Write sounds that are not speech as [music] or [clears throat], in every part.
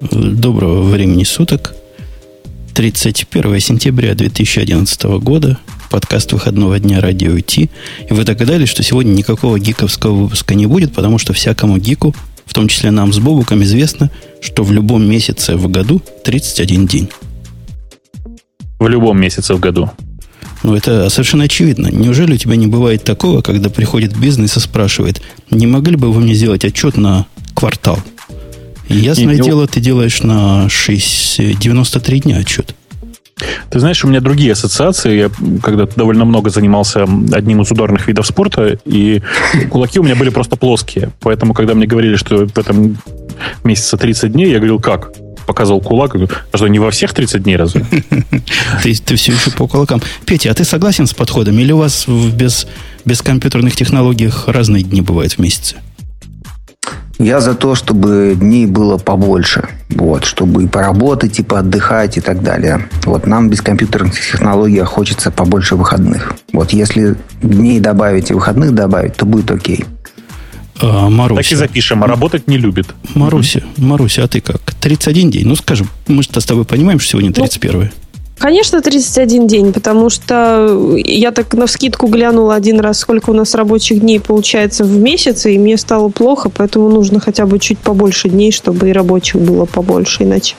Доброго времени суток. 31 сентября 2011 года. Подкаст выходного дня радио Ти. И вы догадались, что сегодня никакого гиковского выпуска не будет, потому что всякому гику, в том числе нам с Бобуком, известно, что в любом месяце в году 31 день. В любом месяце в году. Ну, это совершенно очевидно. Неужели у тебя не бывает такого, когда приходит бизнес и спрашивает, не могли бы вы мне сделать отчет на квартал? И ясное и, дело, ты делаешь на 6, 93 дня отчет. Ты знаешь, у меня другие ассоциации. Я когда-то довольно много занимался одним из ударных видов спорта, и кулаки у меня были просто плоские. Поэтому, когда мне говорили, что в этом месяце 30 дней, я говорил, как? показывал кулак. А что, не во всех 30 дней разве? [laughs] Ты, ты все еще по кулакам. Петя, а ты согласен с подходом? Или у вас в без, без компьютерных технологиях разные дни бывают в месяце? Я за то, чтобы дней было побольше. Вот, чтобы и поработать, и поотдыхать, и так далее. Вот нам без компьютерных технологий хочется побольше выходных. Вот если дней добавить и выходных добавить, то будет окей. А, Маруся. Так и запишем, а работать не любит. Маруся, Маруся, а ты как? 31 день. Ну, скажем, мы же с тобой понимаем, что сегодня 31 ну, Конечно, 31 день, потому что я так на вскидку глянула один раз, сколько у нас рабочих дней получается в месяц, и мне стало плохо, поэтому нужно хотя бы чуть побольше дней, чтобы и рабочих было побольше, иначе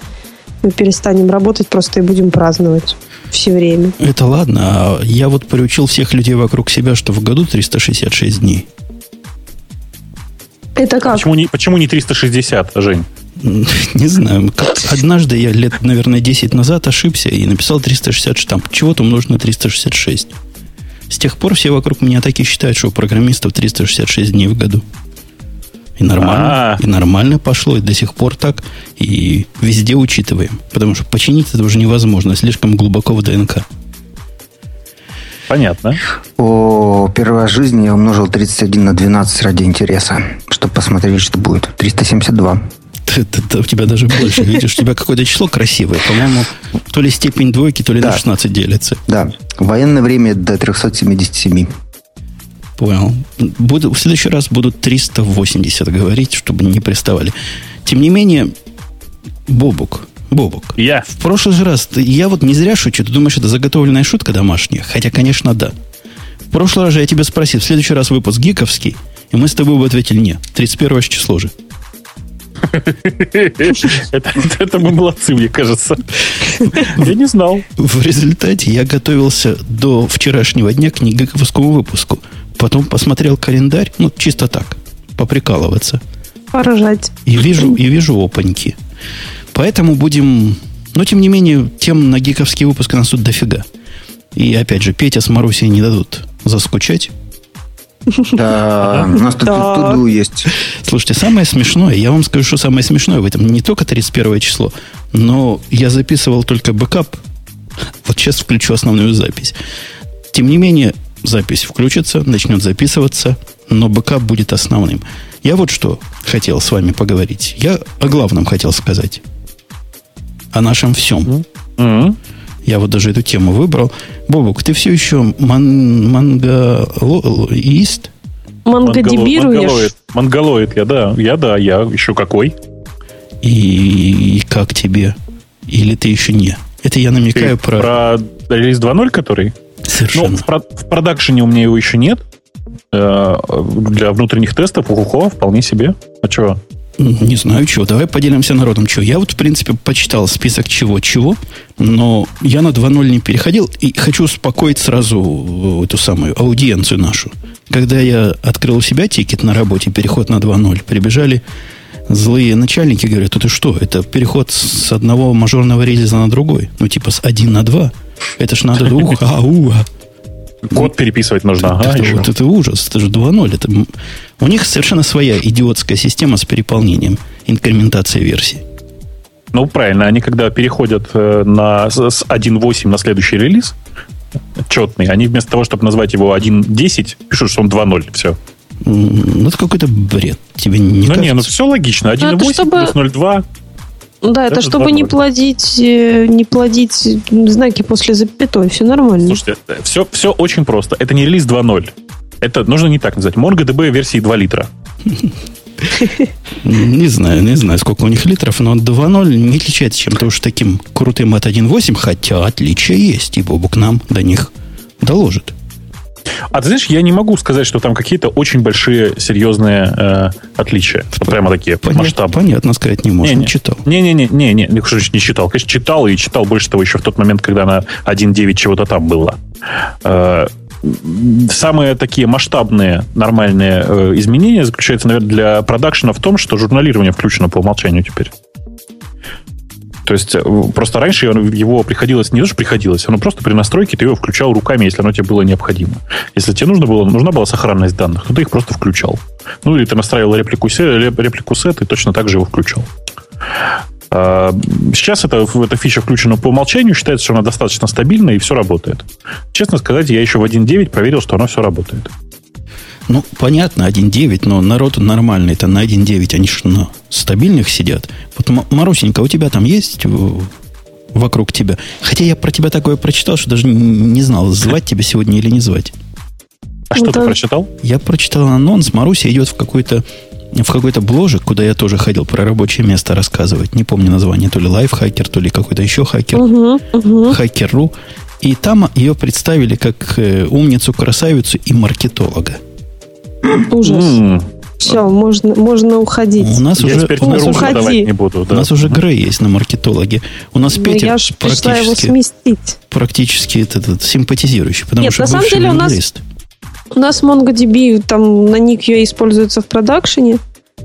мы перестанем работать просто и будем праздновать все время. Это ладно, а я вот приучил всех людей вокруг себя, что в году 366 дней. Это как? Почему не, почему не 360, Жень? [laughs] Не знаю. Однажды я лет, наверное, 10 назад ошибся и написал 360 штамп. Чего-то умножить на 366. С тех пор все вокруг меня так и считают, что у программистов 366 дней в году. И нормально, А-а-а. и нормально пошло, и до сих пор так, и везде учитываем. Потому что починить это уже невозможно, слишком глубоко в ДНК. Понятно. О, первый раз в жизни я умножил 31 на 12 ради интереса, чтобы посмотреть, что будет. 372. У тебя даже больше. Видишь, у тебя какое-то число красивое. По-моему, то ли степень двойки, то ли да. на 16 делится. Да. В военное время до 377. Понял. Буду, в следующий раз будут 380 говорить, чтобы не приставали. Тем не менее, Бобук, Бобок. Я. В прошлый же раз, я вот не зря шучу, ты думаешь, это заготовленная шутка домашняя? Хотя, конечно, да. В прошлый раз же я тебя спросил, в следующий раз выпуск гиковский, и мы с тобой бы ответили, нет, 31 число же. Это, мы молодцы, мне кажется. Я не знал. В результате я готовился до вчерашнего дня к гиковскому выпуску. Потом посмотрел календарь, ну, чисто так, поприкалываться. Поражать. И вижу, и вижу опаньки. Поэтому будем... Но, тем не менее, тем на гиковский выпуск нас тут дофига. И, опять же, Петя с Марусей не дадут заскучать. Да, у нас тут todo есть. Слушайте, самое смешное, я вам скажу, что самое смешное в этом не только 31 число, но я записывал только бэкап. Вот сейчас включу основную запись. Тем не менее, запись включится, начнет записываться, но бэкап будет основным. Я вот что хотел с вами поговорить. Я о главном хотел сказать о нашем всем. Mm-hmm. Я вот даже эту тему выбрал. Бобук, ты все еще ман- мангалоист? Мангодебируешь? Монголоид, я да. Я да, я еще какой. И, и как тебе? Или ты еще не? Это я намекаю ты про... Про релиз 2.0, который? Совершенно. Ну, в, про- в продакшене у меня его еще нет. Э, для внутренних тестов, ухо, вполне себе. А чего? Не знаю чего. Давай поделимся народом чего. Я вот, в принципе, почитал список чего-чего, но я на 2.0 не переходил и хочу успокоить сразу эту самую аудиенцию нашу. Когда я открыл у себя тикет на работе, переход на 2.0, прибежали злые начальники, говорят, это что, это переход с одного мажорного релиза на другой? Ну, типа с 1 на 2. Это ж надо [laughs] ух, ауа. Код переписывать нужно. Ага, это, вот это ужас. Это же 2.0. Это... У них совершенно своя идиотская система с переполнением, инкрементацией версий. Ну, правильно. Они когда переходят э, на, с 1.8 на следующий релиз, четный, они вместо того, чтобы назвать его 1.10, пишут, что он 2.0. Все. Ну, это какой-то бред. Тебе не Ну, кажется? не, ну все логично. 1.8 ну, чтобы... плюс 0.2 да, это, это чтобы не плодить, э, не плодить знаки после запятой. Все нормально. Слушайте, все, все очень просто. Это не релиз 2.0. Это нужно не так называть. MongoDB версии 2 литра. Не знаю, не знаю, сколько у них литров, но 2.0 не отличается чем-то уж таким крутым от 1.8, хотя отличия есть, и Бобук нам до них доложит. А ты знаешь, я не могу сказать, что там какие-то очень большие, серьезные э, отличия. Вот прямо такие Понят, масштабные. Понятно сказать не можно, не, не читал. Не-не-не, не, не, не, не читал. Конечно, читал и читал больше того еще в тот момент, когда на 1.9 чего-то там было. Э, самые такие масштабные нормальные э, изменения заключаются, наверное, для продакшена в том, что журналирование включено по умолчанию теперь. То есть э, просто раньше его приходилось, не то, что приходилось, оно просто при настройке ты его включал руками, если оно тебе было необходимо. Если тебе нужно было, нужна была сохранность данных, то ты их просто включал. Ну или ты настраивал реплику, реплику сет и точно так же его включал. А, сейчас это, эта фича включена по умолчанию, считается, что она достаточно стабильна и все работает. Честно сказать, я еще в 1.9 проверил, что она все работает. Ну, понятно, 1.9, но народ нормальный-то на 1.9, они же на стабильных сидят. Вот, Марусенька, у тебя там есть вокруг тебя? Хотя я про тебя такое прочитал, что даже не знал, звать тебя сегодня или не звать. А что Это... ты прочитал? Я прочитал анонс. Маруся идет в какой-то в какой-то бложек, куда я тоже ходил про рабочее место рассказывать. Не помню название, то ли лайфхакер, то ли какой-то еще хакер. Угу, угу. Хакер.ру. И там ее представили как э, умницу, красавицу и маркетолога. Ужас. Mm. Все, можно, можно уходить. У нас я уже, теперь у нас, уходи. не буду. Да. У нас уже Грей есть на маркетологе. У нас Но Петя я ж практически, его сместить. практически этот, этот, симпатизирующий, потому Нет, что на самом деле у нас, у нас MongoDB там на NIC используется в продакшене.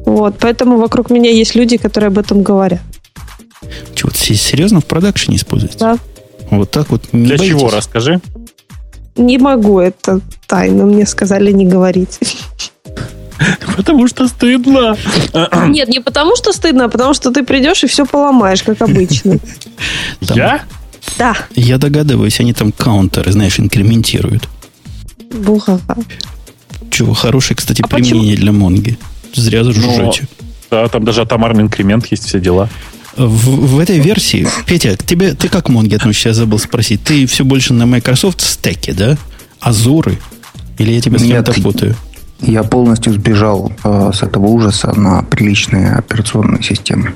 Вот, поэтому вокруг меня есть люди, которые об этом говорят. Чего, серьезно в продакшене используется? Да. Вот так вот. Не Для боитесь? чего, расскажи. Не могу, это тайна, мне сказали не говорить. Потому что стыдно. Нет, не потому что стыдно, а потому что ты придешь и все поломаешь, как обычно. Я? Да. Я догадываюсь, они там каунтеры, знаешь, инкрементируют. Буха. Чего, хорошее, кстати, а применение для Монги. Зря зажужжете. Да, там даже атомарный инкремент есть, все дела. В, в этой версии, Петя, к тебе, ты как Монги относишься, я забыл спросить. Ты все больше на Microsoft стеке, да? Азуры? Или я тебя с кем-то путаю? Я полностью сбежал э, с этого ужаса на приличные операционные системы.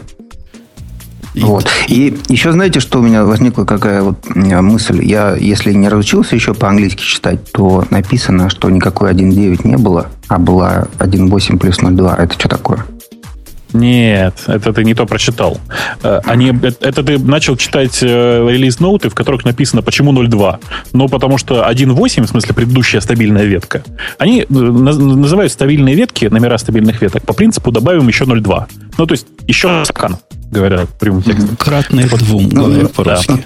И вот. И еще знаете, что у меня возникла какая вот мысль? Я, если не разучился еще по-английски читать, то написано, что никакой 1.9 не было, а была 1.8 плюс 0.2. Это что такое? Нет, это ты не то прочитал. Э, они, э, это ты начал читать э, релиз-ноуты, в которых написано, почему 0.2. Ну, потому что 1.8, в смысле предыдущая стабильная ветка, они называют стабильные ветки, номера стабильных веток, по принципу добавим еще 0.2. Ну, то есть еще скан, говорят прямым текстом. Кратное двум, ну, говоря по-русски. Да.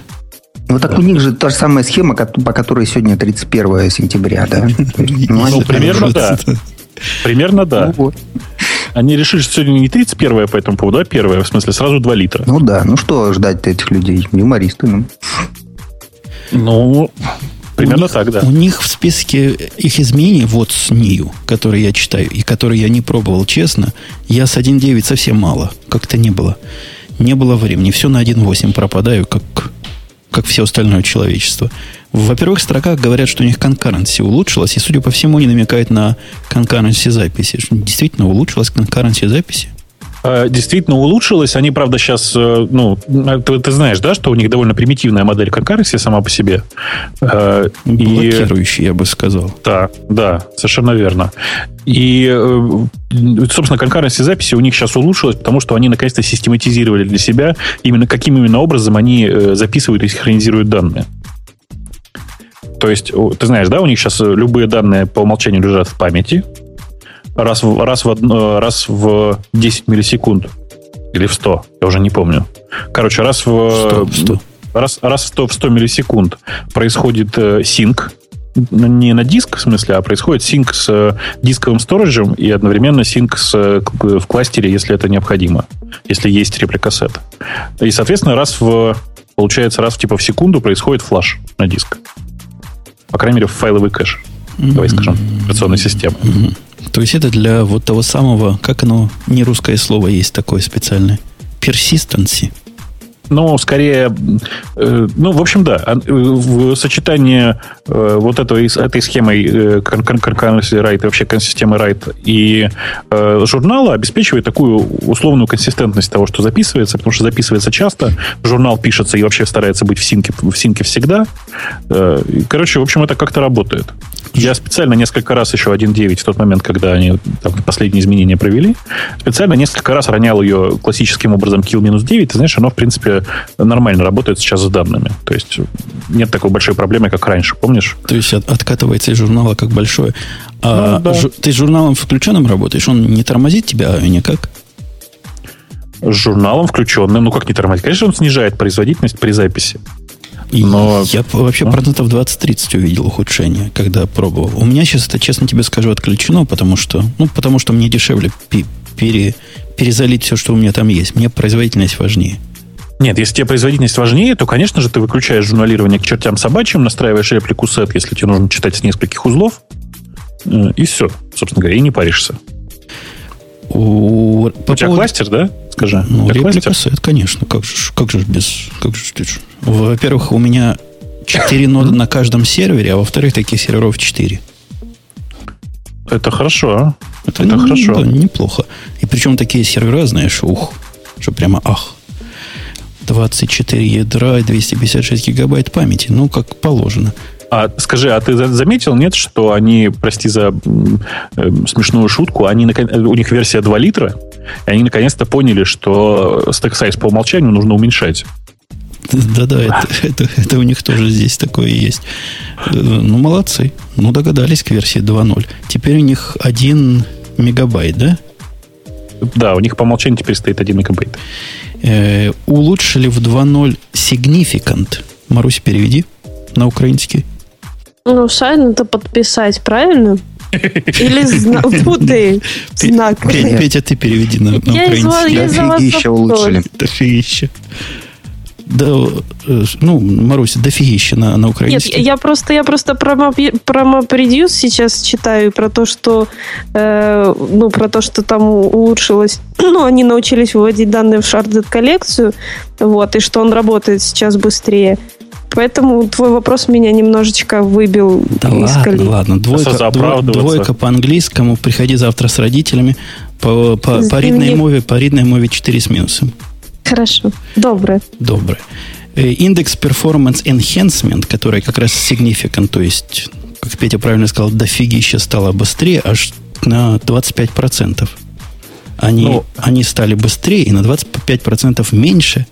Ну так у них же та же самая схема, по которой сегодня 31 сентября, да? [laughs] Ну, ну примерно да. Примерно да. Они решили, что сегодня не 31 по этому поводу, а первое, в смысле, сразу 2 литра. Ну да, ну что ждать этих людей? Юмористы, ну. Ну, примерно них, так, да. У них в списке их изменений, вот с Нью, которые я читаю, и которые я не пробовал, честно, я с 1.9 совсем мало. Как-то не было. Не было времени. Все на 1.8 пропадаю, как, как все остальное человечество. Во первых строках говорят, что у них конкуренция улучшилась, и, судя по всему, они намекают на конкуренцию записи. Действительно улучшилась конкуренция записи? Э, действительно улучшилась. Они, правда, сейчас, э, ну, ты, ты знаешь, да, что у них довольно примитивная модель конкуренции сама по себе. Э, Блокирующая, и... я бы сказал. Да, да, совершенно верно. И, собственно, конкуренция записи у них сейчас улучшилась, потому что они наконец-то систематизировали для себя именно каким именно образом они записывают и синхронизируют данные. То есть, ты знаешь, да, у них сейчас э, любые данные по умолчанию лежат в памяти. Раз в, раз в, одно, раз в 10 миллисекунд. Или в 100, я уже не помню. Короче, раз в... 100, 100. Раз, раз в 100, в 100 миллисекунд происходит э, синк, не на диск, в смысле, а происходит синк с э, дисковым сториджем и одновременно синк с, э, в кластере, если это необходимо, если есть реплика сет. И, соответственно, раз в, получается, раз в типа в секунду происходит флаш на диск. По крайней мере, в файловый кэш. Mm-hmm. Давай скажем, операционной системы. Mm-hmm. То есть это для вот того самого, как оно, не русское слово есть такое специальное, persistency. Но скорее, э, ну, в общем, да, э, в сочетании э, вот этого, этой схемой concurrency write вообще системы write и журнала обеспечивает такую условную консистентность того, что записывается, потому что записывается часто, журнал пишется и вообще старается быть в синке, в синке всегда. Короче, в общем, это как-то работает. Я специально несколько раз еще 1.9 в тот момент, когда они там, последние изменения провели, специально несколько раз ронял ее классическим образом kill-9. Ты знаешь, оно, в принципе, нормально работает сейчас с данными. То есть нет такой большой проблемы, как раньше, помнишь? То есть от, откатывается из журнала как большое. А ну, да. жу, ты с журналом включенным работаешь? Он не тормозит тебя никак? С журналом включенным, ну как не тормозит? Конечно, он снижает производительность при записи. Но... Я вообще ну? процентов 20-30 увидел ухудшение, когда пробовал. У меня сейчас это, честно тебе скажу, отключено, потому что, ну, потому что мне дешевле пере, перезалить все, что у меня там есть. Мне производительность важнее. Нет, если тебе производительность важнее, то, конечно же, ты выключаешь журналирование к чертям собачьим, настраиваешь реплику сет, если тебе нужно читать с нескольких узлов, э, и все, собственно говоря, и не паришься. У, у тебя поводу... кластер, да? Скажи. Ну, реплика сет, конечно. Как же, как же без... Как же, во-первых, у меня 4 нода на каждом сервере, а во-вторых, таких серверов 4. Это хорошо. Это, это ну, хорошо. Да, неплохо. И причем такие сервера, знаешь, ух, что прямо ах. 24 ядра и 256 гигабайт памяти. Ну, как положено. А скажи, а ты заметил, нет, что они, прости за э, смешную шутку, они, у них версия 2 литра, и они наконец-то поняли, что stack size по умолчанию нужно уменьшать. Да-да, это, это, это у них тоже здесь такое есть. Э, ну, молодцы. Ну, догадались к версии 2.0. Теперь у них 1 мегабайт, да? Да, у них по умолчанию теперь стоит 1 мегабайт. Э, улучшили в 2.0 significant. Марусь, переведи на украинский. Ну, сайт надо подписать, правильно? Или [laughs] знак. ты. Знак. Петя, ты переведи на, на украинский. Дофигища улучшили. Дофигища. Да, э, ну, Маруся, дофигища на, на украинском. Нет, я просто, я просто промо, промо сейчас читаю про то, что э, ну, про то, что там улучшилось, [clears throat] ну, они научились выводить данные в Sharded коллекцию, вот, и что он работает сейчас быстрее. Поэтому твой вопрос меня немножечко выбил да из ладно, колеи. ладно. Двойка, двойка по-английскому. Приходи завтра с родителями по, по, по ридной мове, по ридной мове 4 с минусом. Хорошо. Доброе. Доброе. Э, индекс Performance Enhancement, который как раз significant, то есть, как Петя правильно сказал, дофигища стало быстрее, аж на 25%. Они, ну, они стали быстрее и на 25% меньше.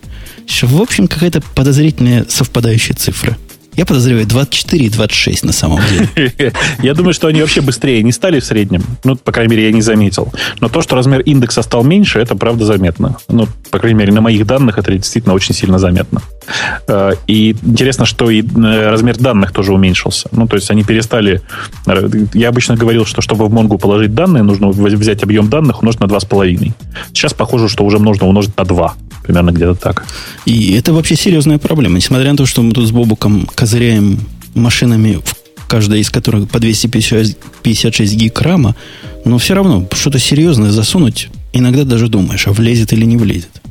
В общем, какая-то подозрительная совпадающая цифра. Я подозреваю 24 и 26 на самом деле. [laughs] Я думаю, что они вообще быстрее не стали в среднем. Ну, по крайней мере, я не заметил. Но то, что размер индекса стал меньше, это правда заметно. Ну, по крайней мере, на моих данных это действительно очень сильно заметно. Э, и интересно, что и э, размер данных тоже уменьшился. Ну, то есть они перестали... Э, я обычно говорил, что чтобы в Монгу положить данные, нужно взять объем данных умножить на 2,5. Сейчас похоже, что уже нужно умножить на 2. Примерно где-то так. И это вообще серьезная проблема. Несмотря на то, что мы тут с Бобуком козыряем машинами, каждая из которых по 256 гиг рама, но все равно что-то серьезное засунуть иногда даже думаешь, а влезет или не влезет.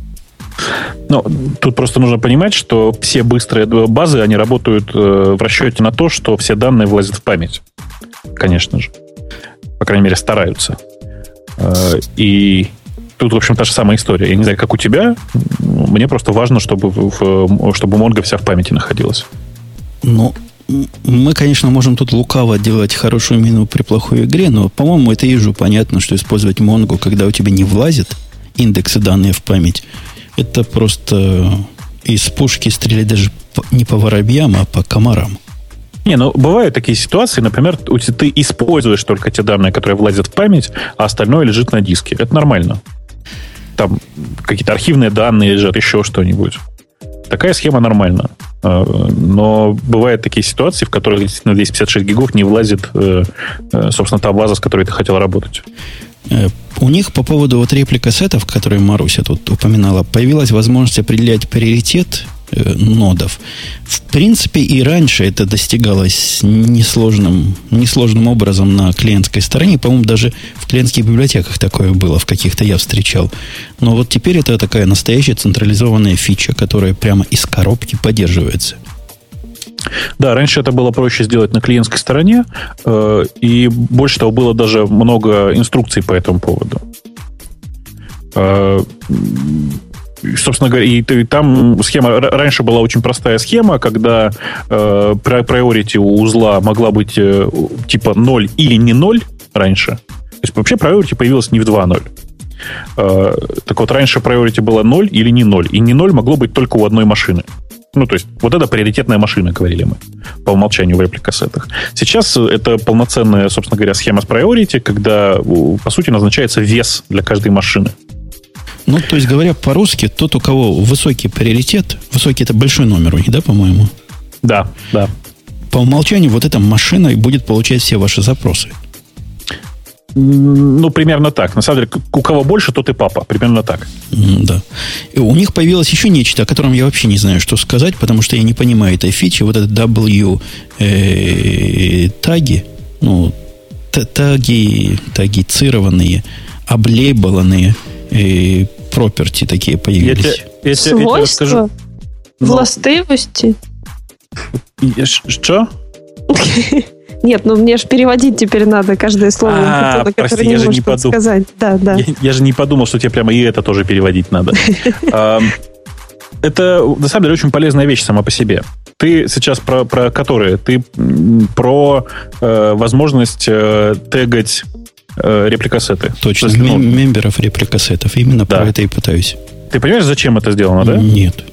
Ну, тут просто нужно понимать, что все быстрые базы, они работают э, в расчете на то, что все данные влазят в память. Конечно же. По крайней мере, стараются. Э, и тут, в общем, та же самая история. Я не знаю, как у тебя. Мне просто важно, чтобы, в, чтобы Монго вся в памяти находилась. Ну, мы, конечно, можем тут лукаво делать хорошую мину при плохой игре, но, по-моему, это ежу понятно, что использовать Монгу, когда у тебя не влазит индексы данные в память, это просто из пушки стрелять даже не по воробьям, а по комарам. Не, ну бывают такие ситуации, например, ты используешь только те данные, которые влазят в память, а остальное лежит на диске. Это нормально. Там какие-то архивные данные лежат, еще что-нибудь. Такая схема нормальна. А, но бывают такие ситуации, в которых действительно 256 гигов не влазит, э, э, собственно, та база, с которой ты хотел работать. Э, у них по поводу вот реплика сетов, которые Маруся тут упоминала, появилась возможность определять приоритет нодов. В принципе, и раньше это достигалось несложным, несложным образом на клиентской стороне. По-моему, даже в клиентских библиотеках такое было, в каких-то я встречал. Но вот теперь это такая настоящая централизованная фича, которая прямо из коробки поддерживается. Да, раньше это было проще сделать на клиентской стороне, э, и больше того, было даже много инструкций по этому поводу. Собственно говоря, и, и там схема раньше была очень простая схема, когда э, priority у узла могла быть э, типа 0 или не 0 раньше. То есть вообще priority появилась не в 2.0. Э, так вот, раньше priority было 0 или не 0. И не 0 могло быть только у одной машины. Ну, то есть, вот это приоритетная машина, говорили мы, по умолчанию в репликассетах. Сейчас это полноценная, собственно говоря, схема с priority, когда, по сути, назначается вес для каждой машины. Ну, то есть, говоря по-русски, тот, у кого высокий приоритет, высокий это большой номер у них, да, по-моему? Да, да. По умолчанию вот эта машина будет получать все ваши запросы. Ну, примерно так. На самом деле, у кого больше, тот и папа. Примерно так. Да. И у них появилось еще нечто, о котором я вообще не знаю, что сказать, потому что я не понимаю этой фичи. Вот это W э, таги, ну, таги, тагицированные, облейбленные property такие появились. Я, я, я, Свойства? Я тебе Властивости? Что? [laughs] Нет, ну мне же переводить теперь надо каждое слово, а, которое прости, не может подум... сказать. Да, да. Я, я же не подумал, что тебе прямо и это тоже переводить надо. [laughs] Это, на самом деле, очень полезная вещь сама по себе. Ты сейчас про, про которые? Ты про э, возможность э, тегать э, репликассеты. Точно, есть, ну, мемберов репликассетов. Именно да. про это и пытаюсь. Ты понимаешь, зачем это сделано, да? Нет.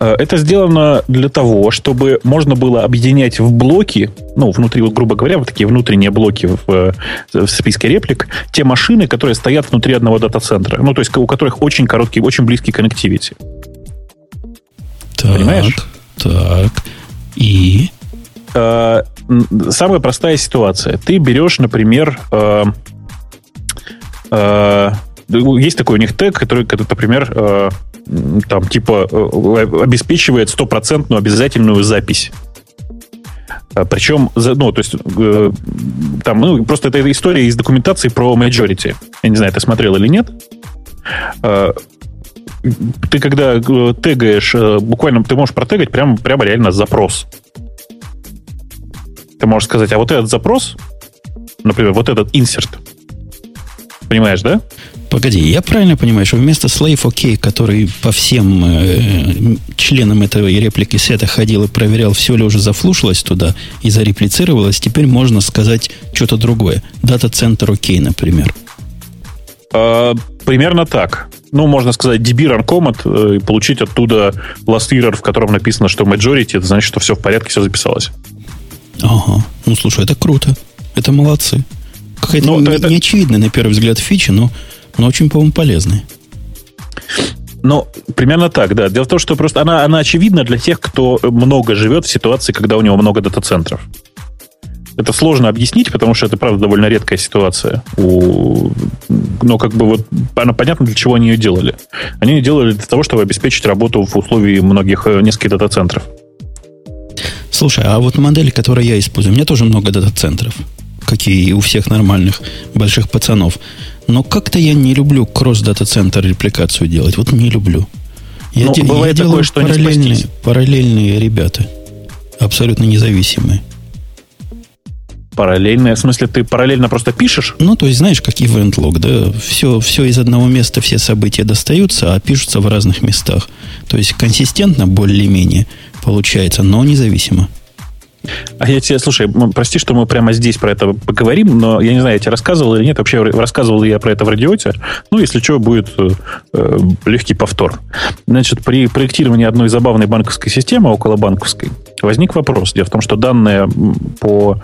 Э, это сделано для того, чтобы можно было объединять в блоки, ну, внутри, вот, грубо говоря, вот такие внутренние блоки в, э, в списке реплик, те машины, которые стоят внутри одного дата-центра. Ну, то есть у которых очень короткий, очень близкий коннективити. Так, Понимаешь? Так. И? Э, самая простая ситуация. Ты берешь, например, э, э, есть такой у них тег, который, например, э, там типа э, обеспечивает стопроцентную обязательную запись. А, Причем, ну, то есть, э, там, ну, просто это история из документации про majority. Я не знаю, ты смотрел или нет. А, ты когда э, тегаешь, буквально ты можешь протегать прямо, прямо реально запрос. Ты можешь сказать, а вот этот запрос, например, вот этот insert, понимаешь, да? Погоди, я правильно понимаю, что вместо slave OK, который по всем э, членам этой реплики сета ходил и проверял, все ли уже зафлушилось туда и зареплицировалось, теперь можно сказать что-то другое. Дата-центр OK, например. А, примерно так. Ну, можно сказать, DB run э, и получить оттуда last error, в котором написано, что majority, это значит, что все в порядке, все записалось. Ага. Ну, слушай, это круто. Это молодцы. Какая-то ну, не, это... неочевидная, на первый взгляд, фича, но но очень, по-моему, полезный. Ну, примерно так, да. Дело в том, что просто она, она очевидна для тех, кто много живет в ситуации, когда у него много дата-центров. Это сложно объяснить, потому что это, правда, довольно редкая ситуация. У... Но как бы вот она понятно, для чего они ее делали. Они ее делали для того, чтобы обеспечить работу в условии многих, э, нескольких дата-центров. Слушай, а вот модели, которые я использую, у меня тоже много дата-центров, какие и у всех нормальных больших пацанов. Но как-то я не люблю кросс-дата-центр репликацию делать. Вот не люблю. Я, ну, де, бывает я такое, что параллельные, не параллельные ребята. Абсолютно независимые. Параллельные? В смысле, ты параллельно просто пишешь? Ну, то есть, знаешь, как event log, да? Все, все из одного места, все события достаются, а пишутся в разных местах. То есть, консистентно более-менее получается, но независимо. А я тебе, слушай, прости, что мы прямо здесь про это поговорим, но я не знаю, я тебе рассказывал или нет, вообще рассказывал ли я про это в радиоте. Ну, если что, будет э, э, легкий повтор. Значит, при проектировании одной забавной банковской системы, около банковской, возник вопрос. Дело в том, что данные по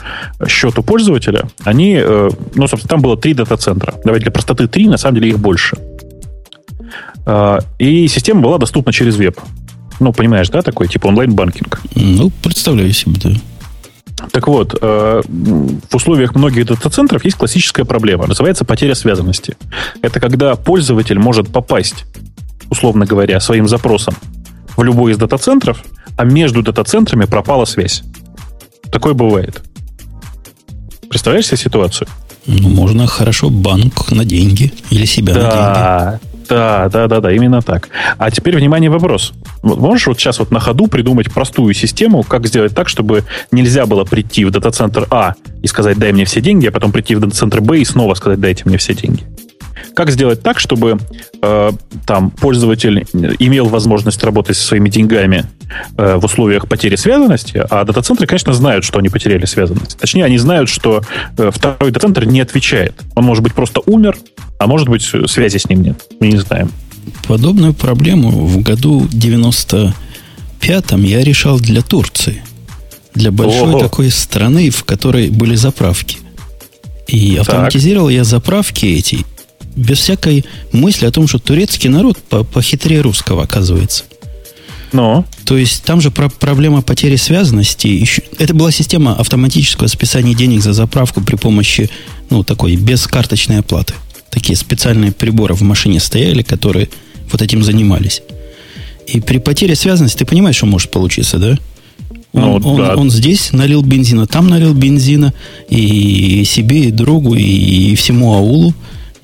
счету пользователя, они, э, ну, собственно, там было три дата-центра. Давайте для простоты три, на самом деле их больше. Э, и система была доступна через веб. Ну, понимаешь, да, такой, типа онлайн-банкинг? Ну, представляю себе, да. Так вот, э, в условиях многих дата-центров есть классическая проблема. Называется потеря связанности. Это когда пользователь может попасть, условно говоря, своим запросом в любой из дата-центров, а между дата-центрами пропала связь. Такое бывает. Представляешь себе ситуацию? Ну, можно хорошо банк на деньги или себя да, на деньги. Да, да, да, да, именно так. А теперь, внимание, вопрос. Вот можешь вот сейчас вот на ходу придумать простую систему, как сделать так, чтобы нельзя было прийти в дата-центр А и сказать, дай мне все деньги, а потом прийти в дата-центр Б и снова сказать, дайте мне все деньги? Как сделать так, чтобы э, там пользователь имел возможность работать со своими деньгами э, в условиях потери связанности, а дата-центры, конечно, знают, что они потеряли связанность. Точнее, они знают, что э, второй дата-центр не отвечает. Он, может быть, просто умер, а может быть, связи с ним нет. Мы не знаем. Подобную проблему в году 95-м я решал для Турции. Для большой Ого. такой страны, в которой были заправки. И автоматизировал так. я заправки эти без всякой мысли о том, что турецкий народ по похитрее русского оказывается. Но. То есть там же про проблема потери связанности. Это была система автоматического списания денег за заправку при помощи, ну, такой бескарточной оплаты. Такие специальные приборы в машине стояли, которые вот этим занимались. И при потере связанности ты понимаешь, что может получиться, да? Он, ну, он, да. он здесь налил бензина, там налил бензина, и себе, и другу, и всему аулу.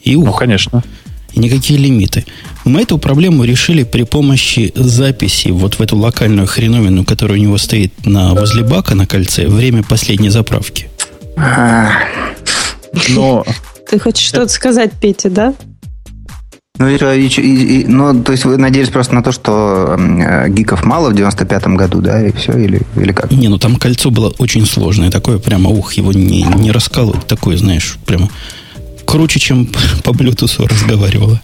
И ух, ну, конечно. И никакие лимиты. Мы эту проблему решили при помощи записи вот в эту локальную хреновину, которая у него стоит на, возле бака на кольце, время последней заправки. Но... Ты хочешь что-то сказать, Петя, да? Ну, и, и, и, ну, то есть вы надеялись просто на то, что э, гиков мало в 95-м году, да, и все, или, или как? Не, ну там кольцо было очень сложное, такое прямо, ух, его не, не раскалывать, такое, знаешь, прямо круче, чем по Bluetooth разговаривала.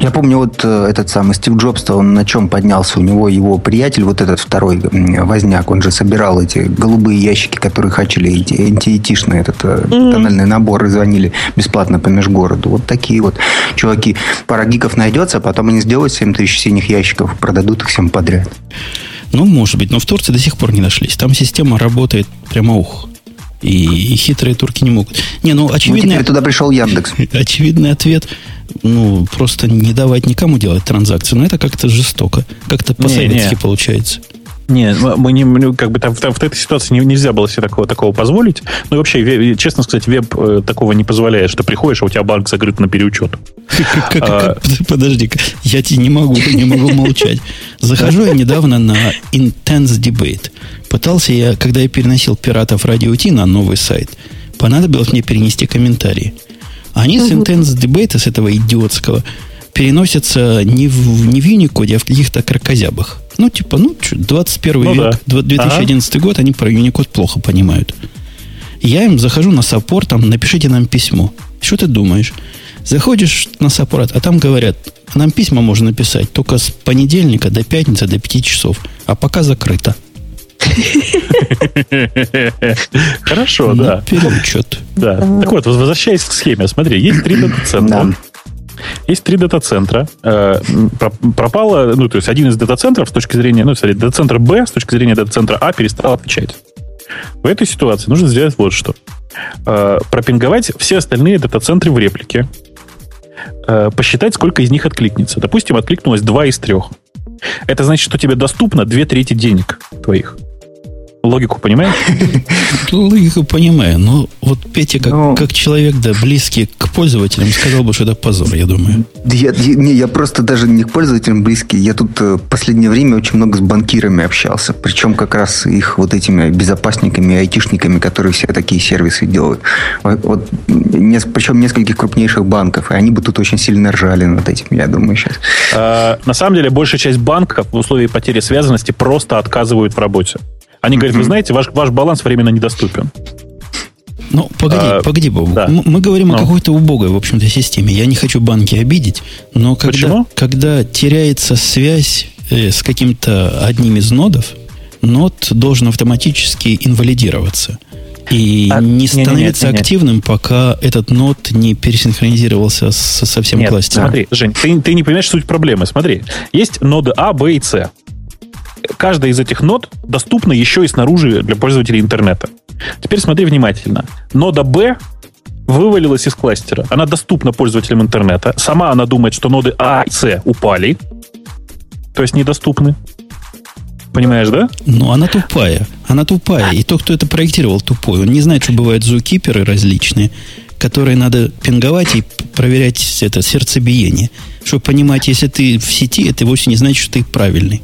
Я помню, вот э, этот самый Стив Джобс, он на чем поднялся? У него его приятель, вот этот второй возняк, он же собирал эти голубые ящики, которые хачили, эти антиэтишные, этот mm-hmm. тональный набор, и звонили бесплатно по межгороду. Вот такие вот чуваки. Пара гиков найдется, а потом они сделают 7 тысяч синих ящиков, продадут их всем подряд. Ну, может быть, но в Турции до сих пор не нашлись. Там система работает прямо ух. И, и хитрые турки не могут. Не, ну, очевидно... Ну, туда пришел Яндекс. [laughs] Очевидный ответ, ну, просто не давать никому делать транзакцию. Но это как-то жестоко. Как-то по-советски получается. Не, мы не, как бы там, там в этой ситуации нельзя было себе такого, такого позволить. Ну и вообще, честно сказать, веб э, такого не позволяет, что приходишь, а у тебя банк закрыт на переучет. А, подожди я тебе не могу, не могу молчать. Захожу я недавно на Intense Debate. Пытался я, когда я переносил пиратов радио Ти на новый сайт, понадобилось мне перенести комментарии. Они с Intense Debate, с этого идиотского, переносятся не в, не в Unicode, а в каких-то кракозябах. Ну, типа, ну, 21 ну, век, да. 2011 ага. год, они про Unicode плохо понимают. Я им захожу на саппорт, там, напишите нам письмо. Что ты думаешь? Заходишь на саппорт, а там говорят, нам письма можно написать только с понедельника до пятницы до 5 часов, а пока закрыто. Хорошо, да. Переучет. Да. Так вот, возвращаясь к схеме, смотри, есть три дата-центра. Есть три дата-центра. Э, пропало, ну, то есть один из дата-центров с точки зрения, ну, смотри, дата-центр Б с точки зрения дата-центра А перестал отвечать. В этой ситуации нужно сделать вот что. Э, пропинговать все остальные дата-центры в реплике. Э, посчитать, сколько из них откликнется. Допустим, откликнулось два из трех. Это значит, что тебе доступно две трети денег твоих. Логику понимаешь? [laughs] Логику понимаю, но вот Петя, как, но... Ну. как человек, да, близкий к пользователям, сказал бы, что это позор, я думаю. Я, я, не, я просто даже не к пользователям близкий. Я тут в э, последнее время очень много с банкирами общался. Причем как раз их вот этими безопасниками, айтишниками, которые все такие сервисы делают. Вот, вот не, причем нескольких крупнейших банков. И они бы тут очень сильно ржали над этим, я думаю, сейчас. А, на самом деле, большая часть банков в условии потери связанности просто отказывают в работе. Они говорят, вы знаете, ваш, ваш баланс временно недоступен. Ну, погоди, а, погоди, Бог. Да. Мы говорим ну. о какой-то убогой, в общем-то, системе. Я не хочу банки обидеть, но когда, когда теряется связь э, с каким-то одним из нодов, нод должен автоматически инвалидироваться. И а, не становиться не, не, не, активным, пока этот нод не пересинхронизировался с, со всем нет, кластером. Смотри, Жень, ты, ты не понимаешь суть проблемы. Смотри, есть ноды А, Б и С каждая из этих нод доступна еще и снаружи для пользователей интернета. Теперь смотри внимательно. Нода B вывалилась из кластера. Она доступна пользователям интернета. Сама она думает, что ноды А и С упали. то есть недоступны. Понимаешь, да? Ну, она тупая. Она тупая. И тот, кто это проектировал, тупой. Он не знает, что бывают зукиперы различные, которые надо пинговать и проверять это сердцебиение. Чтобы понимать, если ты в сети, это вовсе не значит, что ты правильный.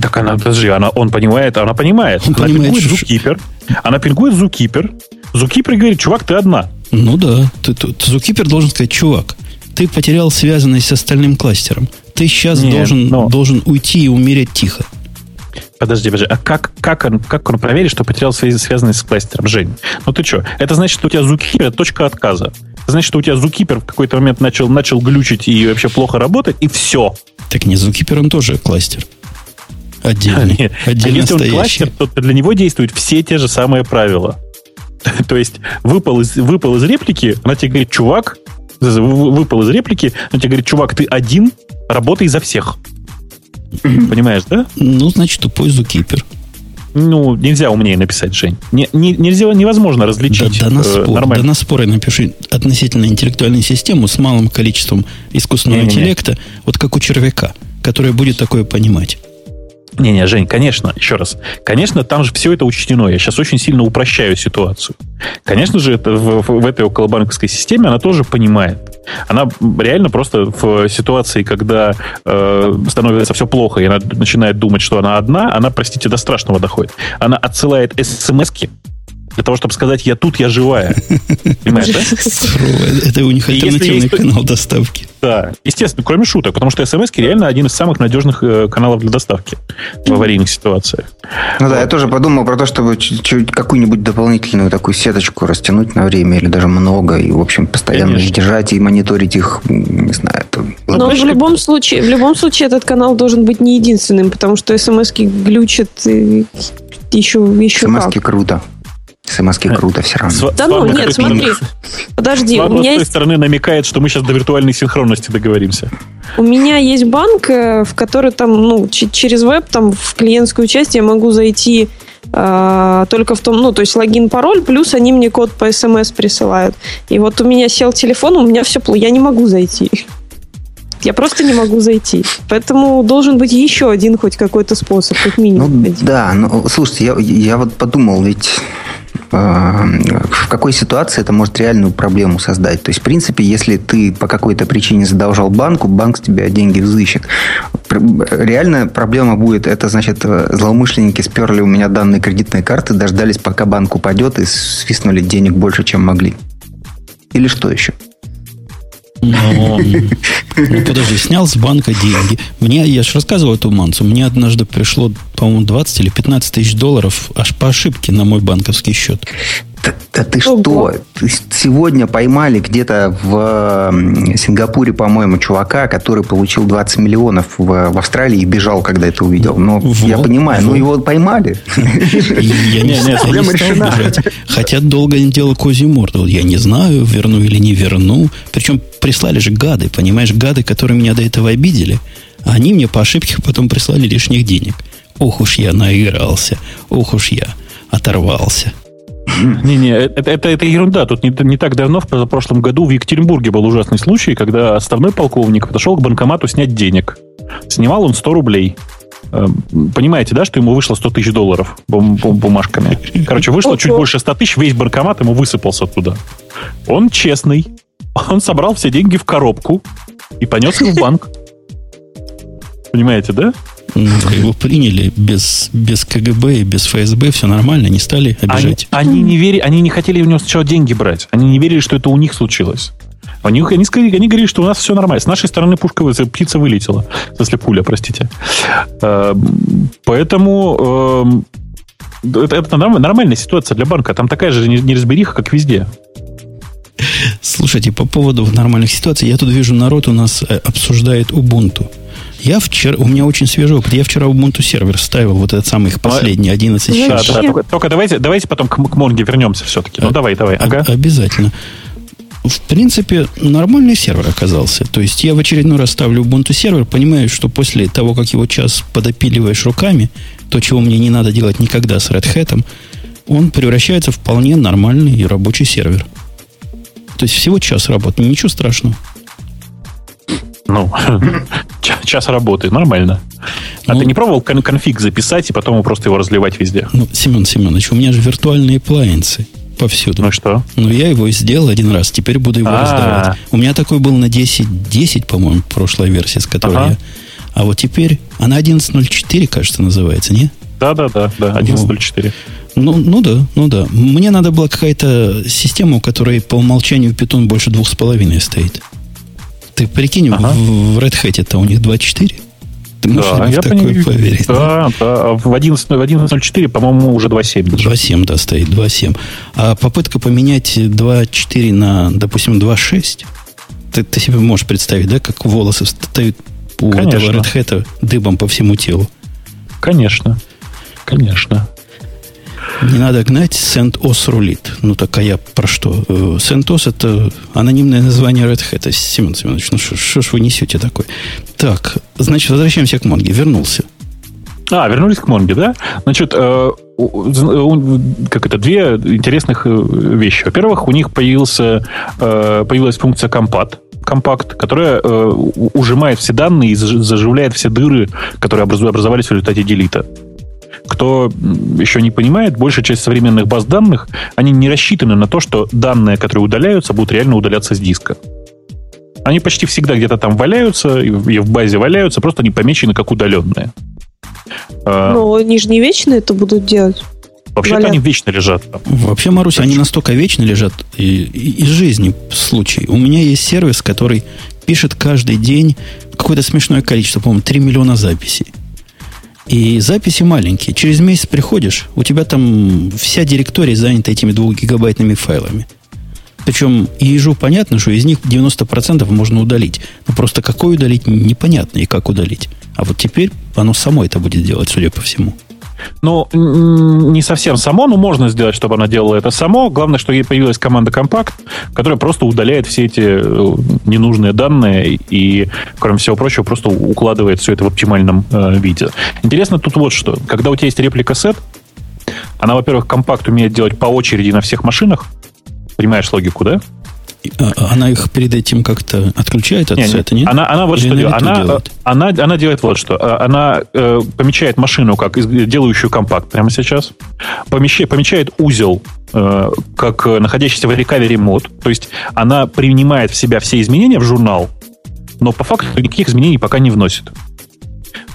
Так она, подожди, она, он понимает, она понимает. Он она понимает, пингует что- зукипер. Она пингует зукипер. Зукипер говорит, чувак, ты одна. Ну да, ты, ты- зукипер должен сказать, чувак, ты потерял связанность с остальным кластером. Ты сейчас Нет, должен, но- должен уйти и умереть тихо. Подожди, подожди. А как, как, он, как он проверит, что потерял связи, связанность с кластером, Жень? Ну ты что? Это значит, что у тебя зукипер это точка отказа. Это значит, что у тебя зукипер в какой-то момент начал, начал глючить и вообще плохо работать, и все. Так не, зукипер он тоже кластер. Отдельный. Нет. А Отдельно если он кластер, то для него действуют все те же самые правила. [laughs] То есть выпал из, выпал из реплики, она тебе говорит, чувак, вы- выпал из реплики, она тебе говорит, чувак, ты один, работай за всех. Понимаешь, да? Ну, значит, тупой зукипер. Ну, нельзя умнее написать, Жень. Не, не- нельзя, невозможно Да, различить да на э, спор, нормально. да на спор я напиши относительно интеллектуальную систему с малым количеством искусственного Не-не-не. интеллекта, вот как у червяка, который будет такое понимать. Не-не, Жень, конечно, еще раз. Конечно, там же все это учтено. Я сейчас очень сильно упрощаю ситуацию. Конечно же, это в, в- в этой околобанковской системе она тоже понимает. Она реально просто в ситуации, когда э, становится все плохо, и она начинает думать, что она одна, она, простите, до страшного доходит. Она отсылает смс-ки для того, чтобы сказать, я тут, я живая. [laughs] Понимаешь, да? Это у них альтернативный канал доставки. Да, естественно, кроме шуток, потому что смс реально один из самых надежных э, каналов для доставки в аварийных ситуациях. Ну да, я тоже подумал про то, чтобы чуть-чуть какую-нибудь дополнительную такую сеточку растянуть на время или даже много, и, в общем, постоянно держать и мониторить их, не знаю, Но в любом случае, в любом случае этот канал должен быть не единственным, потому что смс-ки глючат э, еще, еще СМС-ки как. круто. СМС-ки круто все равно. С- Да с ну, нет, смотри. Подожди, у Ладно, с меня, той есть, стороны намекает, что мы сейчас до виртуальной синхронности договоримся. у меня есть банк, э, в который там, ну, ч- через веб, там, в клиентскую часть я могу зайти э, только в том, ну, то есть логин, пароль, плюс они мне код по смс присылают. И вот у меня сел телефон, у меня все плохо, я не могу зайти. Я просто не могу зайти. Поэтому должен быть еще один хоть какой-то способ, как Ну минимум. один. да, ну слушайте, я, я вот подумал, ведь э, в какой ситуации это может реальную проблему создать. То есть, в принципе, если ты по какой-то причине задолжал банку, банк с тебя деньги взыщет. Реальная проблема будет, это значит, э, злоумышленники сперли у меня данные кредитной карты, дождались, пока банк упадет, и свистнули денег больше, чем могли. Или что еще? Но, ну, подожди, снял с банка деньги. Мне, я же рассказывал эту мансу, мне однажды пришло, по-моему, 20 или 15 тысяч долларов аж по ошибке на мой банковский счет. Да, да ты Ого. что? Сегодня поймали где-то в Сингапуре, по-моему, чувака, который получил 20 миллионов в, в Австралии и бежал, когда это увидел. Но Вот, я понимаю, ну вот. его поймали. Я не, Не, не, я не стал бежать. Хотя долго не делал козью морду. Вот я не знаю, верну или не верну. Причем прислали же гады, понимаешь, гады, которые меня до этого обидели. А они мне по ошибке потом прислали лишних денег. Ох уж я наигрался. Ох уж я оторвался. [clears throat] Не-не, это, это, это ерунда. Тут не, не так давно, в прошлом году, в Екатеринбурге был ужасный случай, когда отставной полковник подошел к банкомату снять денег. Снимал он 100 рублей. Э, Понимаете, да, что ему вышло 100 тысяч долларов бум- бум- бумажками? Короче, вышло чуть больше 100 тысяч, весь банкомат ему высыпался оттуда. Он честный. Он собрал все деньги в коробку и понес их в банк. Понимаете, да? Его приняли без, без КГБ и без ФСБ, все нормально, не стали Они, обижать. они не вери, они не хотели у него сначала деньги брать. Они не верили, что это у них случилось. Они, сказали, они говорили, что у нас все нормально. С нашей стороны пушка, птица вылетела. В смысле, пуля, простите. Эм, Поэтому эм, это, это норм- нормальная ситуация для банка. Там такая же не- неразбериха, как везде. Слушайте, по поводу нормальных ситуаций, я тут вижу, народ у нас э, обсуждает Ubuntu. Я вчера, у меня очень свежий опыт. Я вчера Ubuntu сервер ставил, вот этот самый их последний, 11 Ну, Да, да, Зачем? только, только давайте, давайте потом к, к Монге вернемся все-таки. Ну, А- давай, давай. Ага. Обязательно. В принципе, нормальный сервер оказался. То есть я в очередной раз ставлю Ubuntu сервер, понимаю, что после того, как его час подопиливаешь руками, то, чего мне не надо делать никогда с Red Hat, он превращается в вполне нормальный и рабочий сервер. То есть всего час работы, ничего страшного. Ну, [laughs] ча- час работы, нормально. А ну, ты не пробовал кон- конфиг записать и потом просто его разливать везде? Ну, Семен Семенович, у меня же виртуальные плайенсы повсюду. Ну что? Ну, я его сделал один раз, теперь буду его А-а-а. раздавать. У меня такой был на 10, 10, по-моему, прошлой версии, с которой ага. я... А вот теперь... Она 11.04, кажется, называется, не? Да-да-да, да, 11.04. Ну, ну да, ну да. Мне надо была какая-то система, у которой по умолчанию Python больше двух с половиной стоит. Ты прикинь, ага. в Red Hat это у них 2.4? Ты можешь да, я в такое пони... поверить? Да, да. да. В 11.04, 11 по-моему, уже 2.7. 2.7, да, стоит, 2.7. А попытка поменять 2.4 на, допустим, 2.6, ты, ты себе можешь представить, да, как волосы встают у Конечно. этого Red Hat дыбом по всему телу? Конечно. Конечно. Не надо гнать, CentOS рулит. Ну, так а я про что? Э, CentOS это анонимное название Red Hat. Семен Семенович, ну что ж вы несете такое? Так, значит, возвращаемся к Монге. Вернулся. А, вернулись к Монге, да? Значит, э, как это, две интересных э, вещи. Во-первых, у них появился, э, появилась функция компат, компакт, которая э, ужимает все данные и заживляет все дыры, которые образовались в результате делита кто еще не понимает, большая часть современных баз данных, они не рассчитаны на то, что данные, которые удаляются, будут реально удаляться с диска. Они почти всегда где-то там валяются, и в базе валяются, просто они помечены как удаленные. А, Но они же не вечно это будут делать. Вообще-то они вечно лежат там. Вообще, Маруся, они настолько вечно лежат и, и, из жизни случай. У меня есть сервис, который пишет каждый день какое-то смешное количество, по-моему, 3 миллиона записей. И записи маленькие. Через месяц приходишь, у тебя там вся директория занята этими двухгигабайтными файлами. Причем ежу понятно, что из них 90% можно удалить. Но просто какой удалить, непонятно и как удалить. А вот теперь оно само это будет делать, судя по всему. Ну, не совсем само, но можно сделать, чтобы она делала это само. Главное, что ей появилась команда Compact, которая просто удаляет все эти э, ненужные данные и, кроме всего прочего, просто укладывает все это в оптимальном э, виде. Интересно тут вот что. Когда у тебя есть реплика сет, она, во-первых, компакт умеет делать по очереди на всех машинах. Понимаешь логику, да? А, она их перед этим как-то отключает от не, сета, нет? Она, она вот Или что делает. Она, делает? Она, она делает вот что. А, она э, помечает машину как делающую компакт прямо сейчас. Помещает, помечает узел э, как находящийся в recovery мод. То есть она принимает в себя все изменения в журнал, но по факту никаких изменений пока не вносит.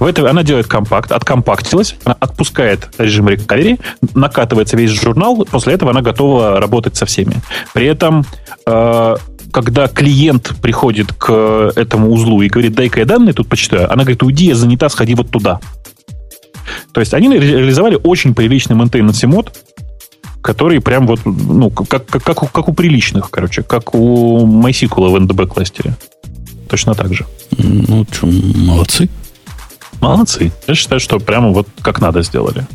В это она делает компакт, откомпактилась, она отпускает режим рекавери, накатывается весь журнал, после этого она готова работать со всеми. При этом э, когда клиент приходит к этому узлу и говорит, дай-ка я данные тут почитаю, она говорит, уйди, я занята, сходи вот туда. То есть они реализовали очень приличный maintenance мод, который прям вот, ну, как, как, как, у, как у приличных, короче, как у MySQL в NDB кластере. Точно так же. Ну, что, молодцы. Молодцы. Я считаю, что прямо вот как надо сделали.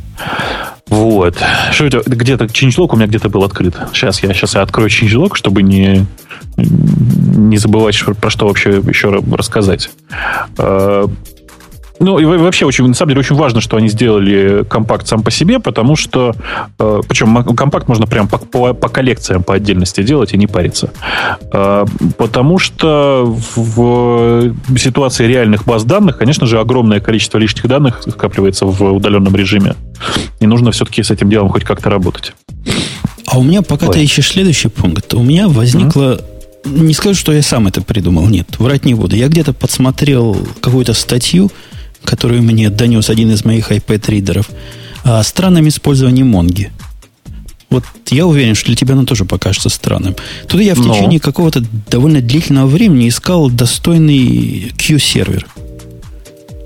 Вот. Что это? Где-то changelog у меня где-то был открыт. Сейчас я, сейчас я открою changelog, чтобы не, не забывать, про что вообще еще рассказать. Ну, и вообще, очень, на самом деле, очень важно, что они сделали компакт сам по себе, потому что, э, причем компакт можно прям по, по, по коллекциям по отдельности делать и не париться. Э, потому что в ситуации реальных баз данных, конечно же, огромное количество лишних данных скапливается в удаленном режиме. И нужно все-таки с этим делом хоть как-то работать. А у меня, пока Ой. ты ищешь следующий пункт, у меня возникло... Mm-hmm. Не скажу, что я сам это придумал, нет, врать не буду. Я где-то подсмотрел какую-то статью, которую мне донес один из моих iPad-ридеров, о странном использовании Монги. Вот я уверен, что для тебя оно тоже покажется странным. Тут я в Но. течение какого-то довольно длительного времени искал достойный Q-сервер.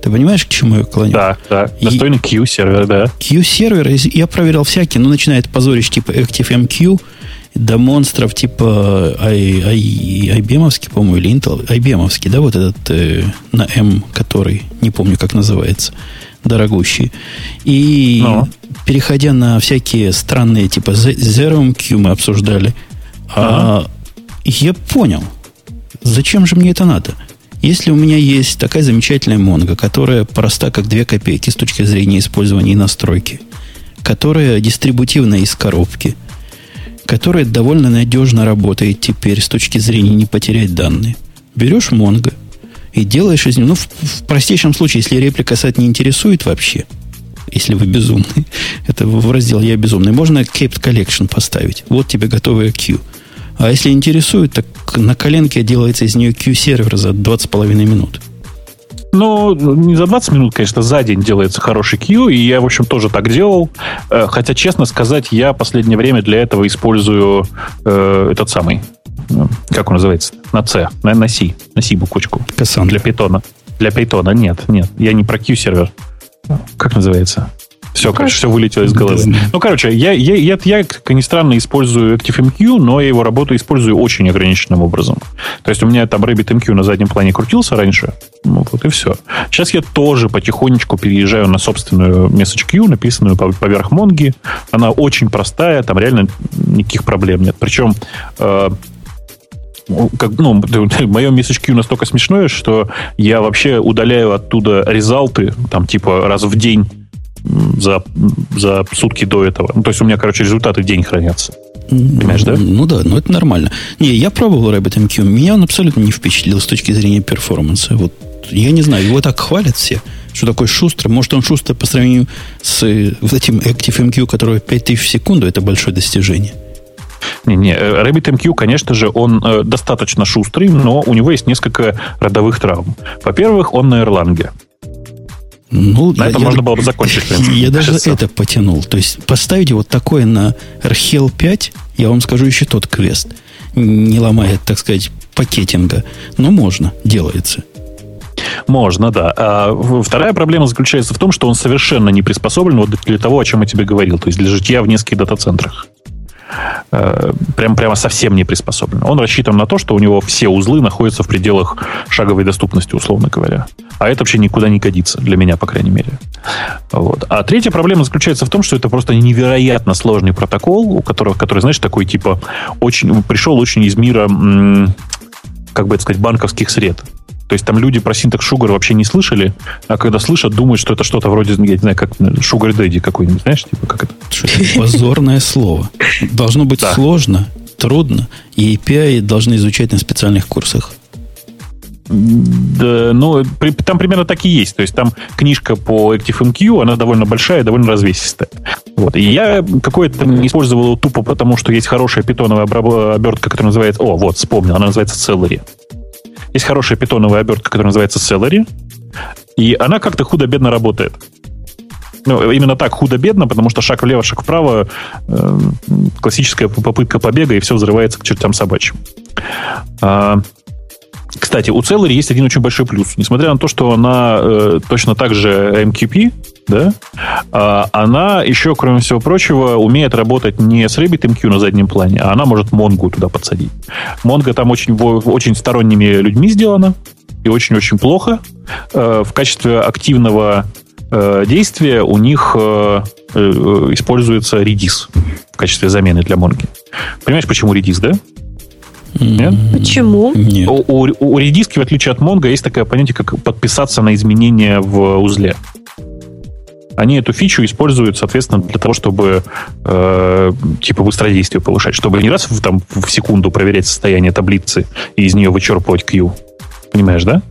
Ты понимаешь, к чему я клоню? Да, да. Достойный Q-сервер, да. Q-сервер, я проверял всякие, но начинает позорить типа ActiveMQ, до монстров типа IBM, по-моему, или Intel, IBM, да, вот этот э, на M, который, не помню, как называется, дорогущий. И Но. переходя на всякие странные, типа Zero Q мы обсуждали, а, я понял, зачем же мне это надо? Если у меня есть такая замечательная Монго, которая проста как две копейки с точки зрения использования и настройки, которая дистрибутивная из коробки – которая довольно надежно работает теперь с точки зрения не потерять данные. Берешь Mongo и делаешь из него, ну, в, в простейшем случае, если реплика сайт не интересует вообще, если вы безумный, [laughs] это в раздел «Я безумный», можно Capped Collection поставить. Вот тебе готовая Q. А если интересует, так на коленке делается из нее Q-сервер за 20,5 минут. Ну, не за 20 минут, конечно, за день делается хороший Q, и я, в общем, тоже так делал. Э, хотя, честно сказать, я последнее время для этого использую э, этот самый, э, как он называется, на C, на, на C, на C буквочку. Кассандра. Для питона. Для питона, нет, нет, я не про Q-сервер. Как называется? Все, короче, все вылетело из головы. Ну, короче, я, я, я, я, как ни странно, использую ActiveMQ, но я его работу использую очень ограниченным образом. То есть у меня там RabbitMQ на заднем плане крутился раньше, ну, вот и все. Сейчас я тоже потихонечку переезжаю на собственную MessageQ, написанную поверх Монги. Она очень простая, там реально никаких проблем нет. Причем э, как, ну, [laughs] мое MessageQ настолько смешное, что я вообще удаляю оттуда резалты, там, типа, раз в день за, за сутки до этого. Ну, то есть у меня, короче, результаты в день хранятся. Понимаешь, да? Ну да, но это нормально. Не, я пробовал RabbitMQ, меня он абсолютно не впечатлил с точки зрения перформанса. Вот я не знаю, его так хвалят все, что такой шустрый. Может, он шустрый по сравнению с э, вот этим ActiveMQ, который 5000 в секунду, это большое достижение. Не-не, э, RabbitMQ, конечно же, он э, достаточно шустрый, но у него есть несколько родовых травм. Во-первых, он на Erlang. Ну, на я, это я, можно было бы закончить. Я даже это потянул. То есть поставить вот такое на RHEL 5, я вам скажу, еще тот квест. Не ломает, так сказать, пакетинга. Но можно, делается. Можно, да. А вторая проблема заключается в том, что он совершенно не приспособлен вот для того, о чем я тебе говорил, то есть для житья в нескольких дата-центрах. Э, прям, прямо совсем не приспособлен. Он рассчитан на то, что у него все узлы находятся в пределах шаговой доступности, условно говоря. А это вообще никуда не годится, для меня, по крайней мере. Вот. А третья проблема заключается в том, что это просто невероятно сложный протокол, у которого, который, знаешь, такой типа очень пришел очень из мира, как бы это сказать, банковских сред. То есть там люди про синтекс Sugar вообще не слышали, а когда слышат, думают, что это что-то вроде, я не знаю, как Sugar Daddy какой-нибудь, знаешь, типа как это? Позорное слово. Должно быть сложно, трудно, и API должны изучать на специальных курсах. Да, ну, при, там примерно так и есть. То есть там книжка по ActiveMQ, она довольно большая, довольно развесистая. Вот. И я какое-то использовал его тупо, потому что есть хорошая питоновая обертка, которая называется... О, вот, вспомнил, она называется Celery. Есть хорошая питоновая обертка, которая называется Celery, и она как-то худо-бедно работает. Ну, именно так худо-бедно, потому что шаг влево, шаг вправо, э, классическая попытка побега, и все взрывается к чертям собачьим. А, кстати, у Celery есть один очень большой плюс. Несмотря на то, что она э, точно так же MQP, да, э, она еще, кроме всего прочего, умеет работать не с RabbitMQ на заднем плане, а она может Mongo туда подсадить. Mongo там очень, очень сторонними людьми сделана и очень-очень плохо. Э, в качестве активного э, действия у них э, используется Redis в качестве замены для Mongo. Понимаешь, почему Redis, да? Нет? Почему? Нет. У, у, у редиски, в отличие от Mongo, есть такое понятие, как подписаться на изменения в узле. Они эту фичу используют, соответственно, для того, чтобы э, типа быстродействие повышать, чтобы не раз в, там, в секунду проверять состояние таблицы и из нее вычерпывать Q. Понимаешь, да?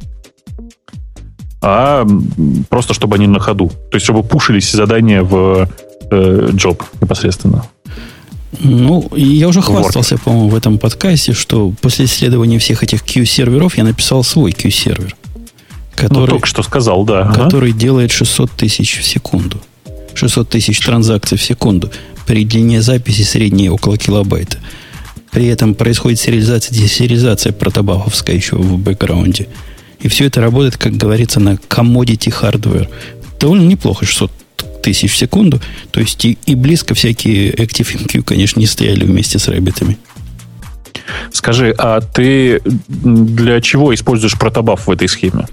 А просто чтобы они на ходу. То есть, чтобы пушились задания в э, job непосредственно. Ну, я уже хвастался, по-моему, в этом подкасте, что после исследования всех этих Q-серверов я написал свой Q-сервер. Который, ну, только что сказал, да. Который ага. делает 600 тысяч в секунду. 600 тысяч транзакций в секунду. При длине записи средней около килобайта. При этом происходит сериализация, десериализация протобафовская еще в бэкграунде. И все это работает, как говорится, на commodity hardware. Довольно неплохо, 600 тысяч в секунду. То есть и, и близко всякие ActiveMQ, конечно, не стояли вместе с рэббитами. Скажи, а ты для чего используешь протобаф в этой схеме?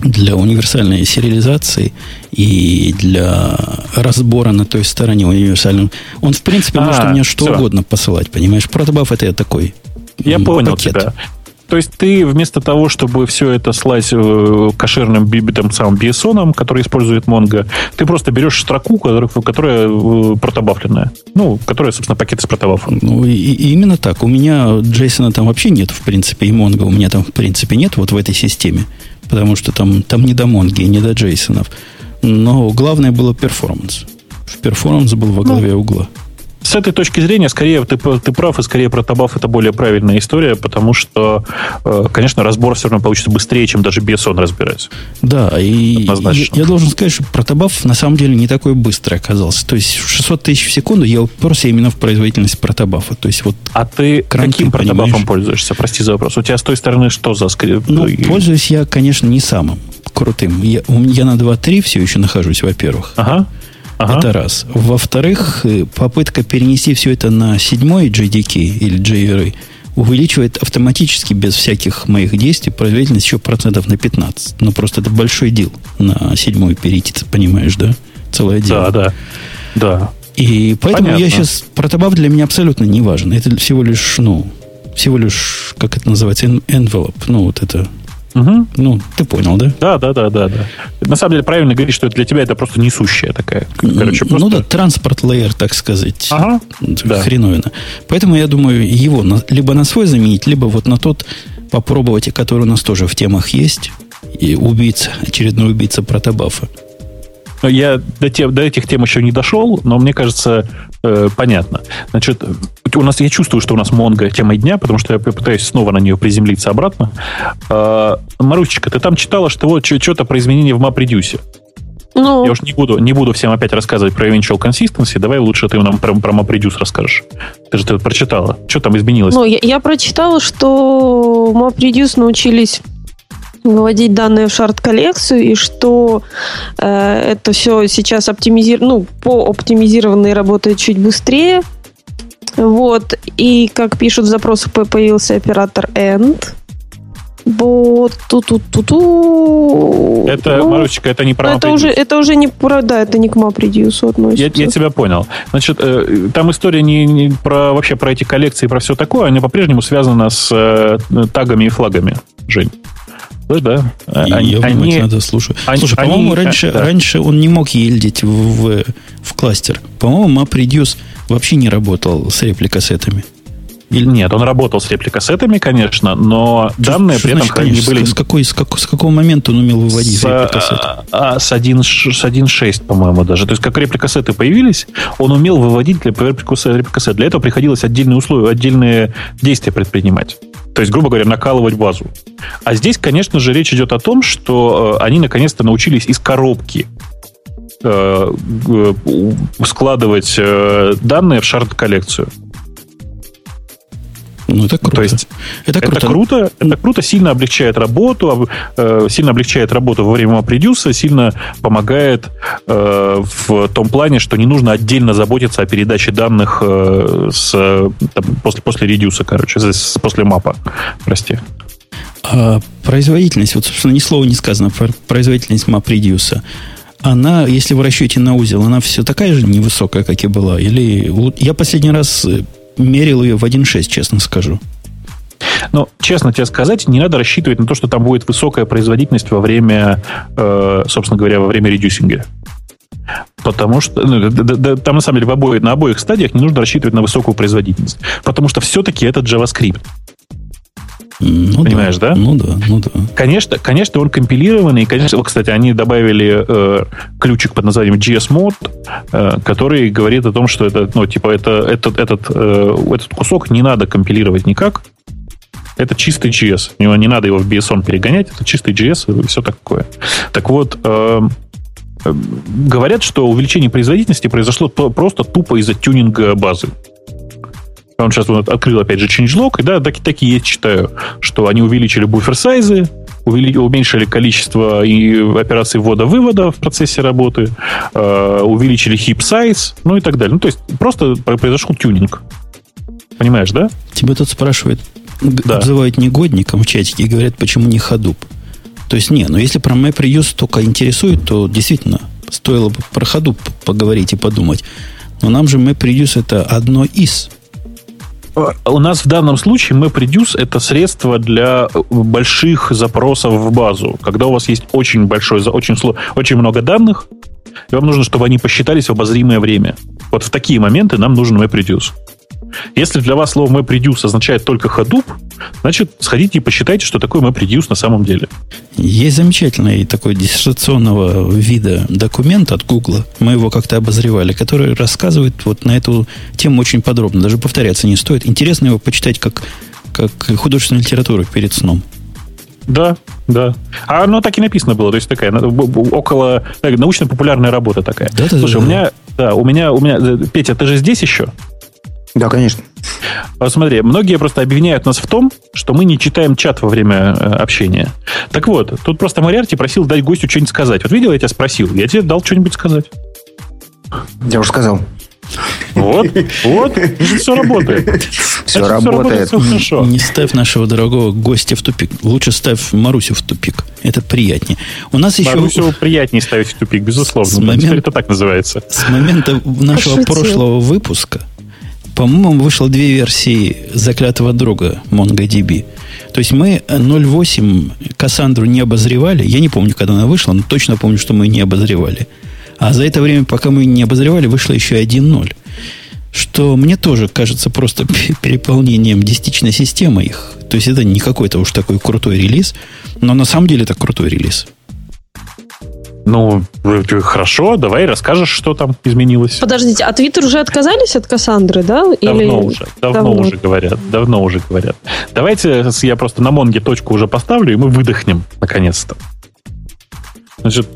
Для универсальной сериализации и для разбора на той стороне универсального. Он, в принципе, а, может меня что все. угодно посылать, понимаешь? Протобаф это я такой я понял пакет. тебя. То есть ты вместо того, чтобы все это слать э, кошерным бибитом самым BSON, который использует Mongo, ты просто берешь строку, которая, которая э, протобафленная. Ну, которая, собственно, пакет из протобафа. Ну, и, и именно так. У меня Джейсона там вообще нет, в принципе, и Mongo у меня там, в принципе, нет вот в этой системе. Потому что там, там не до Монги, не до Джейсонов. Но главное было перформанс. Перформанс был во главе ну, угла с этой точки зрения, скорее ты, ты прав, и скорее protobuf это более правильная история, потому что, э, конечно, разбор все равно получится быстрее, чем даже BSON разбирается. Да, и я, я должен сказать, что protobuf на самом деле не такой быстрый оказался. То есть 600 тысяч в секунду я уперся именно в производительность протобафа. То есть вот а ты каким протобафом пользуешься? Прости за вопрос. У тебя с той стороны что за скрипт? Ну, пользуюсь я, конечно, не самым крутым. Я, я на 2.3 все еще нахожусь, во-первых. Ага. Ага. Это раз. Во-вторых, э, попытка перенести все это на седьмой JDK или JRA увеличивает автоматически, без всяких моих действий, производительность еще процентов на 15. Ну, просто это большой дел на седьмой перейти, ты понимаешь, да? Целое дело. Да, да. Да. И поэтому Понятно. я сейчас... Протобаф для меня абсолютно не важен. Это всего лишь, ну, всего лишь, как это называется, envelope. Ну, вот это Угу. Ну, ты понял, да? Да, да, да, да, да. На самом деле правильно говорить, что для тебя это просто несущая такая. Короче, просто... Ну да, транспорт лейер, так сказать. Ага. Да. Хреновина. Поэтому я думаю, его на, либо на свой заменить, либо вот на тот попробовать, который у нас тоже в темах есть. И убийца, очередной убийца протобафа. Я до, те, до этих тем еще не дошел, но мне кажется, э, понятно. Значит, у нас я чувствую, что у нас Монго тема дня, потому что я пытаюсь снова на нее приземлиться обратно. Э, Марусечка, ты там читала, что вот что-то про изменения в MapReduce. Ну. Я уж не буду, не буду всем опять рассказывать про eventual consistency. Давай лучше ты нам про, про MapReduce расскажешь. Ты же ты прочитала. Что там изменилось? Ну, я, я прочитала, что MapReduce научились выводить данные в шарт-коллекцию, и что э, это все сейчас оптимизир... ну, по оптимизированной работает чуть быстрее. Вот. И, как пишут в запросах, появился оператор end. Вот, ту ту ту ту Это, ну, Марусечка, это не про это уже, это уже не про, да, это не к MapReduce относится. Я, я тебя понял. Значит, э, там история не, не про вообще про эти коллекции, про все такое, она по-прежнему связана с э, тагами и флагами, Жень. Да, да. Они, я они, надо слушаю. Они, Слушай, по-моему, раньше, да. раньше он не мог ельдить в, в, в кластер. По-моему, MapReduce вообще не работал с репликассетами. Или... Нет, он работал с репликассетами, конечно, но что, данные что при этом значит, конечно, были... С, какой, с, как, с какого момента он умел выводить с, репликассеты? А, с 1.6, по-моему, даже. То есть, как репликассеты появились, он умел выводить для репликассет. Для этого приходилось отдельные условия, отдельные действия предпринимать. То есть, грубо говоря, накалывать базу. А здесь, конечно же, речь идет о том, что э, они наконец-то научились из коробки э, складывать э, данные в шарт-коллекцию. Ну, это круто. То есть это круто. Это круто, это круто сильно облегчает работу, э, сильно облегчает работу во время MapReduce, сильно помогает э, в том плане, что не нужно отдельно заботиться о передаче данных э, с, там, после, после редюса, короче, с, после мапа, прости. А производительность, вот, собственно, ни слова не сказано про производительность MapReduce она, если вы расчете на узел, она все такая же невысокая, как и была? Или я последний раз мерил ее в 1.6, честно скажу. Но, честно тебе сказать, не надо рассчитывать на то, что там будет высокая производительность во время, э, собственно говоря, во время редюсинга. Потому что ну, да, да, там на самом деле в обоих, на обоих стадиях не нужно рассчитывать на высокую производительность. Потому что все-таки это JavaScript. Ну, Понимаешь, да. да? Ну да, ну да. Конечно, конечно, он компилированный. Конечно, кстати, они добавили э, ключик под названием GSMod, э, который говорит о том, что это, ну, типа, это, этот, этот, э, этот кусок не надо компилировать никак. Это чистый JS. Не, не надо его в BSON перегонять. Это чистый JS и все такое. Так вот, э, э, говорят, что увеличение производительности произошло просто тупо из-за тюнинга базы. Он сейчас вот открыл, опять же, changelog, и да, так, так и есть, читаю, что они увеличили буфер-сайзы, уменьшили количество и операций ввода-вывода в процессе работы, э, увеличили heap size, ну и так далее. Ну, то есть просто произошел тюнинг. Понимаешь, да? Тебя тут спрашивают, да. обзывают негодником в чатике и говорят, почему не ходуп. То есть, не, но если про MapReuse только интересует, то действительно стоило бы про ходу поговорить и подумать. Но нам же MapReduce это одно из у нас в данном случае MapReduce – это средство для больших запросов в базу. Когда у вас есть очень большой, очень, очень много данных, и вам нужно, чтобы они посчитались в обозримое время. Вот в такие моменты нам нужен MapReduce. Если для вас слово MapReduce означает только Hadoop, значит, сходите и посчитайте, что такое MapReduce на самом деле. Есть замечательный такой диссертационного вида документ от Google, мы его как-то обозревали, который рассказывает вот на эту тему очень подробно, даже повторяться не стоит. Интересно его почитать как, как художественную литературу перед сном. Да, да. А оно так и написано было, то есть такая около научно-популярная работа такая. Да, Слушай, да, у меня, да, у меня, у меня, Петя, ты же здесь еще? Да, конечно. Смотри, многие просто обвиняют нас в том, что мы не читаем чат во время э, общения. Так вот, тут просто Мариарти просил дать гостю что-нибудь сказать. Вот видел, я тебя спросил, я тебе дал что-нибудь сказать. Я уже сказал. Вот, вот, все работает. Все работает. Все хорошо. Не ставь нашего дорогого гостя в тупик. Лучше ставь Марусю в тупик. Это приятнее. У нас еще... Марусю приятнее ставить в тупик, безусловно. С момент... Теперь это так называется. С момента нашего Пошутил. прошлого выпуска, по-моему, вышло две версии заклятого друга MongoDB. То есть мы 0.8 Кассандру не обозревали. Я не помню, когда она вышла, но точно помню, что мы не обозревали. А за это время, пока мы не обозревали, вышло еще 1.0. Что мне тоже кажется просто [laughs] переполнением десятичной системы их. То есть это не какой-то уж такой крутой релиз, но на самом деле это крутой релиз. Ну, хорошо, давай расскажешь, что там изменилось. Подождите, а Твиттер уже отказались от Кассандры, да? Давно Или... уже, давно, давно уже говорят, давно уже говорят. Давайте я просто на Монге точку уже поставлю, и мы выдохнем, наконец-то. Значит,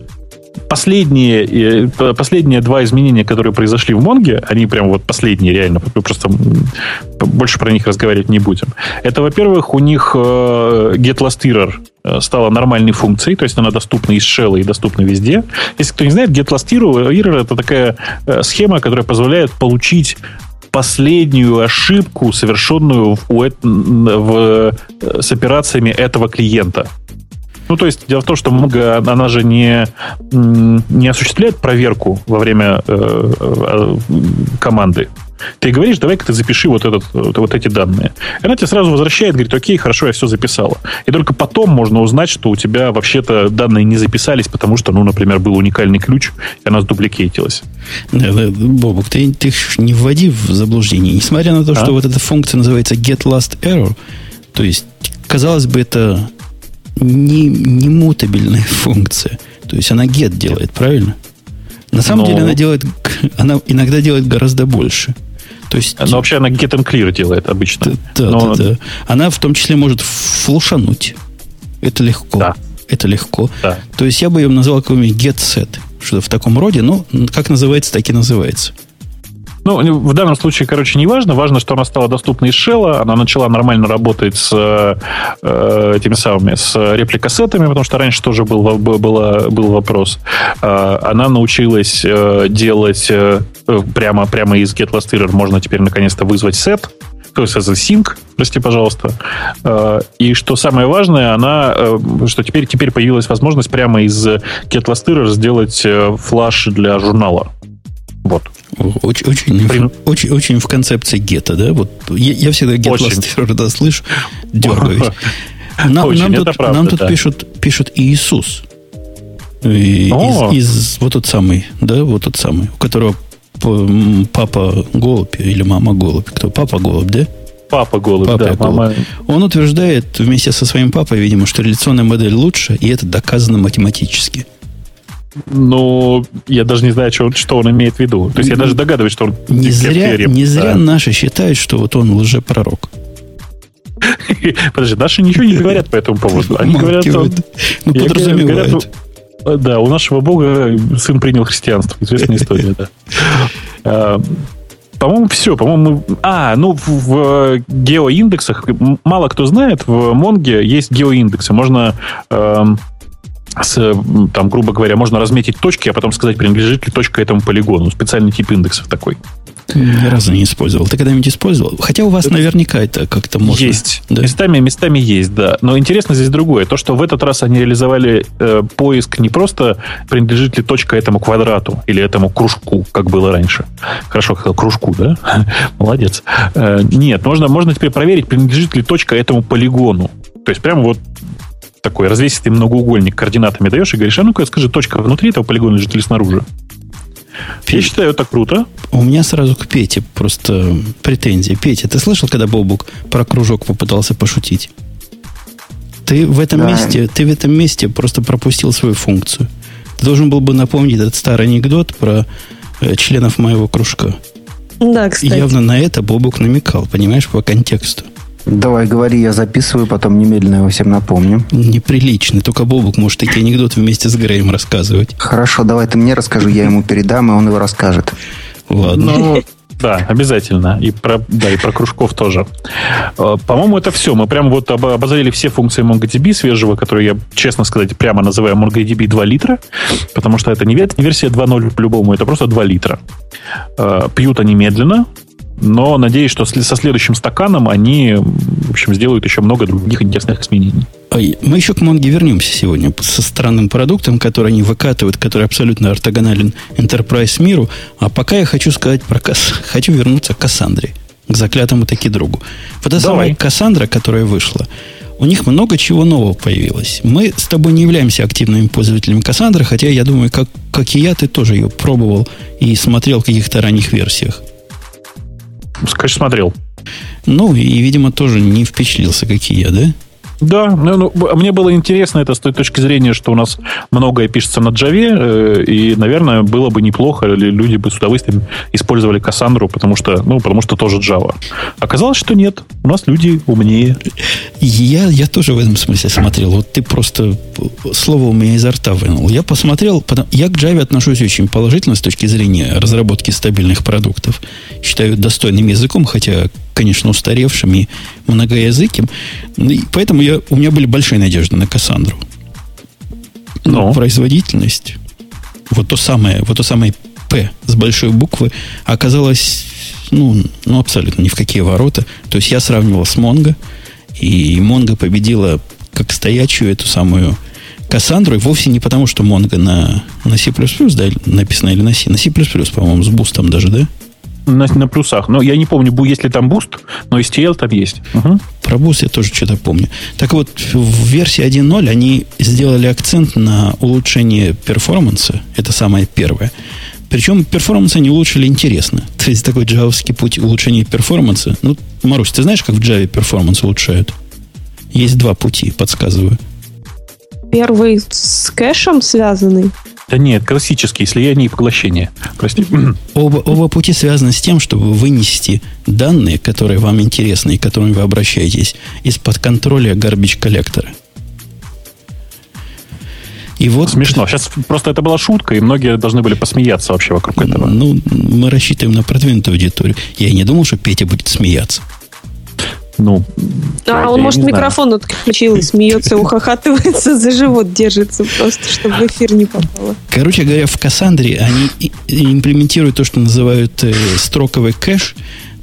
последние, последние два изменения, которые произошли в Монге, они прям вот последние реально, просто больше про них разговаривать не будем. Это, во-первых, у них э, Get Last Error э, стала нормальной функцией, то есть она доступна из shell и доступна везде. Если кто не знает, Get Last Error это такая э, схема, которая позволяет получить последнюю ошибку, совершенную в, в, с операциями этого клиента. Ну, то есть, дело в том, что Mongo, она же не, не осуществляет проверку во время э, э, команды. Ты говоришь, давай-ка ты запиши вот, этот, вот эти данные. И она тебе сразу возвращает, говорит, окей, хорошо, я все записала. И только потом можно узнать, что у тебя вообще-то данные не записались, потому что, ну, например, был уникальный ключ, и она сдубликейтилась. Бобок, ты, ты не вводи в заблуждение. Несмотря на то, а? что вот эта функция называется get last error, то есть, казалось бы, это не, не мутабельная функция. То есть она get делает, правильно? На самом Но... деле она делает, она иногда делает гораздо больше. То есть, Но вообще она get and clear делает обычно. Да, Но... да, да. Она в том числе может флушануть. Это легко. Да. Это легко. Да. То есть я бы ее назвал какой-нибудь get set. Что-то в таком роде. Но как называется, так и называется. Ну, в данном случае, короче, не важно. Важно, что она стала доступна из шелла. Она начала нормально работать с э, этими самыми, с репликассетами, потому что раньше тоже был, был, был вопрос. Э, она научилась э, делать э, прямо, прямо из Get Last Error можно теперь наконец-то вызвать сет. То есть это sync, прости, пожалуйста. Э, и что самое важное, она, э, что теперь, теперь появилась возможность прямо из Get Last Error сделать э, флаш для журнала. Вот. Очень, очень, Прим... очень, очень в концепции гетто, да? Вот я, я всегда get очень. last [laughs] error, слышу, дергаюсь. [laughs] Нам, очень, нам, тут, правда, нам тут да. пишут, пишут Иисус. Из, из вот тот самый, да, вот тот самый, у которого папа голубь или мама голубь. Кто? Папа голубь, да? Папа голубь, папа да. Голубь. Мама... Он утверждает вместе со своим папой, видимо, что реляционная модель лучше, и это доказано математически. Ну, я даже не знаю, что, что он имеет в виду. То есть я даже догадываюсь, что он... Не зря, не зря да. наши считают, что вот он лжепророк. [laughs] Подожди, наши ничего не говорят по этому поводу. Они говорят... Ну, подразумевают. Да, у нашего бога сын принял христианство. Известная история, да. А, по-моему, все. По-моему, а, ну в, в геоиндексах мало кто знает, в Монге есть геоиндексы. Можно эм, с, там, грубо говоря, можно разметить точки, а потом сказать, принадлежит ли точка этому полигону. Специальный тип индексов такой. Ни разу не использовал. Ты когда-нибудь использовал? Хотя у вас это наверняка это как-то можно. Есть. Да? Местами, местами есть, да. Но интересно здесь другое. То, что в этот раз они реализовали э, поиск не просто принадлежит ли точка этому квадрату или этому кружку, как было раньше. Хорошо, сказал кружку, да? [laughs] Молодец. Э, нет, можно, можно теперь проверить, принадлежит ли точка этому полигону. То есть прямо вот такой развесистый многоугольник координатами даешь и говоришь, а ну-ка скажи, точка внутри этого полигона лежит или снаружи? Я считаю, это круто. у меня сразу к Пете просто претензии. Петя, ты слышал, когда Бобук про кружок попытался пошутить? Ты в этом да. месте, ты в этом месте просто пропустил свою функцию. Ты должен был бы напомнить этот старый анекдот про э, членов моего кружка. Да, кстати. Явно на это Бобук намекал, понимаешь, по контексту. Давай, говори, я записываю, потом немедленно его всем напомню. Неприлично. Только Бобук может такие анекдоты вместе с Греем рассказывать. Хорошо, давай ты мне расскажи, я ему передам, и он его расскажет. Ладно. Ну, да, обязательно. И про, да, и про кружков тоже. Э, по-моему, это все. Мы прямо вот обозрели все функции MongoDB свежего, которые я, честно сказать, прямо называю MongoDB 2 литра, потому что это не версия 2.0 по-любому, это просто 2 литра. Э, пьют они медленно, но надеюсь, что со следующим стаканом они, в общем, сделают еще много других интересных изменений. Мы еще к Монге вернемся сегодня со странным продуктом, который они выкатывают, который абсолютно ортогонален Enterprise миру. А пока я хочу сказать про Кас... хочу вернуться к Кассандре, к заклятому таки другу. Вот эта самая Кассандра, которая вышла, у них много чего нового появилось. Мы с тобой не являемся активными пользователями Кассандры, хотя я думаю, как, как и я, ты тоже ее пробовал и смотрел в каких-то ранних версиях. Конечно, смотрел. Ну, и, видимо, тоже не впечатлился, как и я, да? Да, ну, ну, мне было интересно это с той точки зрения, что у нас многое пишется на Java, э, и, наверное, было бы неплохо, или люди бы с удовольствием использовали Кассандру, потому что, ну, потому что тоже Java. Оказалось, что нет. У нас люди умнее. Я, я тоже в этом смысле смотрел. Вот ты просто слово у меня изо рта вынул. Я посмотрел, я к Java отношусь очень положительно с точки зрения разработки стабильных продуктов. Считаю достойным языком, хотя конечно, устаревшим и многоязыким. И поэтому я, у меня были большие надежды на Кассандру. Но ну. производительность, вот то самое, вот то самое П с большой буквы, оказалось ну, ну, абсолютно ни в какие ворота. То есть я сравнивал с Монго, и Монго победила как стоячую эту самую Кассандру, и вовсе не потому, что Монго на, на C++, да, написано, или на C, на C++, по-моему, с бустом даже, да? На, на плюсах. Но я не помню, есть ли там буст, но STL там есть. Угу. Про буст я тоже что-то помню. Так вот, в версии 1.0 они сделали акцент на улучшение перформанса. Это самое первое. Причем перформанс они улучшили интересно. [laughs] То есть такой джавовский путь улучшения перформанса. Ну, Марусь, ты знаешь, как в Java перформанс улучшают? Есть два пути, подсказываю. Первый с кэшем связанный. Да нет, классические слияние и поглощение. Прости. [clears throat] Оба, оба пути связаны с тем, чтобы вынести данные, которые вам интересны и к которым вы обращаетесь, из-под контроля garbage collector а. И вот... Смешно. Сейчас просто это была шутка, и многие должны были посмеяться вообще вокруг этого. Ну, мы рассчитываем на продвинутую аудиторию. Я и не думал, что Петя будет смеяться. Ну, а он, может, микрофон отключил смеется, ухахатывается, за живот держится просто, чтобы в эфир не попало. Короче говоря, в Кассандре они имплементируют то, что называют э, строковый кэш,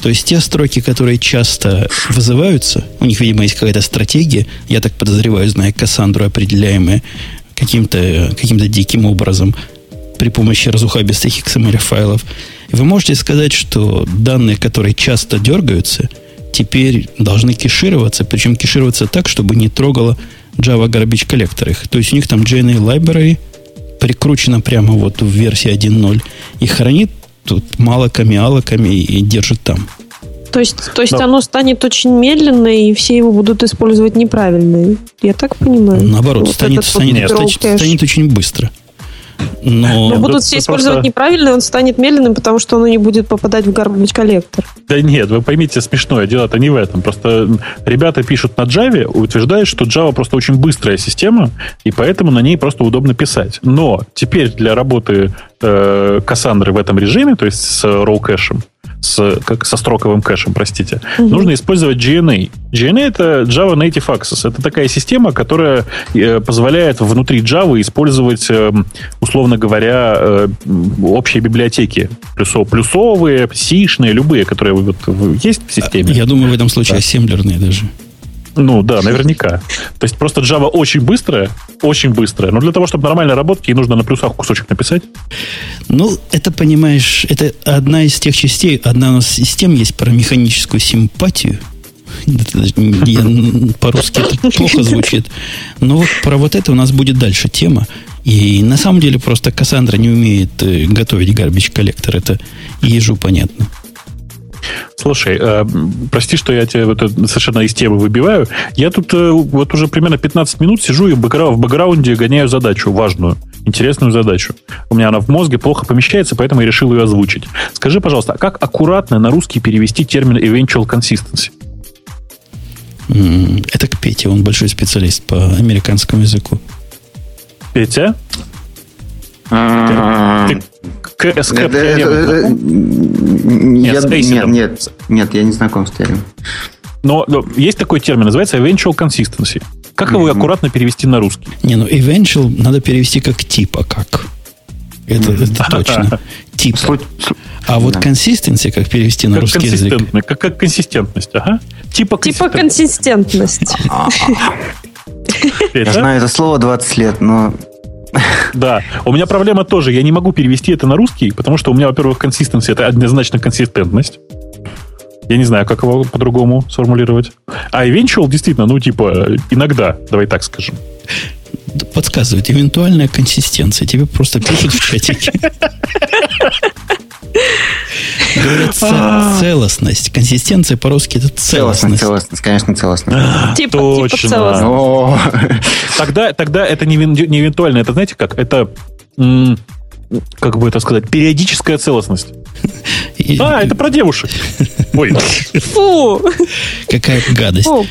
то есть те строки, которые часто вызываются, у них, видимо, есть какая-то стратегия, я так подозреваю, зная Кассандру, определяемая каким-то каким диким образом при помощи разухабистых XML файлов. Вы можете сказать, что данные, которые часто дергаются – теперь должны кешироваться, причем кешироваться так, чтобы не трогало Java Garbage Collector их. То есть у них там JNA Library прикручено прямо вот в версии 1.0 и хранит тут малоками, алоками и держит там. То есть, то есть да. оно станет очень медленно, и все его будут использовать неправильно. Я так понимаю. Наоборот, вот станет, станет, станет, станет очень быстро. Но, Но будут все использовать просто... неправильно, он станет медленным, потому что он не будет попадать в garbage коллектор. Да нет, вы поймите, смешное дело-то не в этом. Просто ребята пишут на Java, утверждают, что Java просто очень быстрая система, и поэтому на ней просто удобно писать. Но теперь для работы э, Кассандры в этом режиме, то есть с raw кэшем, с, как, со строковым кэшем, простите, угу. нужно использовать GNA. GNA это Java Native Access. Это такая система, которая э, позволяет внутри Java использовать, э, условно говоря, э, общие библиотеки. Плюсо, плюсовые, сишные, любые, которые вот, есть в системе. Я думаю, в этом случае да. ассемблерные даже. Ну да, наверняка. То есть просто Java очень быстрая, очень быстрая. Но для того, чтобы нормально работать, ей нужно на плюсах кусочек написать. Ну, это, понимаешь, это одна из тех частей, одна у нас систем есть про механическую симпатию. По-русски это плохо звучит. Но вот про вот это у нас будет дальше тема. И на самом деле просто Кассандра не умеет э, готовить гарбич коллектор. Это ежу понятно. Слушай, э, прости, что я тебя вот совершенно из темы выбиваю. Я тут э, вот уже примерно 15 минут сижу и в, бэкграу- в бэкграунде гоняю задачу важную, интересную задачу. У меня она в мозге плохо помещается, поэтому я решил ее озвучить. Скажи, пожалуйста, а как аккуратно на русский перевести термин eventual consistency? Это к Пете, он большой специалист по американскому языку. Петя? Ты с Это- Кэп это- теоремой это- знаком? Нет, нет, нет, нет, я не знаком с термином. Но но есть такой термин, называется eventual consistency. Как его Мгм. аккуратно перевести на русский? Не, ну eventual надо перевести как типа как. Это, это [laughs] точно. Типа. А вот да. consistency, как перевести на Как русский язык? Как, как консистентность, ага. Типа Типа консистентность. консистентность. Петя? Я знаю это слово 20 лет, но [laughs] Да. У меня проблема тоже. Я не могу перевести это на русский, потому что у меня, во-первых, консистенция это однозначно консистентность. Я не знаю, как его по-другому сформулировать. А eventual действительно, ну, типа, иногда, давай так скажем. Подсказывает, эвентуальная консистенция. Тебе просто пишут в чатике. [laughs] Це- целостность. Консистенция по-русски это целостность, целостность. целостность, конечно, целостность. Типа, типа Точно. целостность. Тогда, тогда это не, не эвентуально, это знаете как? Это, как бы это сказать, периодическая целостность. А, это про девушек. Ой, Фу! Какая гадость. Фу!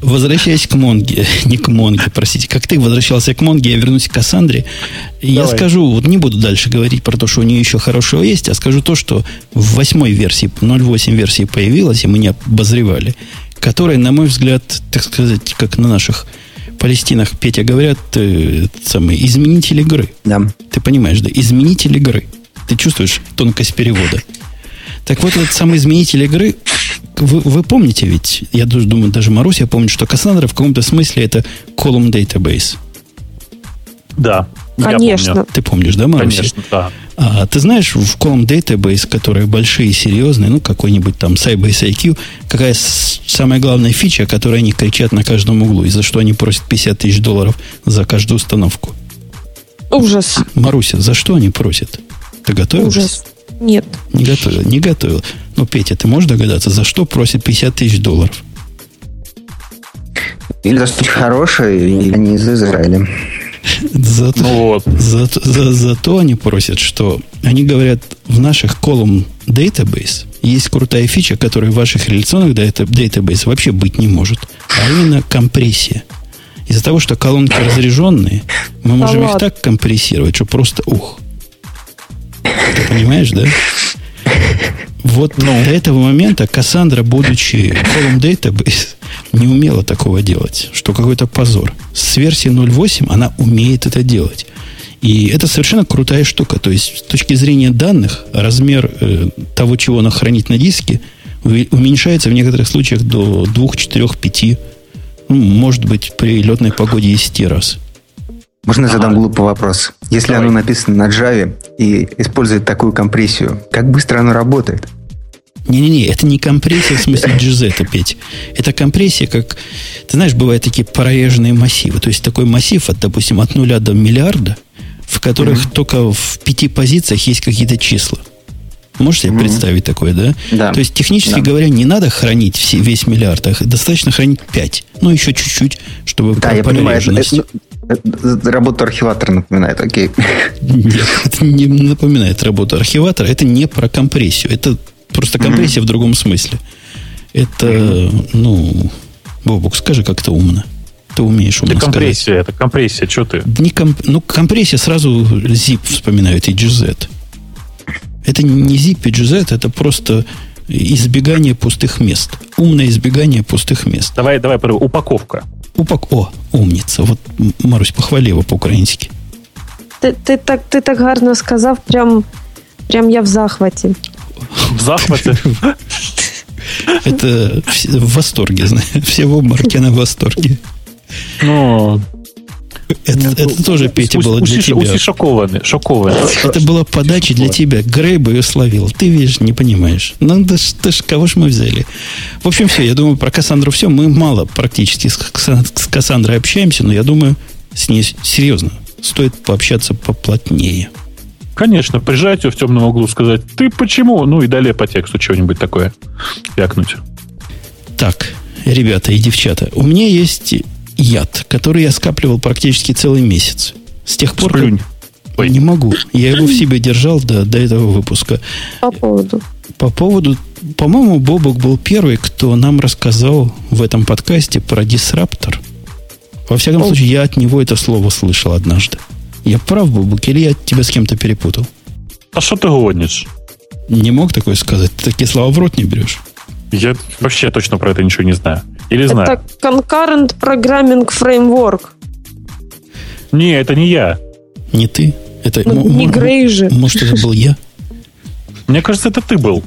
Возвращаясь к Монге, не к Монге, простите, как ты возвращался к Монге, я вернусь к Кассандре. Я скажу, вот не буду дальше говорить про то, что у нее еще хорошего есть, а скажу то, что в восьмой версии, 0.8 версии появилась, и мы не обозревали, которая, на мой взгляд, так сказать, как на наших Палестинах, Петя, говорят, э, самый, изменитель игры. да. Ты понимаешь, да? Изменитель игры. Ты чувствуешь тонкость перевода. Так вот, этот самый изменитель игры, вы, вы помните ведь, я думаю, даже Маруся помнит, что Cassandra в каком-то смысле это column database. да. Я Конечно. помню. Ты помнишь, да, Маруся? Конечно, да. А, ты знаешь, в column database, которые большие и серьезные, ну, какой-нибудь там Sybase IQ, какая самая главная фича, которую они кричат на каждом углу, и за что они просят 50 тысяч долларов за каждую установку? Ужас. Маруся, за что они просят? Ты готовилась? Ужас. Нет. Не готовил, не готовил. Ну, Петя, ты можешь догадаться, за что просит 50 тысяч долларов? Или за что-нибудь хорошее, или они из Израиля. За, Ну вот. за, за, за то они просят, что они говорят, в наших column database есть крутая фича, которая в ваших реляционных database вообще быть не может. А именно компрессия. Из-за того, что колонки разряженные, мы можем их так компрессировать, что просто ух. Ты понимаешь, да? Вот до этого момента Кассандра, будучи column database, не умела такого делать, что какой-то позор. С версии 0.8 она умеет это делать. И это совершенно крутая штука. То есть, с точки зрения данных, размер э, того, чего она хранит на диске, уменьшается в некоторых случаях до 2, 4, 5, ну, может быть, при летной погоде 10 раз. Можно я задам глупый вопрос? Если Давай. оно написано на Java и использует такую компрессию, как быстро оно работает? Не-не-не, это не компрессия в смысле [laughs] GZ, Петь. Это компрессия, как... Ты знаешь, бывают такие прореженные массивы. То есть такой массив, от, допустим, от нуля до миллиарда, в которых только в пяти позициях есть какие-то числа. Можешь себе представить такое, да? Да. То есть, технически Да. говоря, не надо хранить все, весь миллиард, а достаточно хранить 5. Ну, еще чуть-чуть, чтобы Да, я понимаю. Это, это- это работу архиватора напоминает, окей. Нет, это не напоминает работу архиватора. Это не про компрессию. Это просто компрессия в другом смысле. Это, ну, Бобук, скажи, как это умно. Ты умеешь умно Это сказать. компрессия, это компрессия, что ты? Не комп- Ну, компрессия сразу zip вспоминают и GZ. Это не zip и GZ, это просто избегание пустых мест. Умное избегание пустых мест. Давай, давай, про- упаковка. Упак... О, умница. Вот, Марусь, похвали его по-украински. Ти, ти, так, ти так гарно сказав, прям, прям я в захваті. В захвате. [laughs] Это в восторге, знаешь. Все в обмороке на восторге. Ну, Это, это тоже, Петя, было для тебя. уси шокованы, шокованы. Это была подача для тебя. Грейб ее словил. Ты, видишь, не понимаешь. Ну, да ты ж, кого ж мы взяли? В общем, все. Я думаю, про Кассандру все. Мы мало практически с Кассандрой общаемся, но я думаю, с ней серьезно. стоит пообщаться поплотнее. Конечно, прижать ее в темном углу, сказать, ты почему? Ну и далее по тексту что-нибудь такое вякнуть. Так, ребята и девчата, у меня есть яд, который я скапливал практически целый месяц. С тех пор... Сплюнь. Ой. Не могу. Я его в себе держал до, до этого выпуска. По поводу. По поводу... По-моему, Бобок был первый, кто нам рассказал в этом подкасте про дисраптор. Во всяком О. случае, я от него это слово слышал однажды. Я прав, Бобук, или я тебя с кем-то перепутал? А что ты гонишь? Не мог такое сказать. Ты такие слова в рот не берешь. Я вообще точно про это ничего не знаю. Или это знаю. Это Concurrent Programming Framework. Не, это не я. Не ты? Это, ну, не Грей же. Может, это был я? Мне кажется, это ты был.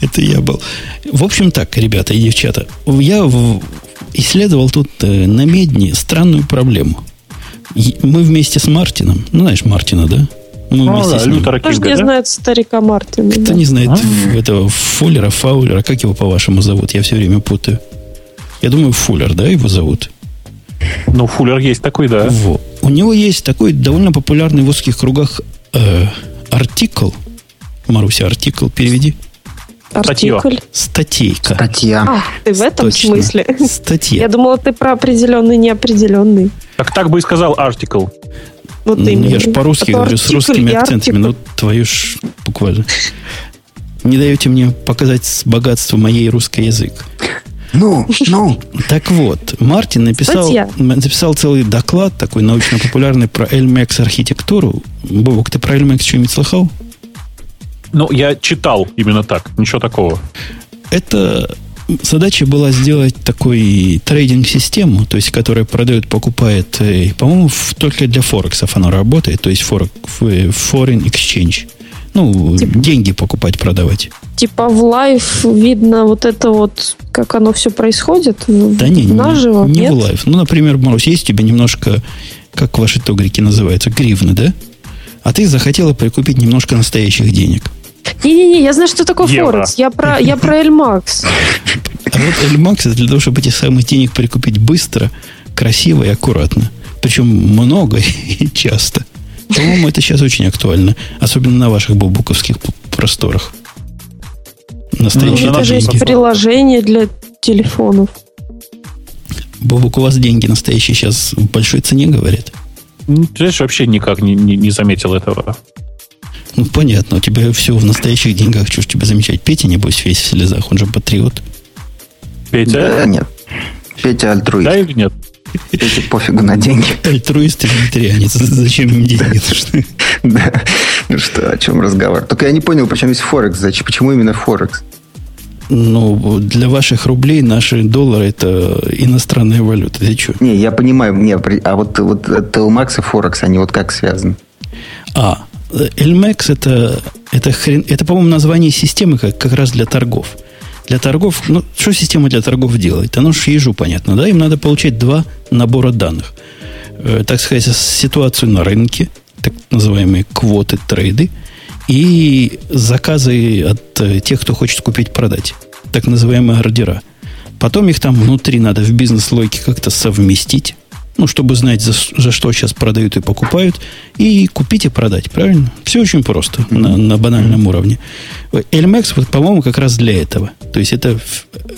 Это я был. В общем так, ребята и девчата, я исследовал тут э, на медне странную проблему мы вместе с Мартином, ну, знаешь Мартина, да? Мы ну, вместе да, с ним. Кто же не да? знает старика Мартина? Кто да? не знает А-а-а. этого Фуллера, Фаулера, как его по-вашему зовут? Я все время путаю. Я думаю, Фуллер, да, его зовут? Ну, Фуллер есть такой, да. Во. У него есть такой довольно популярный в узких кругах э, артикл. Маруся, артикл переведи. Артикль. Статейка. Статья. А, ты в этом Точно. смысле? Статья. Я думала, ты про определенный, неопределенный. Так так бы и сказал артикл. Вот ну, я же по-русски говорю с русскими акцентами, но твою ж буквально. Не даете мне показать богатство моей русский язык. Ну, ну. Так вот, Мартин написал, написал целый доклад такой научно-популярный про LMAX архитектуру. Бобок, ты про LMAX что-нибудь слыхал? Ну, я читал именно так, ничего такого. Это задача была сделать такой трейдинг-систему, то есть, которая продает, покупает, э, по-моему, только для Форексов она работает, то есть форек, foreign exchange. Ну, типа, деньги покупать, продавать. Типа в live видно вот это вот, как оно все происходит? Да не, наживо, не, не в live. Ну, например, Марусь, есть у тебя немножко, как ваши тогрики называются, гривны, да? А ты захотела прикупить немножко настоящих денег. Не-не-не, я знаю, что такое. Форекс. Я про, я про Эльмакс. А вот Эльмакс это для того, чтобы этих самых денег прикупить быстро, красиво и аккуратно. Причем много [laughs] и часто. По-моему, это сейчас очень актуально. Особенно на ваших бубуковских просторах. Настоящие ну, это же есть приложение для телефонов. Бобук, у вас деньги настоящие сейчас в большой цене, говорят? Ну, ты знаешь, вообще никак не, не, не заметил этого. Ну, понятно, у тебя все в настоящих деньгах. Чего ж тебя замечать? Петя, небось, весь в слезах, он же патриот. Петя? Да, нет. Петя альтруист. Да или нет? Петя пофигу на деньги. Альтруист и вегетарианец. Зачем им деньги нужны? Да. Ну что, о чем разговор? Только я не понял, почему есть Форекс. Зачем, почему именно Форекс? Ну, для ваших рублей наши доллары это иностранная валюта. Ты что? Не, я понимаю, не, а вот, вот Телмакс и Форекс, они вот как связаны? А, LMAX это, это, хрен, это, по-моему, название системы как, как раз для торгов. Для торгов, ну, что система для торгов делает? Оно же ежу понятно, да? Им надо получать два набора данных. Э, так сказать, ситуацию на рынке, так называемые квоты, трейды, и заказы от э, тех, кто хочет купить, продать. Так называемые ордера. Потом их там внутри надо в бизнес-логике как-то совместить ну, чтобы знать, за, за что сейчас продают и покупают, и купить и продать, правильно? Все очень просто mm-hmm. на, на банальном mm-hmm. уровне. LMX, вот, по-моему, как раз для этого. То есть это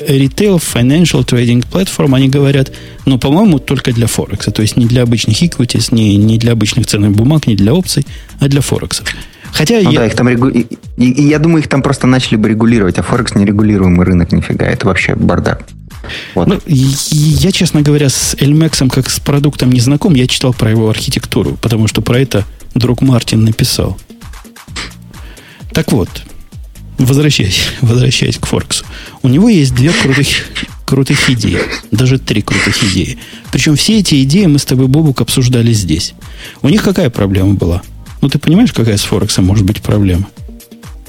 Retail Financial Trading Platform, они говорят, но, по-моему, только для Форекса. То есть не для обычных equities, не, не для обычных ценных бумаг, не для опций, а для Форексов. Хотя ну, я... да, их там регу... и, и, и я думаю, их там просто начали бы регулировать, а Форекс нерегулируемый рынок нифига. Это вообще бардак. Вот. Ну, я, честно говоря, с Эльмексом как с продуктом не знаком. Я читал про его архитектуру, потому что про это друг Мартин написал. Так вот, возвращаясь, [laughs] возвращаясь к Форксу. У него есть две крутых, крутых идеи. Даже три крутых идеи. Причем все эти идеи мы с тобой, Бобук, обсуждали здесь. У них какая проблема была? Ну, ты понимаешь, какая с Форексом может быть проблема?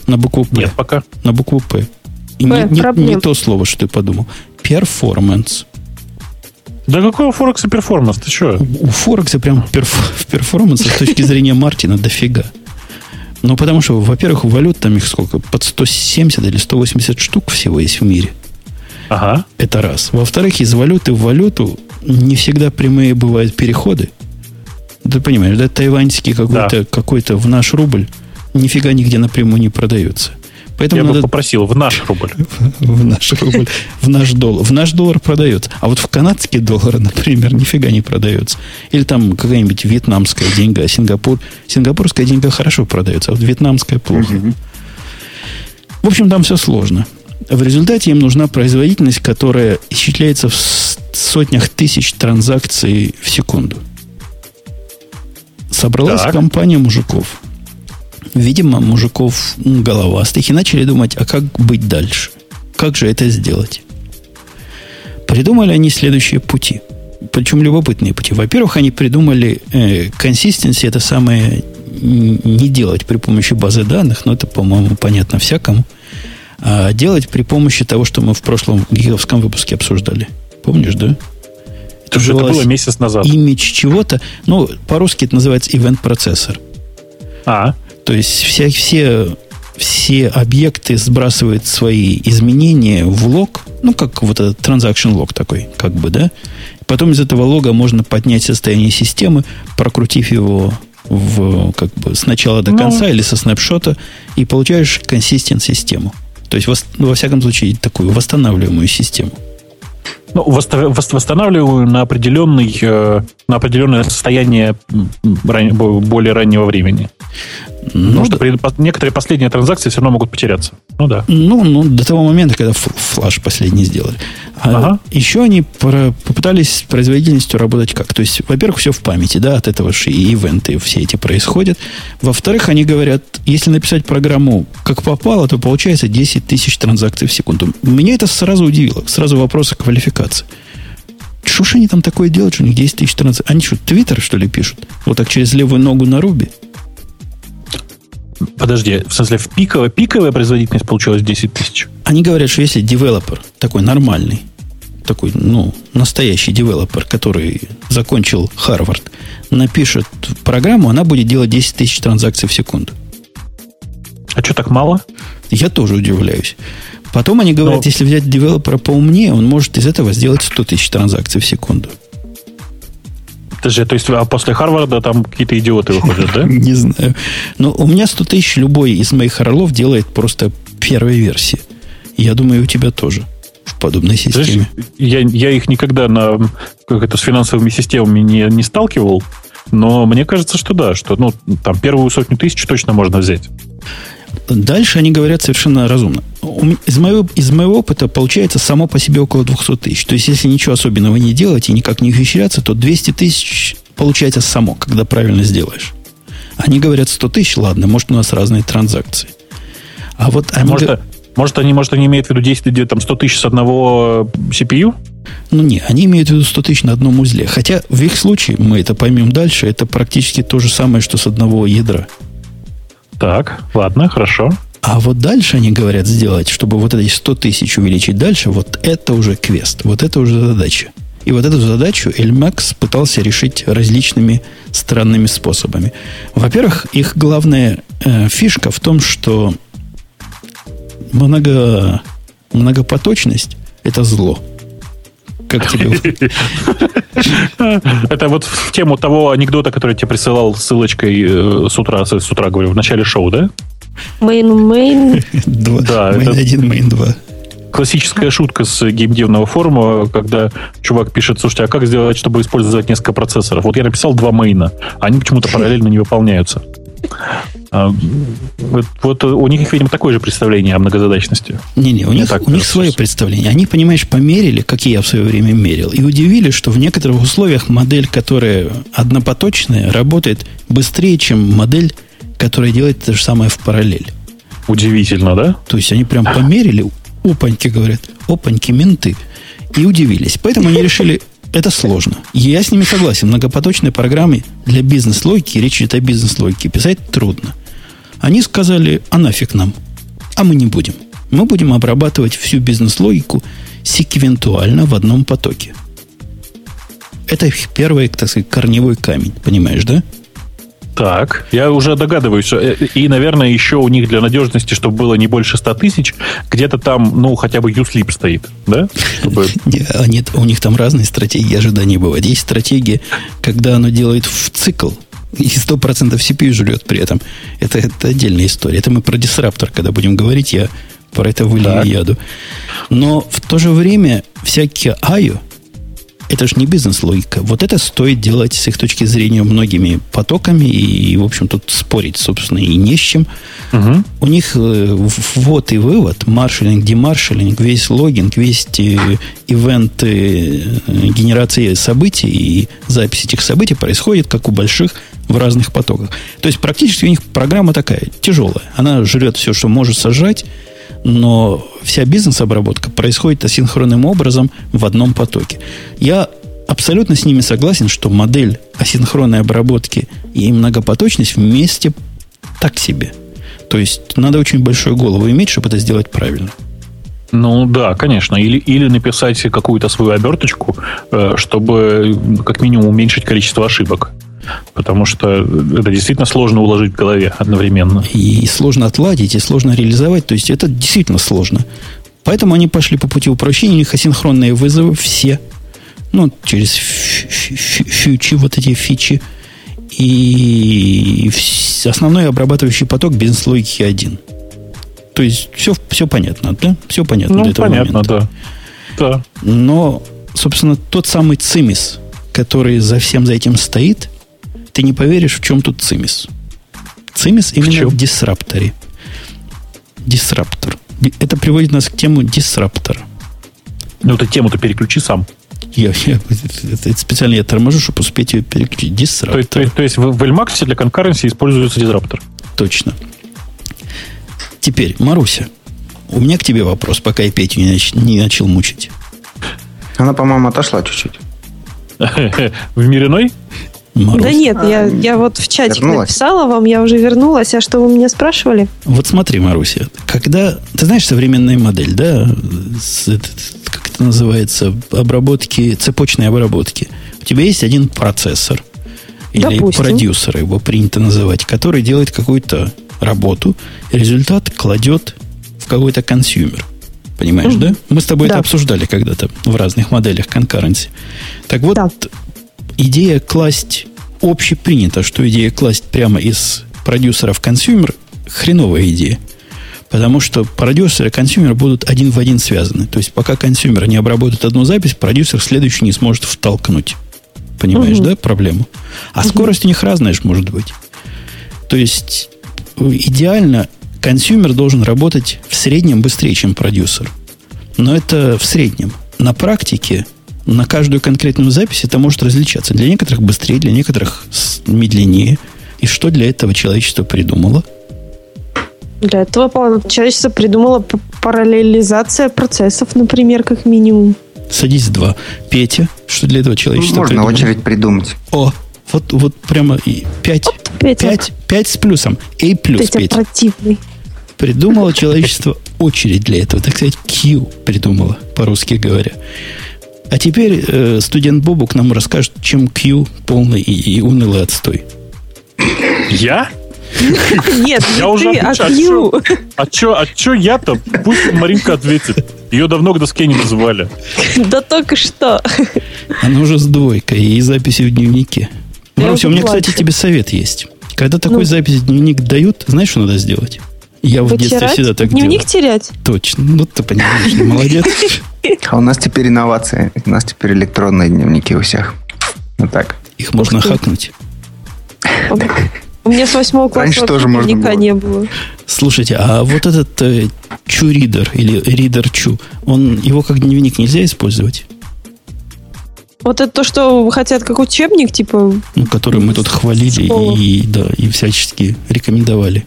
На букву П. Нет, пока. На букву П. И П, не, не, не то слово, что ты подумал перформанс. Да какого Форекса перформанс? Ты что? У Форекса прям перф, перформанса с точки зрения Мартина дофига. Ну, потому что, во-первых, валют там их сколько? Под 170 или 180 штук всего есть в мире. Ага. Это раз. Во-вторых, из валюты в валюту не всегда прямые бывают переходы. Ты понимаешь, да, тайваньский какой-то, да. какой-то в наш рубль нифига нигде напрямую не продается. Поэтому Я надо... бы попросил в наш рубль. [laughs] В наш рубль, в наш доллар. В наш доллар продается. А вот в канадские доллары, [laughs] например, нифига не продается. Или там какая-нибудь вьетнамская деньга, Сингапур. Сингапурская деньга хорошо продается, а вот вьетнамская плохо. В общем, там все сложно. В результате им нужна производительность, которая исчисляется в сотнях тысяч транзакций в секунду. Собралась так. компания мужиков – видимо, мужиков головастых и начали думать, а как быть дальше? Как же это сделать? Придумали они следующие пути. Причем любопытные пути. Во-первых, они придумали э, консистенции, это самое не делать при помощи базы данных, но это, по-моему, понятно всякому, а делать при помощи того, что мы в прошлом гиговском выпуске обсуждали. Помнишь, да? Это, это было месяц назад. Имидж чего-то. Ну, по-русски это называется event-процессор. А. То есть вся, все, все объекты сбрасывают свои изменения в лог, ну, как вот этот transaction лог такой, как бы, да. Потом из этого лога можно поднять состояние системы, прокрутив его в, как бы, с начала до ну. конца ну, или со снапшота, и получаешь консистент систему. То есть, во, во всяком случае, такую восстанавливаемую систему. Ну, восстанавливаю на, определенный, э, на определенное состояние более раннего времени. Ну, что при, некоторые последние транзакции все равно могут потеряться. Ну да. Ну, ну до того момента, когда флаш последний сделали. А ага. еще они про, попытались с производительностью работать как? То есть, во-первых, все в памяти, да, от этого же и ивенты все эти происходят. Во-вторых, они говорят, если написать программу как попало, то получается 10 тысяч транзакций в секунду. Меня это сразу удивило. Сразу вопрос о квалификации. Что ж они там такое делают, что у них 10 тысяч транзакций? Они что, твиттер, что ли, пишут? Вот так через левую ногу на руби? Подожди, в смысле, в пиковая, пиковая производительность получилась 10 тысяч? Они говорят, что если девелопер такой нормальный, такой, ну, настоящий девелопер, который закончил Харвард, напишет программу, она будет делать 10 тысяч транзакций в секунду. А что так мало? Я тоже удивляюсь. Потом они говорят, Но... если взять девелопера поумнее, он может из этого сделать 100 тысяч транзакций в секунду. Подожди, то есть а после Харварда там какие-то идиоты выходят, да? [laughs] Не знаю. Но у меня 100 тысяч любой из моих орлов делает просто первой версии. Я думаю, у тебя тоже в подобной системе. Я, я их никогда на, как это, с финансовыми системами не, не сталкивал, но мне кажется, что да, что ну, там первую сотню тысяч точно можно взять. Дальше они говорят совершенно разумно. Из моего, из моего опыта получается само по себе около 200 тысяч. То есть, если ничего особенного не делать и никак не ухищряться, то 200 тысяч получается само, когда правильно сделаешь. Они говорят 100 тысяч, ладно, может, у нас разные транзакции. А вот они... Может, может, они, может, они имеют в виду 10, там, 100 тысяч с одного CPU? Ну, не, они имеют в виду 100 тысяч на одном узле. Хотя в их случае, мы это поймем дальше, это практически то же самое, что с одного ядра. Так, ладно, хорошо. А вот дальше они говорят сделать, чтобы вот эти 100 тысяч увеличить дальше, вот это уже квест, вот это уже задача. И вот эту задачу Эльмакс пытался решить различными странными способами. Во-первых, их главная э, фишка в том, что много, многопоточность – это зло – как тебе? Это вот в тему того анекдота, который я тебе присылал ссылочкой э, с утра, с утра, говорю, в начале шоу, да? Main, main. Да, main один, main два классическая шутка с геймдевного форума, когда чувак пишет, слушайте, а как сделать, чтобы использовать несколько процессоров? Вот я написал два main а, они почему-то параллельно не выполняются. А, вот, у них, видимо, такое же представление о многозадачности. Не-не, у них, у них свое представление. Они, понимаешь, померили, как я в свое время мерил, и удивились, что в некоторых условиях модель, которая однопоточная, работает быстрее, чем модель, которая делает то же самое в параллель. Удивительно, да? То есть они прям померили, опаньки, говорят, опаньки, менты, и удивились. Поэтому они решили это сложно. Я с ними согласен. Многопоточные программы для бизнес-логики, речь идет о бизнес-логике, писать трудно. Они сказали, а нафиг нам. А мы не будем. Мы будем обрабатывать всю бизнес-логику секвентуально в одном потоке. Это их первый, так сказать, корневой камень. Понимаешь, да? Так, я уже догадываюсь. э, И, наверное, еще у них для надежности, чтобы было не больше 100 тысяч, где-то там, ну, хотя бы uslip стоит, да? Чтобы... А нет, у них там разные стратегии ожидания бывают. Есть стратегия, когда оно делает в цикл, и 100% CPU жрет при этом. Это, это отдельная история. Это мы про дисраптор, когда будем говорить, я про это вылью яду. Но в то же время всякие IO, это же не бизнес-логика. Вот это стоит делать с их точки зрения многими потоками, и, в общем, тут спорить, собственно, и не с чем. Мгм. У них э, ввод и вывод, маршалинг, демаршалинг, весь логинг, весь э, ивенты э, генерации событий и запись этих событий происходит, как у больших, в разных потоках. То есть практически у них программа такая, тяжелая. Она жрет все, что может сожрать, но вся бизнес-обработка происходит асинхронным образом в одном потоке. Я абсолютно с ними согласен, что модель асинхронной обработки и многопоточность вместе так себе. То есть надо очень большую голову иметь, чтобы это сделать правильно. Ну да, конечно. Или, или написать какую-то свою оберточку, э, чтобы как минимум уменьшить количество ошибок. Потому что это действительно сложно уложить в голове одновременно. И сложно отладить, и сложно реализовать. То есть это действительно сложно. Поэтому они пошли по пути упрощения. У них асинхронные вызовы все. Ну, через фьючи, вот эти фичи. И основной обрабатывающий поток бизнес-логики один. То есть все, все понятно, да? Все понятно Ну, до этого понятно, момента. да. Да. Но, собственно, тот самый цимис, который за всем за этим стоит, ты не поверишь, в чем тут цимис. Цимис именно чем? в дисрапторе. Дисраптор. Ди- Это приводит нас к тему дисраптора. Ну, ты тему-то переключи сам. Я, я- это- специально я торможу, чтобы успеть ее переключить. То Дисраптор. есть, то есть- то есть в, в Elmax для конкуренции используется дизраптор. Точно. Теперь, Маруся, у меня к тебе вопрос, пока я Петю не, нач- не начал мучить. Она, по-моему, отошла чуть-чуть. [laughs] В мир Маруся. Да нет, я, я вот в чатик Вернулась? написала вам, я уже вернулась. А что вы меня спрашивали? Вот смотри, Маруся, когда... Ты знаешь современная модель, да? Как это называется? Обработки, цепочной обработки. У тебя есть один процессор. Или Допустим. продюсер его принято называть, который делает какую-то работу, результат кладет в какой-то consumer. Понимаешь, да? Мы с тобой Да. это обсуждали когда-то в разных моделях конкуренции. Так вот, Да. Идея класть общепринято, что идея класть прямо из продюсера в consumer хреновая идея. Потому что продюсер и consumer будут один в один связаны. То есть, пока consumer не обработает одну запись, продюсер следующий не сможет втолкнуть. Понимаешь, Мгм. да, проблему? А скорость у них разная ж может быть. То есть, идеально consumer должен работать в среднем быстрее, чем продюсер. Но это в среднем. На практике на каждую конкретную запись это может различаться. Для некоторых быстрее, для некоторых медленнее. И что для этого человечество придумало? Для этого человечество придумало параллелизация процессов, например, как минимум. Садись два. Петя, что для этого человечество Можно придумало? очередь придумать. О, вот, вот прямо и пять. Вот, Петя. Пять, пять с плюсом. A плюс, Петя Петя. противный. Придумало человечество [laughs] очередь для этого. Так сказать, Q придумало, по-русски говоря. А теперь э, студент Бобук нам расскажет, чем Q полный и, и унылый отстой. Я? Нет, Я уже а отвечаю. Q. А чё, а чё я-то? Пусть Маринка ответит. Ее давно к доске не называли. Да только что. Она уже с двойкой и записи в дневнике. Маруся, у меня, кстати, тебе совет есть. Когда такой Ну. запись в дневник дают, знаешь, что надо сделать? Я в детстве Вытирать? всегда так Дневник делал. терять? Точно. Ну, ты понимаешь, ну, молодец. [laughs] А у нас теперь инновация. У нас теперь электронные дневники у всех. Вот так. Их можно хакнуть. У меня с восьмого класса Раньше тоже можно дневника было. не было. Слушайте, а вот этот э, Чу-ридер или ридер Чу, он, его как дневник нельзя использовать? Вот это то, что хотят как учебник, типа, Ну, который мы тут хвалили и, да, и всячески рекомендовали.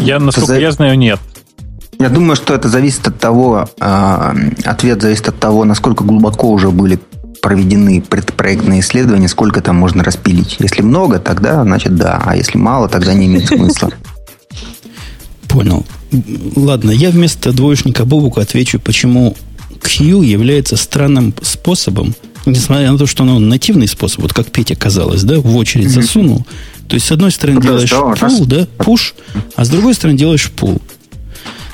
Я, насколько за- я знаю, нет. Я думаю, что это зависит от того, а, ответ зависит от того, насколько глубоко уже были проведены предпроектные исследования, сколько там можно распилить. Если много, тогда, значит, да. А если мало, тогда не имеет смысла. Понял. Ладно, я вместо двоечника Бобука отвечу, почему Q является странным способом, несмотря на то, что оно нативный способ, вот как Петя казалось, да, в очередь засунул, То есть, с одной стороны, Да, делаешь пул, да, пуш, а с другой стороны, делаешь пул.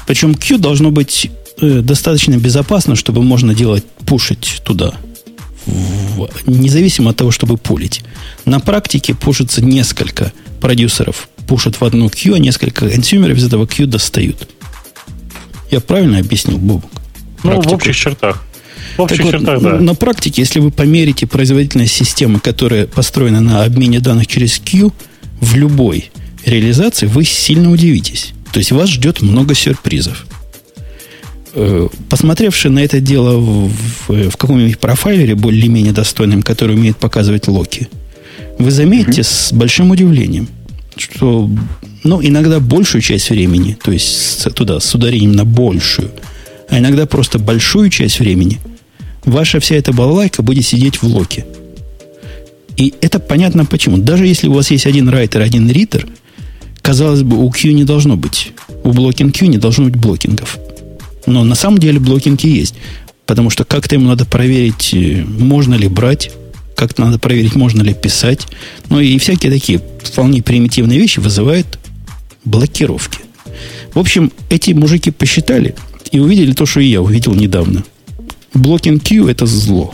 Причем Q должно быть э, достаточно безопасно, чтобы можно делать, пушить туда. В- независимо от того, чтобы пулить. На практике пушится несколько продюсеров. Пушат в одну Q, а несколько консюмеров из этого Q достают. Я правильно объяснил, Бобок? Ну, в Практику. общих чертах. В общих Так вот, чертах, да. На практике, если вы померите производительность системы, которая построена на обмене данных через Q, в любой реализации вы сильно удивитесь. То есть вас ждет много сюрпризов. Э, Посмотревши на это дело в, в- в каком-нибудь профайлере более-менее достойном, который умеет показывать локи, вы заметите с большим удивлением, что ну, иногда большую часть времени, то есть туда, с ударением на большую, а иногда просто большую часть времени, ваша вся эта балалайка будет сидеть в локе. И это понятно почему. Даже если у вас есть один райтер, один ритер, казалось бы, у Q не должно быть. У блокинг Q не должно быть блокингов. Но на самом деле блокинги есть. Потому что как-то ему надо проверить, э, можно ли брать, как-то надо проверить, можно ли писать. Ну и всякие такие вполне примитивные вещи вызывают блокировки. В общем, эти мужики посчитали и увидели то, что и я увидел недавно. Блокинг Q – это зло.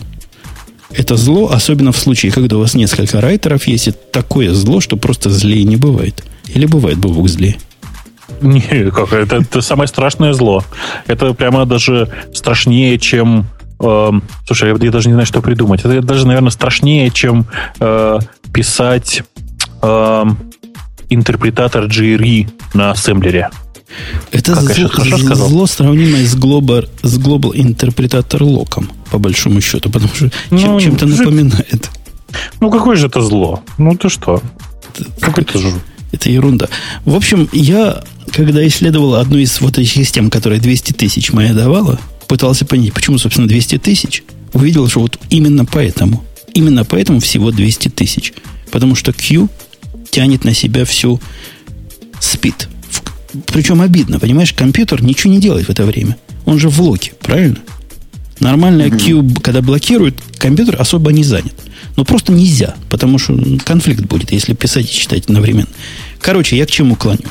Это зло, особенно в случае, когда у вас несколько райтеров есть, это такое зло, что просто злее не бывает. Или бывает бабук злее. [laughs] Не, как, это, это самое страшное зло. Это прямо даже страшнее, чем... эм, слушай, я, я даже не знаю, что придумать. Это даже, наверное, страшнее, чем э, писать эм, интерпретатор GRE на ассемблере. Это Как зло, хорошо сказал? зло, сравнимое с Global, с Global Interpretator Lock, по большому счету, потому что чем, Ну, чем-то же- напоминает. Ну, какое же это зло? Ну, ты что? Какой-то ж... Это ерунда. В общем, я, когда исследовал одну из вот этих систем, которая 200 тысяч моя давала, пытался понять, почему, собственно, 200 тысяч, увидел, что вот именно поэтому, именно поэтому всего 200 тысяч. Потому что Q тянет на себя всю спид. Причем обидно, понимаешь, компьютер ничего не делает в это время. Он же в локе, правильно? Нормальная Q, когда блокирует, компьютер особо не занят. Но просто нельзя, потому что конфликт будет, если писать и читать одновременно. Короче, я к чему клоню?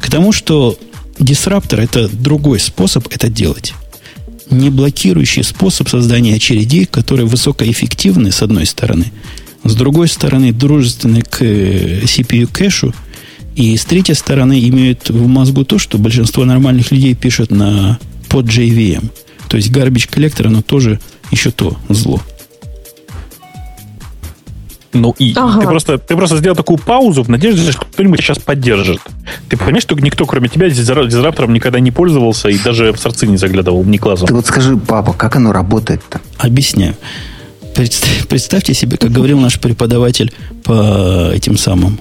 К тому, что дисраптор это другой способ это делать. Не блокирующий способ создания очередей, которые высокоэффективны, с одной стороны, с другой стороны, дружественны к э, CPU кэшу, и с третьей стороны, имеют в мозгу то, что большинство нормальных людей пишут на под JVM. То есть garbage коллектор, оно тоже еще то зло. Ну и Ага. ты, просто, ты просто сделал такую паузу в надежде, что кто-нибудь сейчас поддержит. Ты понимаешь, что никто, кроме тебя, дизра- дизраптором никогда не пользовался и даже в сорцы не заглядывал ни глазом. Ты вот скажи, папа, как оно работает-то? Объясняю. Представь- Представьте себе, как говорил наш преподаватель по этим самым,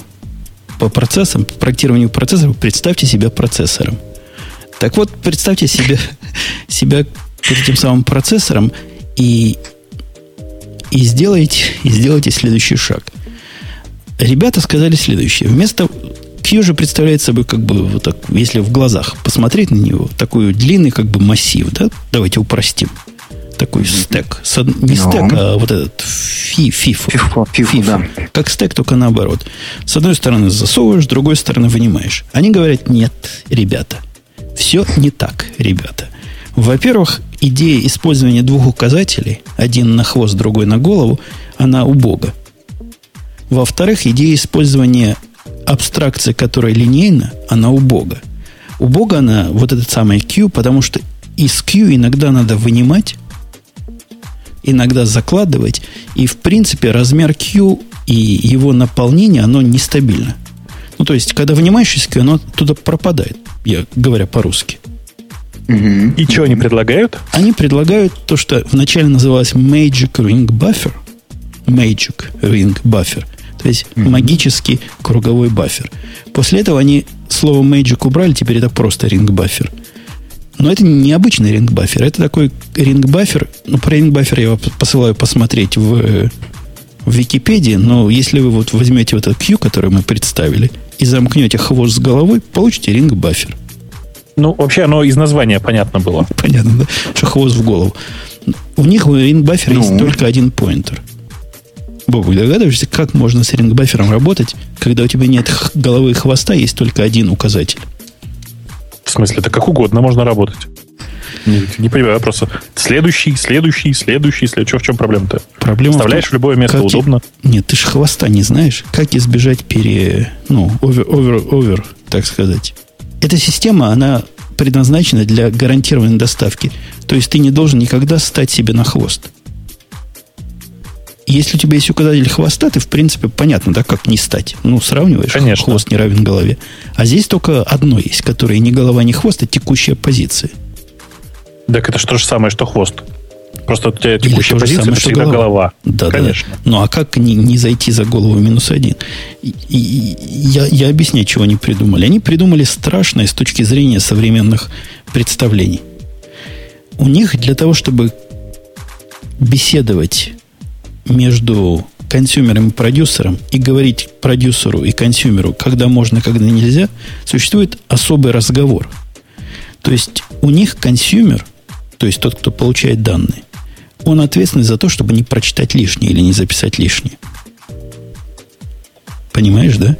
по процессам, по проектированию процессоров, представьте себя процессором. Так вот, представьте себе, [laughs] себя этим самым процессором и, и, сделайте, и сделайте следующий шаг. Ребята сказали следующее. Вместо Q же представляет собой как бы вот так, если в глазах посмотреть на него, такой длинный как бы массив, да? Давайте упростим. Такой стек. С Не Ну. стек, а вот этот фи, фифу. Фифу, фифу, да. Как стек, только наоборот. С одной стороны засовываешь, с другой стороны вынимаешь. Они говорят, нет, ребята. Все не так, ребята. Во-первых, идея использования двух указателей, один на хвост, другой на голову, она убога. Во-вторых, идея использования абстракции, которая линейна, она убога. Убога она, вот этот самый Q, потому что из Q иногда надо вынимать, иногда закладывать, и в принципе размер Q и его наполнение, оно нестабильно. Ну, то есть, когда вынимаешь из Q, оно туда пропадает, я говоря по-русски. И что они предлагают? Они предлагают то, что вначале называлось Magic Ring Buffer. Magic Ring Buffer. То есть магический круговой бафер. После этого они слово Magic убрали, теперь это просто Ring Buffer. Но это не обычный Buffer, это такой Buffer. Ну, про Buffer я вас посылаю посмотреть в, в Википедии, но если вы вот возьмете вот этот Q, который мы представили, и замкнете хвост с головой, получите Buffer. Ну, вообще, оно из названия понятно было. [laughs] Понятно, да? Что хвост в голову. У них в ring buffer Ну. есть только один поинтер. Бобу, догадываешься, как можно с рингбафером работать, когда у тебя нет головы и хвоста, есть только один указатель? В смысле, это как угодно можно работать. Не, не понимаю просто. Следующий, следующий, следующий, следующий. В чем проблема-то? Проблема Вставляешь в, том, в любое место, удобно. Ты, нет, ты же хвоста не знаешь. Как избежать пере... Ну, овер, овер, овер, так сказать. Эта система, она предназначена для гарантированной доставки. То есть ты не должен никогда стать себе на хвост. Если у тебя есть указатель хвоста, ты, в принципе, понятно, да, как не стать. Ну, сравниваешь, Конечно. хвост не равен голове. А здесь только одно есть, которое ни голова, ни хвост, а текущая позиция. Так это же то же самое, что хвост. Просто у тебя текущая Или позиция, самое, это всегда голова. голова. Да, Конечно. Да. Ну, а как не, не зайти за голову минус один? И, и, я, я объясняю, чего они придумали. Они придумали страшное с точки зрения современных представлений. У них для того, чтобы беседовать между consumer ом и продюсером и говорить продюсеру и consumer у, когда можно, когда нельзя, существует особый разговор. То есть у них consumer, то есть тот, кто получает данные, он ответственный за то, чтобы не прочитать лишнее или не записать лишнее. Понимаешь, да?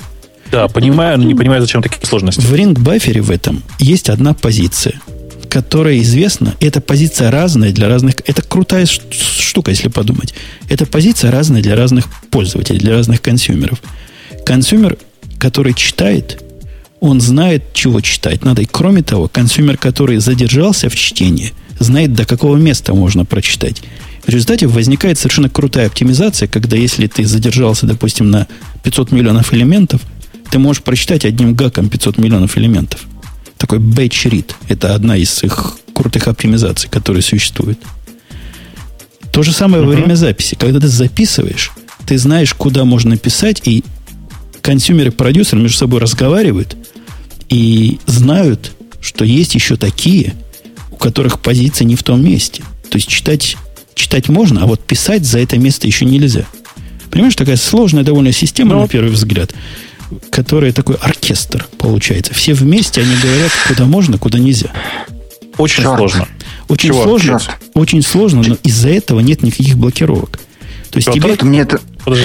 Да, понимаю, но не понимаю, зачем такие сложности. В ring buffer е в этом есть одна позиция – которая известна, эта позиция разная для разных... Это крутая штука, если подумать. Эта позиция разная для разных пользователей, для разных consumer ов. Consumer, который читает, он знает, чего читать надо. И кроме того, consumer, который задержался в чтении, знает, до какого места можно прочитать. В результате возникает совершенно крутая оптимизация, когда если ты задержался, допустим, на 500 миллионов элементов, ты можешь прочитать одним гаком 500 миллионов элементов – такой batch read. Это одна из их крутых оптимизаций, которые существуют. То же самое uh-huh. во время записи. Когда ты записываешь, ты знаешь, куда можно писать, и consumer и продюсер между собой разговаривают и знают, что есть еще такие, у которых позиция не в том месте. То есть читать, читать можно, а вот писать за это место еще нельзя. Понимаешь, такая сложная довольно система, Но... на первый взгляд который такой оркестр получается. Все вместе они говорят, куда можно, куда нельзя. Очень Черт. сложно. Очень Чего? сложно, Черт. очень сложно, но из-за этого нет никаких блокировок. То есть тебе... мне это...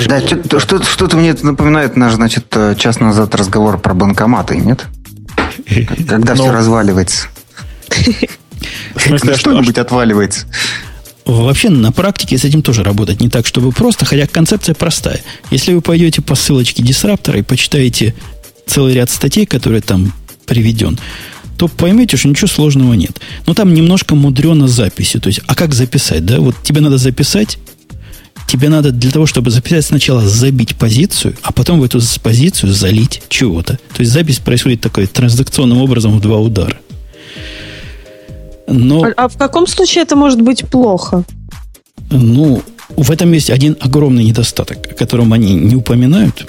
Да, что-то, что-то мне это напоминает наш, значит, э, час назад разговор про банкоматы, нет? [laughs] Когда все разваливается. Что-нибудь отваливается. Вообще на практике с этим тоже работать не так, чтобы просто, хотя концепция простая. Если вы пойдете по ссылочке дисраптора и почитаете целый ряд статей, которые там приведен, то поймете, что ничего сложного нет. Но там немножко мудрено с записью. То есть, а как записать, да? Вот тебе надо записать, тебе надо для того, чтобы записать, сначала забить позицию, а потом в эту позицию залить чего-то. То есть запись происходит такой транзакционным образом в два удара. Но, а, а в каком случае это может быть плохо? Ну, в этом есть один огромный недостаток, о котором они не упоминают.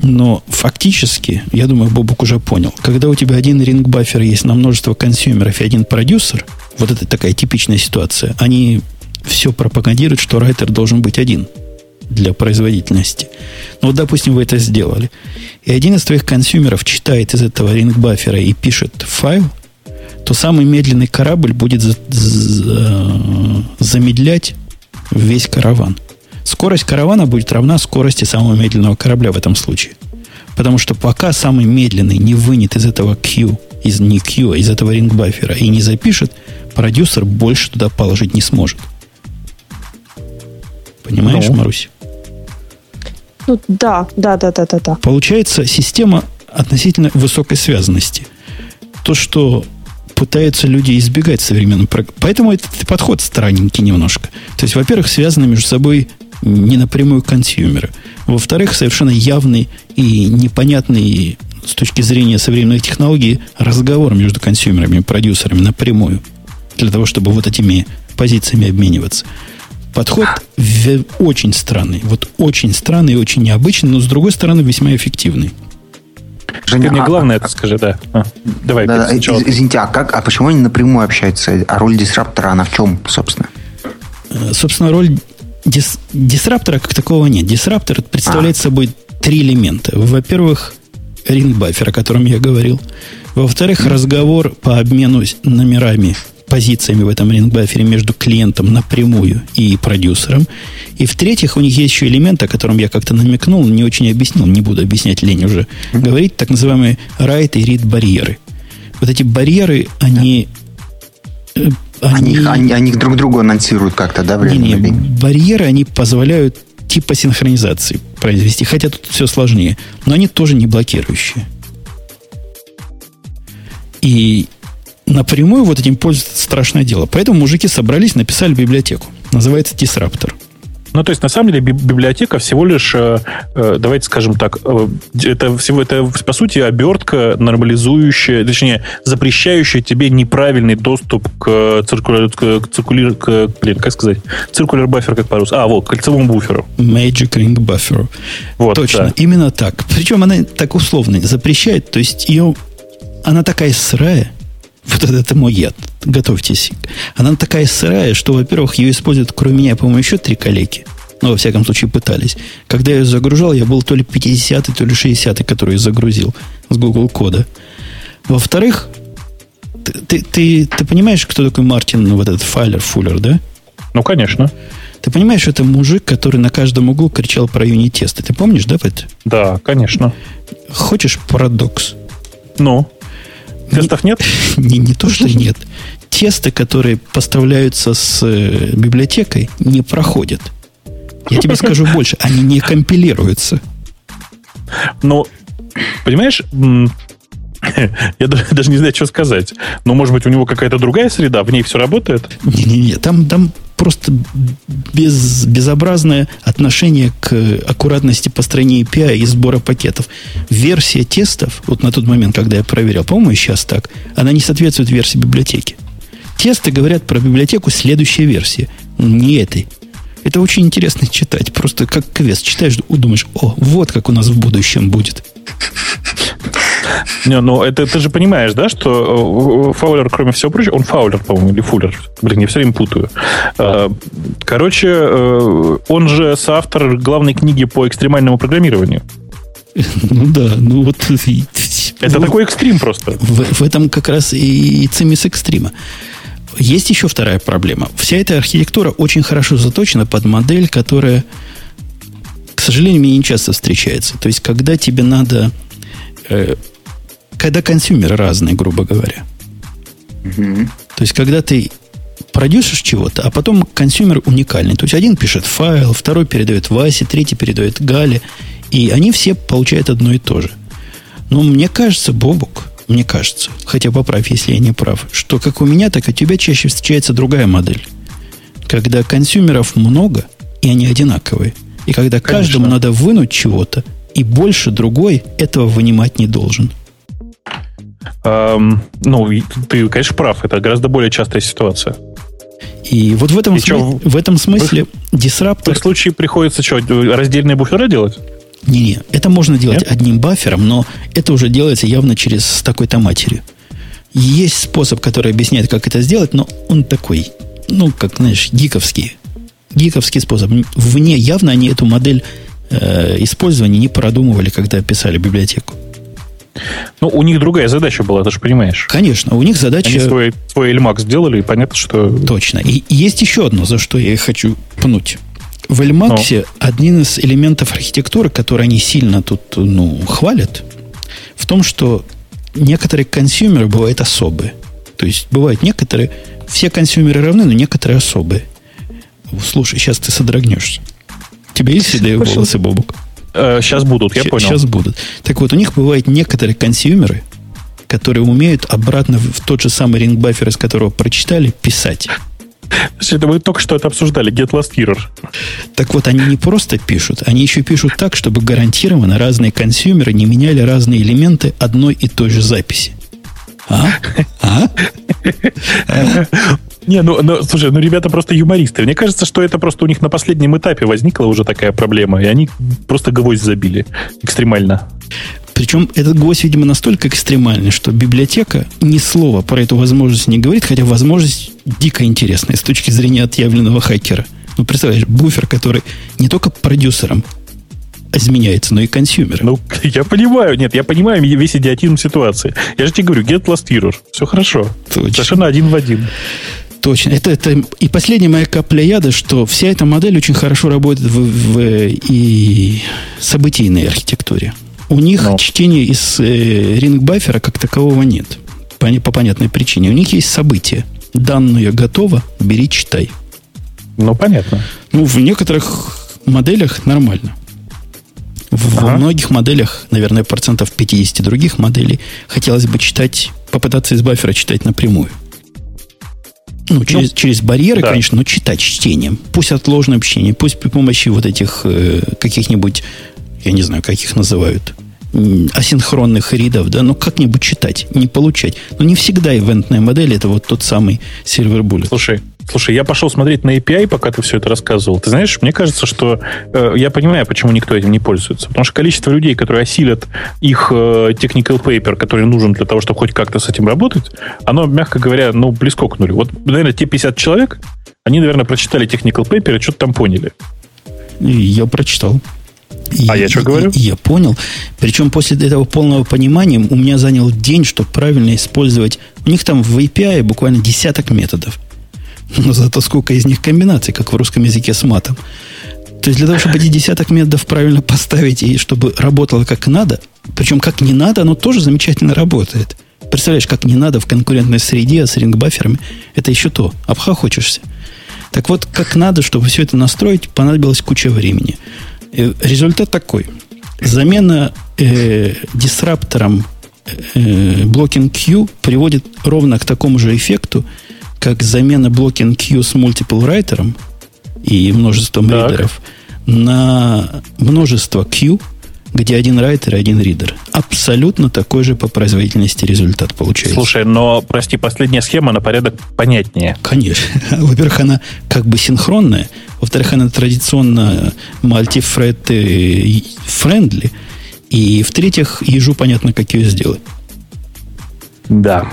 Но фактически, я думаю, Бобук уже понял, когда у тебя один ринг-баффер есть на множество консюмеров и один продюсер, вот это такая типичная ситуация, они все пропагандируют, что райтер должен быть один для производительности. Ну, вот, допустим, вы это сделали. И один из твоих консюмеров читает из этого ринг-баффера и пишет файл, то самый медленный корабль будет за, за, замедлять весь караван. Скорость каравана будет равна скорости самого медленного корабля в этом случае. Потому что пока самый медленный не вынет из этого Q, из не Q, а из этого рингбафера и не запишет, продюсер больше туда положить не сможет. Понимаешь, ну. Марусь? Ну да, да, да, да, да, да. Получается система относительно высокой связанности. То, что пытаются люди избегать современного Поэтому этот подход странненький немножко. То есть, во-первых, связаны между собой не напрямую консюмеры. Во-вторых, совершенно явный и непонятный с точки зрения современных технологий разговор между консюмерами и продюсерами напрямую. Для того, чтобы вот этими позициями обмениваться. Подход очень странный. Вот очень странный и очень необычный, но с другой стороны весьма эффективный. Женя, Ты мне а, главное а, это скажи, да. А, давай, да, из, извините, а, как, а почему они напрямую общаются? А роль дисраптора, она в чем, собственно? Э, собственно, роль дис, дисраптора как такого нет. Дисраптор представляет а. собой три элемента. Во-первых, ринг-баффер, о котором я говорил. Во-вторых, разговор по обмену номерами позициями в этом рингбафере между клиентом напрямую и продюсером. И в-третьих, у них есть еще элемент, о котором я как-то намекнул, не очень объяснил, не буду объяснять лень уже. Mm-hmm. Говорить так называемые write и read барьеры. Вот эти барьеры, они... Э, они, они, они, они друг другу анонсируют как-то, да, время? Не, не, барьеры, они позволяют типа синхронизации произвести, хотя тут все сложнее. Но они тоже не блокирующие. И напрямую вот этим пользоваться страшное дело. Поэтому мужики собрались, написали библиотеку. Называется Disruptor. Ну, то есть, на самом деле, библиотека всего лишь, э, э, давайте скажем так, э, это всего это, по сути, обертка нормализующая, точнее, запрещающая тебе неправильный доступ к циркуляр, к, циркуляр, к, блин, как сказать, циркуляр баффер, как по-русски, а, вот, кольцевому буферу. Magic Ring Buffer. Вот, Точно, да. именно так. Причем она так условно запрещает, то есть ее, она такая сырая, вот это, яд. Готовьтесь. Она такая сырая, что, во-первых, ее используют, кроме меня, по-моему, еще три коллеги. Ну, во всяком случае, пытались. Когда я ее загружал, я был то ли 50-й, то ли 60-й, который загрузил с Google кода. Во-вторых, ты, ты, ты, ты понимаешь, кто такой Мартин, ну, вот этот Файлер, Фуллер, да? Ну, конечно. Ты понимаешь, это мужик, который на каждом углу кричал про юнит-тесты. Ты помнишь, да, Пэт? Да, конечно. Хочешь парадокс? Ну? Тестов нет? [laughs] Не, не то, что [laughs] нет. Тесты, которые поставляются с э, библиотекой, не проходят. Я тебе [laughs] скажу больше, они не компилируются. Ну, понимаешь, я даже не знаю, что сказать. Но, может быть, у него какая-то другая среда, в ней все работает? Не-не-не, там, там просто без, безобразное отношение к аккуратности построения API и сбора пакетов. Версия тестов, вот на тот момент, когда я проверял, по-моему, сейчас так, она не соответствует версии библиотеки. Тесты говорят про библиотеку следующей версии, не этой. Это очень интересно читать. Просто как квест читаешь, думаешь, о, вот как у нас в будущем будет. Не, ну это ты же понимаешь, да, что э, Фаулер, кроме всего прочего, он Фаулер, по-моему, или Фуллер. Блин, я все время путаю. Э, короче, э, он же соавтор главной книги по экстремальному программированию. Ну да, ну вот... [laughs] Это такой экстрим просто. В, в этом как раз и цимис экстрима. Есть еще вторая проблема. Вся эта архитектура очень хорошо заточена под модель, которая, к сожалению, мне не часто встречается. То есть, когда тебе надо э, когда consumer ы разные, грубо говоря. Угу. То есть, когда ты продюсишь чего-то, а потом consumer уникальный. То есть, один пишет файл, второй передает Васе, третий передает Гале, и они все получают одно и то же. Но мне кажется, Бобук, мне кажется, хотя поправь, если я не прав, что как у меня, так и у тебя чаще встречается другая модель. Когда консюмеров много, и они одинаковые. И когда Конечно. каждому надо вынуть чего-то, и больше другой этого вынимать не должен. Эм, ну, ты, конечно, прав. Это гораздо более частая ситуация. И вот в этом, и смысле, в этом смысле дисраптор... В случае приходится что, раздельные буферы делать? Не-не, это можно делать Нет? одним бафером, но это уже делается явно через такой-то матерью. Есть способ, который объясняет, как это сделать, но он такой, ну, как, знаешь, гиковский. Гиковский способ. Вне явно они эту модель э, использования не продумывали, когда писали библиотеку. Ну, у них другая задача была, ты же понимаешь. Конечно, у них задача... Они свой, свой Эльмак сделали, и понятно, что... Точно. И есть еще одно, за что я хочу пнуть. В Эльмаксе ну. один из элементов архитектуры, который они сильно тут ну, хвалят, в том, что некоторые консюмеры бывают особые. То есть бывают некоторые, все консюмеры равны, но некоторые особые. Слушай, сейчас ты содрогнешься. У тебя есть седые волосы, Бобук? сейчас э, будут, я Щ- понял. Сейчас будут. Так вот, у них бывают некоторые консюмеры, которые умеют обратно в тот же самый ринг-баффер, из которого прочитали, писать. Это мы только что это обсуждали, Get Last Hero. Так вот, они не просто пишут, они еще пишут так, чтобы гарантированно разные консюмеры не меняли разные элементы одной и той же записи. А? А? [laughs] Не, ну, ну, слушай, ну ребята просто юмористы. Мне кажется, что это просто у них на последнем этапе возникла уже такая проблема, и они просто гвоздь забили экстремально. Причем этот гвоздь, видимо, настолько экстремальный, что библиотека ни слова про эту возможность не говорит, хотя возможность дико интересная с точки зрения отъявленного хакера. Ну, представляешь, буфер, который не только продюсером изменяется, но и консюмеры. Ну, [laughs] я понимаю, нет, я понимаю весь идиотизм ситуации. Я же тебе говорю, get last error. Все хорошо. Точно. Совершенно один в один. Точно. Это, это и последняя моя капля яда, что вся эта модель очень хорошо работает в, в и событийной архитектуре. У них Но. чтения из э, ринг-баффера как такового нет. По, по понятной причине. У них есть события. Данные готово, бери, читай. Ну, понятно. Ну, в некоторых моделях нормально. В ага. многих моделях, наверное, процентов 50 других моделей хотелось бы читать, попытаться из баффера читать напрямую. Ну, через, ну, через барьеры, да. конечно, но читать чтением. Пусть отложенное общение, пусть при помощи вот этих э, каких-нибудь, я не знаю, как их называют, асинхронных ридов, да, но как-нибудь читать, не получать. Но не всегда ивентная модель это вот тот самый сервер буллет. Слушай, Слушай, я пошел смотреть на API, пока ты все это рассказывал. Ты знаешь, мне кажется, что э, я понимаю, почему никто этим не пользуется. Потому что количество людей, которые осилят их э, technical paper, который нужен для того, чтобы хоть как-то с этим работать, оно, мягко говоря, ну, близко к нулю. Вот, наверное, те 50 человек, они, наверное, прочитали technical paper и что-то там поняли. Я прочитал. А я что говорю? И, я понял. Причем после этого полного понимания у меня занял день, чтобы правильно использовать. У них там в API буквально десяток методов. Но зато сколько из них комбинаций, как в русском языке с матом. То есть для того, чтобы эти десяток методов правильно поставить и чтобы работало как надо, причем как не надо, оно тоже замечательно работает. Представляешь, как не надо в конкурентной среде с рингбаферами, это еще то, обхохочешься. Так вот, как надо, чтобы все это настроить, понадобилось куча времени. Э, результат такой. Замена э, дисраптором э, blocking Q приводит ровно к такому же эффекту, как замена blocking Q с multiple writer и множеством так. ридеров на множество Q, где один райтер и один ридер. Абсолютно такой же по производительности результат получается. Слушай, но, прости, последняя схема на порядок понятнее. Конечно. [laughs] Во-первых, она как бы синхронная. Во-вторых, она традиционно multithread friendly. И в-третьих, ежу понятно, как ее сделать. Да.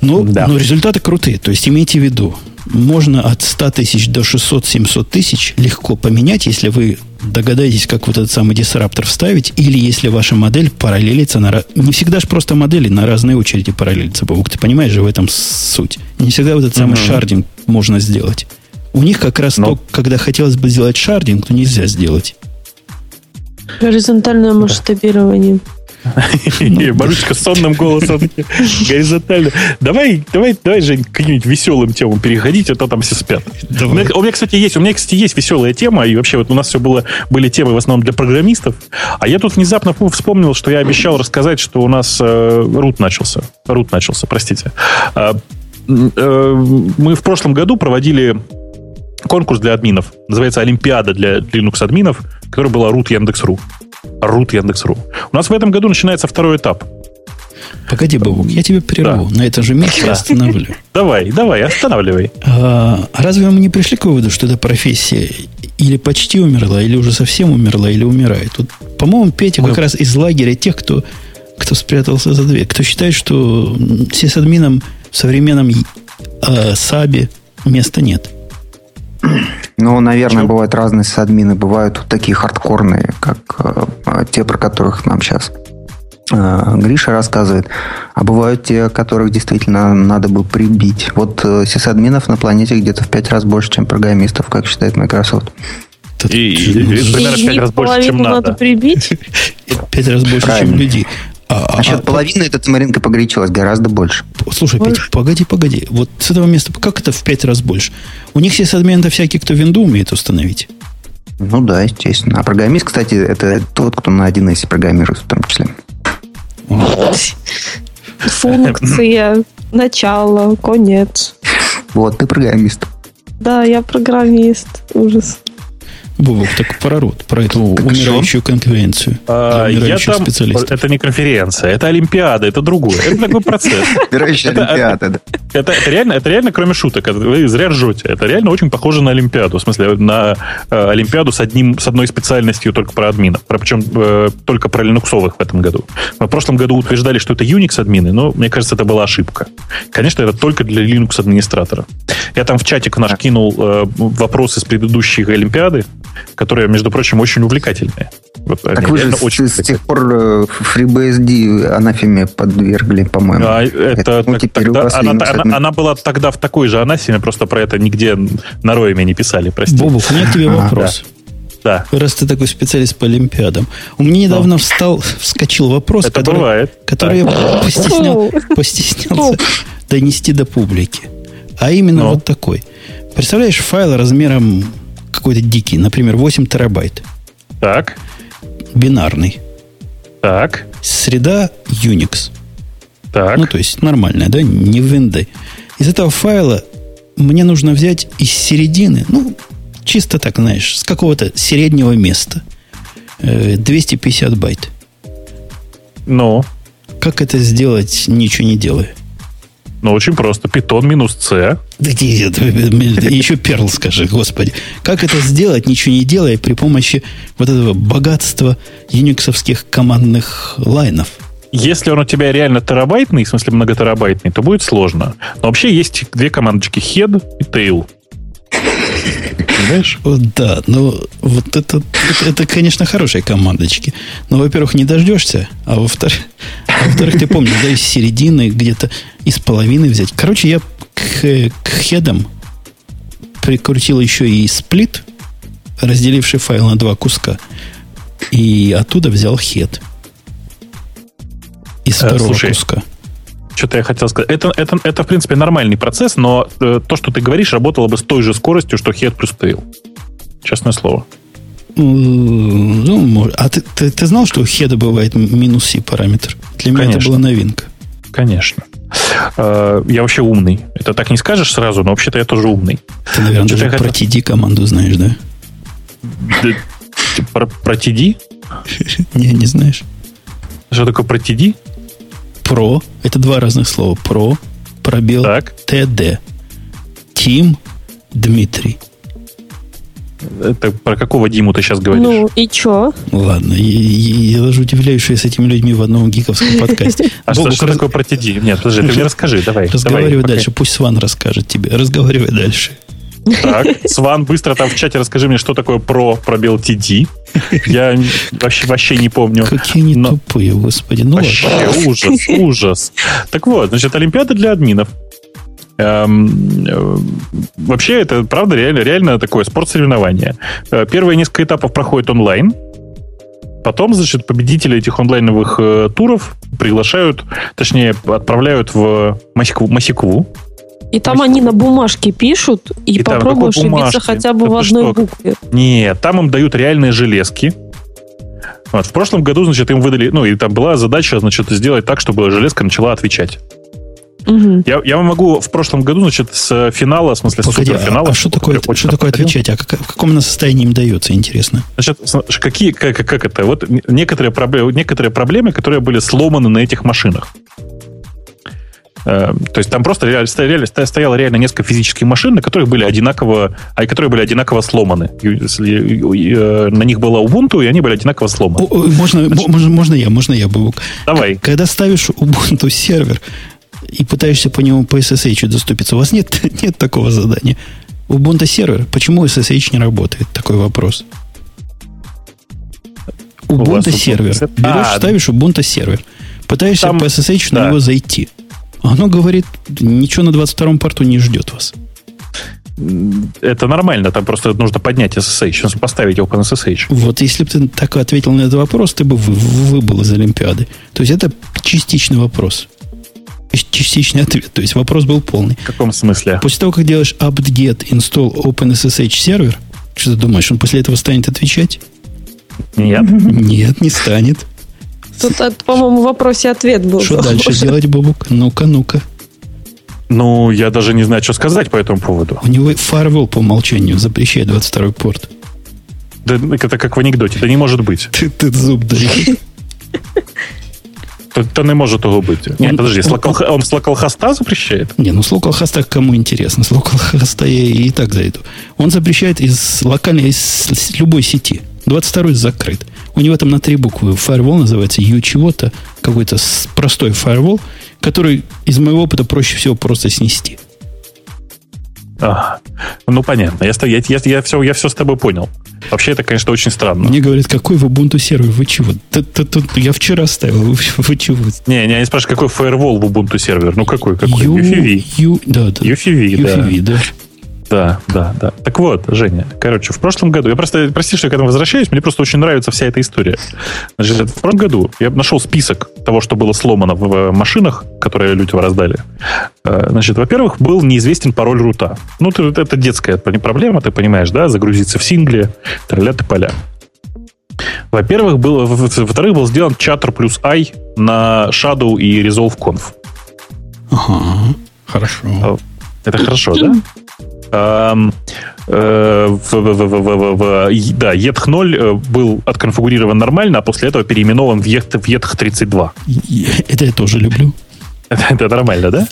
Ну, да. но результаты крутые. То есть имейте в виду, можно от 100 тысяч до 600-700 тысяч легко поменять, если вы догадаетесь, как вот этот самый disruptor вставить, или если ваша модель параллелится на... Не всегда же просто модели на разные очереди параллелятся. Бобук, ты понимаешь же в этом суть. Не всегда вот этот самый шардинг можно сделать. У них как раз но... то, когда хотелось бы сделать шардинг, то нельзя сделать. Горизонтальное масштабирование. Марусечка сонным голосом. Горизонтально. Давай, давай, давай, Жень, к каким-нибудь веселым темам переходить, а то там все спят. У меня, у меня, кстати, есть, у меня, кстати, есть веселая тема, и вообще вот у нас все было, были темы в основном для программистов, а я тут внезапно вспомнил, что я обещал рассказать, что у нас э, рут начался. Рут начался, простите. Э, э, мы в прошлом году проводили конкурс для админов. Называется Олимпиада для Linux админов, которая была root Яндекс.ру root Яндекс.ру. У нас в этом году начинается второй этап. Погоди, Бабук, я тебе прерву. Да. На этом же месте остановлю. [laughs] Давай, давай, останавливай. А, разве мы не пришли к выводу, что эта профессия или почти умерла, или уже совсем умерла, или умирает? Тут, по-моему, Петя как раз из лагеря тех, кто, кто спрятался за дверь, кто считает, что сисадмином в современном э, САБе места нет. [clears throat] Ну, наверное, Что? бывают разные админы. Бывают такие хардкорные, как э, те, про которых нам сейчас э, Гриша рассказывает. А бывают те, которых действительно надо бы прибить. Вот э, сисадминов на планете где-то в пять раз больше, чем программистов, как считает Microsoft. И, и, и примерно в пять раз больше, чем надо. надо прибить. [laughs] Пять раз больше, чем людей. А, Насчет а, половины эта Тамаринка погорячилась гораздо больше. Слушай, Петя, погоди, погоди. Вот с этого места, как это в пять раз больше? У них есть админы всякие, кто винду умеет установить. Ну да, естественно. А программист, кстати, это тот, кто на 1С программирует в том числе. Функция, начало, конец. Вот, ты программист. Да, я программист. Ужас. Бобок, так про рот, про эту так умирающую что? конференцию. А, я там, это не конференция, это Олимпиада, это другое. Это такой процесс. [laughs] Умирающая Олимпиада, да. Это реально, это реально, кроме шуток, вы зря ржете. Это реально очень похоже на Олимпиаду. В смысле, на э, Олимпиаду с, одним, с одной специальностью только про админов. Причем э, только про линуксовых в этом году. Мы в прошлом году утверждали, что это Unix админы, но мне кажется, это была ошибка. Конечно, это только для Linux администратора. Я там в чатик наш кинул э, вопросы с предыдущей Олимпиады. Которые, между прочим, очень увлекательные. Вот так вы же с, очень с тех пор э, FreeBSD анафеме подвергли, по-моему. А, это, это так, тогда, она, она, она была тогда в такой же анафеме, просто про это нигде на Роеме не писали, прости. Бобук, у меня к тебе вопрос. Да. Да. Раз ты такой специалист по Олимпиадам. У меня недавно Но. встал, вскочил вопрос, Это который, бывает. который да. я постеснял, постеснялся донести до публики. А именно Но. вот такой. Представляешь, файл размером какой-то дикий, например, 8 терабайт. Так. Бинарный. Так. Среда Unix. Так. Ну, то есть нормальная, да, не в Windows. Из этого файла мне нужно взять из середины, ну, чисто так, знаешь, с какого-то среднего места 250 э, байт. Ну? Как это сделать, ничего не делая? Ну, очень просто. Питон минус C. Да [laughs] еще перл скажи, господи. Как это сделать, ничего не делая, при помощи вот этого богатства юниксовских командных лайнов? Если он у тебя реально терабайтный, в смысле многотерабайтный, то будет сложно. Но вообще есть две командочки head и tail. Понимаешь? Да, ну вот это, это, это, конечно, хорошие командочки. Но, во-первых, не дождешься, а во-вторых, во-вторых, ты помнишь, да, из середины где-то из половины взять. Короче, я к, к хедам прикрутил еще и сплит, разделивший файл на два куска. И оттуда взял хед. Из э, второго Слушай, куска. Что-то я хотел сказать. Это, это, это, в принципе, нормальный процесс, но э, то, что ты говоришь, работало бы с той же скоростью, что head плюс tail. Честное слово. Ну, а ты, ты, ты знал, что у хеда бывает минус C параметр? Для меня Конечно. это была новинка. Конечно. Э, я вообще умный. Это так не скажешь сразу, но вообще-то я тоже умный. Ты, наверное, даже про TD команду знаешь, да? Про, про TD? [laughs] Не, не знаешь. Что такое про TD? Про. Это два разных слова. Про. Пробел. Так. ТД. Тим. Дмитрий. Это про какого Диму ты сейчас говоришь? Ну, и чё? Ладно, я, я даже удивляюсь, что я с этими людьми в одном гиковском [laughs] подкасте. А что, что такое про TD? Нет, подожди, ты мне расскажи, давай. Разговаривай дальше, пусть Сван расскажет тебе. Разговаривай дальше. Так, Сван, быстро там в чате расскажи мне, что такое про пробел TD. Я вообще, вообще не помню. Какие они но... тупые, господи. Ну вообще ладно. ужас, ужас. Так вот, значит, Олимпиада для админов. Эм, э, вообще, это правда реально, реально такое спортсоревнование. Э, первые несколько этапов проходят онлайн. Потом, значит, победители этих онлайновых э, туров приглашают, точнее, отправляют в Москву, Москву и там они на бумажке пишут, и, и попробуешь ошибиться хотя бы Это в одной что? букве. Нет, там им дают реальные железки. Вот, в прошлом году, значит, им выдали, ну, и там была задача, значит, сделать так, чтобы железка начала отвечать. Угу. Я, я могу в прошлом году, значит, с финала, в смысле, Погоди, с суперфинала... А, а что такое, что такое отвечать? А как, в каком она состоянии им дается, интересно? Значит, какие, как, как это? Вот некоторые проблемы, некоторые проблемы, которые были сломаны на этих машинах. Э, то есть там просто реально, стояло реально несколько физических машин, на которых были одинаково, а которые были одинаково сломаны. Э, на них было Ubuntu, и они были одинаково сломаны. Можно, Значит, можно, можно я, можно я, Бабук. Давай. Когда ставишь Ubuntu сервер и пытаешься по нему по SSH доступиться, у вас нет, [laughs] нет такого задания. Ubuntu сервер, почему SSH не работает? Такой вопрос. Ubuntu сервер. Берешь, а, ставишь Ubuntu сервер. Пытаешься там, по SSH да. на него зайти. Оно говорит, ничего на 22-м порту не ждет вас. Это нормально, там просто нужно поднять SSH, поставить OpenSSH. Вот если бы ты так ответил на этот вопрос, ты бы вы, выбыл из Олимпиады. То есть это частичный вопрос. Частичный ответ. То есть вопрос был полный. В каком смысле? После того, как делаешь apt-get install OpenSSH сервер, что ты думаешь, он после этого станет отвечать? Нет. Нет, не станет. Тут, э, по-моему, в вопросе ответ был. Что дальше делать, Бобук? Ну-ка, ну-ка. Ну, я даже не знаю, что сказать по этому поводу. У него фаервол по умолчанию запрещает 22 порт. Да это как в анекдоте, это не может быть. Ты, ты зуб [laughs] дай. Это не может того быть. Нет, он, подожди, он, локал, он с локалхоста запрещает? Не, ну с локалхоста кому интересно. С локалхоста я и так зайду. Он запрещает из локальной, из любой сети. 22 закрыт. У него там на три буквы firewall называется U чего-то, какой-то простой firewall, который из моего опыта проще всего просто снести. А, ну, понятно. Я, я, я, я, все, я все с тобой понял. Вообще, это, конечно, очень странно. Мне говорят, какой в Ubuntu сервер? Вы чего? Я вчера ставил. Вы, вы чего? Не, не, они спрашивают, какой фаервол в Ubuntu сервер? Ну, какой? какой? U, UFV. U, да, да. UFV, UFV, да. да. Да, да, да. Так вот, Женя, короче, в прошлом году, я просто, прости, что я к этому возвращаюсь, мне просто очень нравится вся эта история. Значит, в прошлом году я нашел список того, что было сломано в машинах, которые люди раздали. Э, значит, во-первых, был неизвестен пароль рута. Ну, это, детская проблема, ты понимаешь, да, загрузиться в сингле, тролля-ты поля. Во-первых, было, во-вторых, был сделан чаттер плюс i на Shadow и Resolve Conf. Ага, хорошо. Это хорошо, да? [laughs] Э, да, ETH 0 был отконфигурирован нормально, а после этого переименован в ETH, в ETH 32. Это я тоже люблю. Это, нормально, да?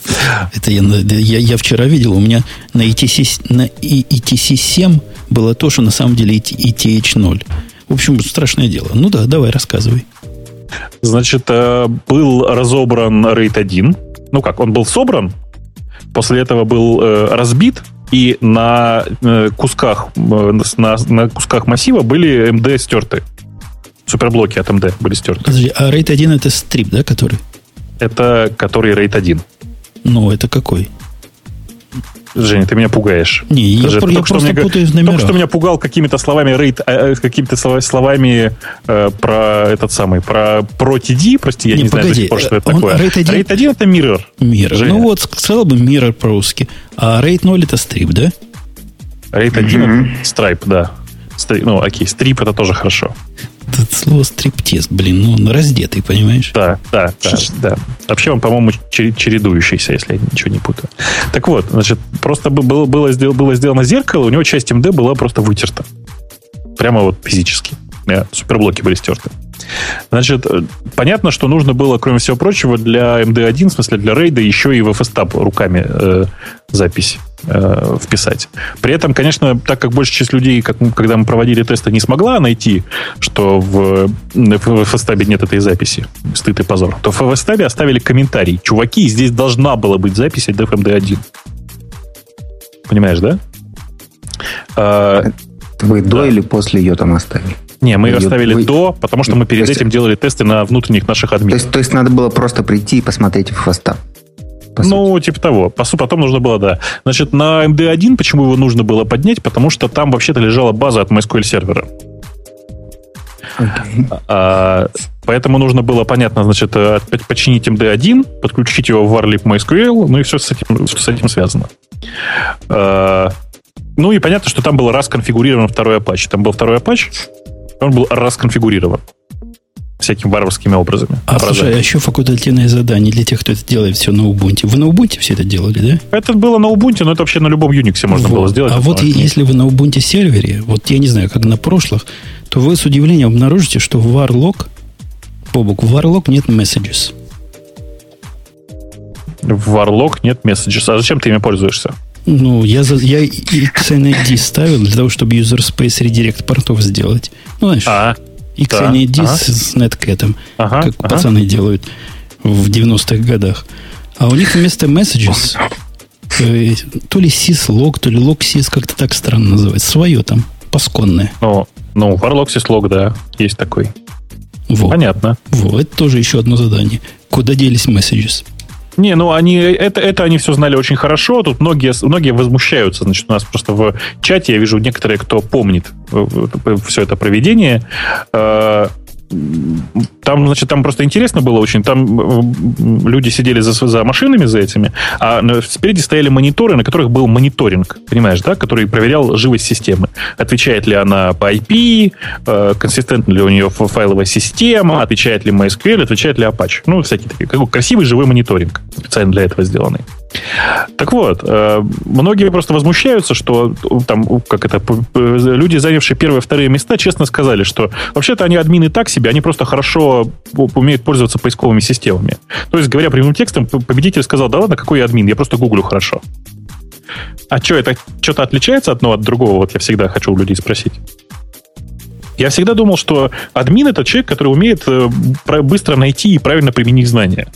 Это я, я, я вчера видел, у меня на ETC, на ETC 7 было то, что на самом деле ETH 0. В общем, страшное дело. Ну да, давай, рассказывай. Значит, э, был разобран RAID 1. Ну как, он был собран, после этого был э, разбит, и на э, кусках, э, на, на кусках массива были MD стерты. Суперблоки от MD были стерты. Подожди, а RAID 1 это стрип, да, который? Это который RAID 1. Ну, это какой? Женя, ты меня пугаешь. Не, я, Даже, про, я просто мне, путаюсь в номерах. Только что меня пугал какими-то словами рейд, э, э какими-то словами э, про этот самый, про про TD, прости, я не, не знаю до сих пор, что это он, такое. RAID 1, RAID 1 это Mirror. Mirror. Женя. Ну вот, сказал бы Mirror по-русски. А RAID 0 это стрип, да? RAID 1 mm-hmm. Stripe, да. Стрип, ну, окей, стрип это тоже хорошо. Это слово стриптиз, блин, ну он раздетый, понимаешь? Да, да, да, да. Вообще он, по-моему, чередующийся, если я ничего не путаю. Так вот, значит, просто было, было, сделано, было сделано зеркало, у него часть МД была просто вытерта. Прямо вот физически. Суперблоки были стерты. Значит, э, понятно, что нужно было, кроме всего прочего, для MD1, в смысле для рейда, еще и в FSTAB руками э, запись э, вписать. При этом, конечно, так как большая часть людей, как, когда мы проводили тесты, не смогла найти, что в, в FSTAB нет этой записи, стыд и позор, то в FSTAB оставили комментарий. Чуваки, здесь должна была быть запись от FMD1. Понимаешь, да? А, Вы до да. или после ее там оставили? Не, мы ее оставили вы... до, потому что мы перед есть... этим делали тесты на внутренних наших админах. То есть, то есть надо было просто прийти и посмотреть в хвоста? Ну, сути. типа того. Потом нужно было, да. Значит, на MD1 почему его нужно было поднять? Потому что там вообще-то лежала база от MySQL сервера. Okay. А, поэтому нужно было, понятно, значит, э, починить MD1, подключить его в Warlib MySQL, ну и все с этим, с этим связано. А, ну и понятно, что там был расконфигурирован второй Apache. Там был второй Apache, он был расконфигурирован всякими варварскими образами. А слушай, а еще факультативное задание для тех, кто это делает все на Ubuntu. Вы на Ubuntu все это делали, да? Это было на Ubuntu, но это вообще на любом Unix можно вот. было сделать. А вот если вы на Ubuntu сервере, вот я не знаю, как на прошлых, то вы с удивлением обнаружите, что в Warlock, Бобук, в Warlock нет messages. В Warlock нет messages. А зачем ты ими пользуешься? Ну, я, за, я XNID ставил для того, чтобы user space redirect портов сделать. Ну, знаешь, а, XNID да, ага. с Netcat, ага, как ага. пацаны делают в 90-х годах. А у них вместо messages э, то ли syslog, то ли logsys, как-то так странно называется. Свое там, пасконное. О, ну, Warlock syslog, да, есть такой. Вот. Понятно. Вот, это тоже еще одно задание. Куда делись messages? Не, ну они это, это они все знали очень хорошо. Тут многие, многие возмущаются. Значит, у нас просто в чате я вижу некоторые, кто помнит э, все это проведение. Э, там, значит, там просто интересно было очень. Там люди сидели за, за машинами, за этими, а спереди стояли мониторы, на которых был мониторинг, понимаешь, да, который проверял живость системы. Отвечает ли она по IP, э, консистентна ли у нее файловая система, отвечает ли MySQL, отвечает ли Apache. Ну, всякие такие. Какой красивый живой мониторинг, специально для этого сделанный. Так вот, э, многие просто возмущаются, что там, как это, люди, занявшие первые, вторые места, честно сказали, что вообще-то они админы так себе, они просто хорошо умеют пользоваться поисковыми системами. То есть, говоря прямым текстом, победитель сказал, да ладно, какой я админ, я просто гуглю хорошо. А что, это что-то отличается одно от другого? Вот я всегда хочу у людей спросить. Я всегда думал, что админ это человек, который умеет э, быстро найти и правильно применить знания.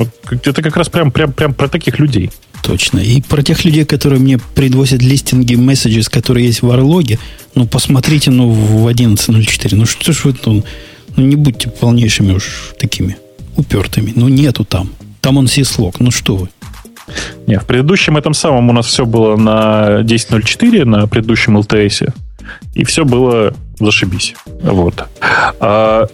Вот это как раз прям, прям, прям про таких людей. Точно. И про тех людей, которые мне предвозят листинги messages, которые есть в Орлоге, ну, посмотрите, ну, в 11.04. Ну, что ж вы, ну, ну, не будьте полнейшими уж такими упертыми. Ну, нету там. Там он сислог. Ну, что вы. Не, в предыдущем этом самом у нас все было на 10.04, на предыдущем LTS. И все было зашибись. Вот. А,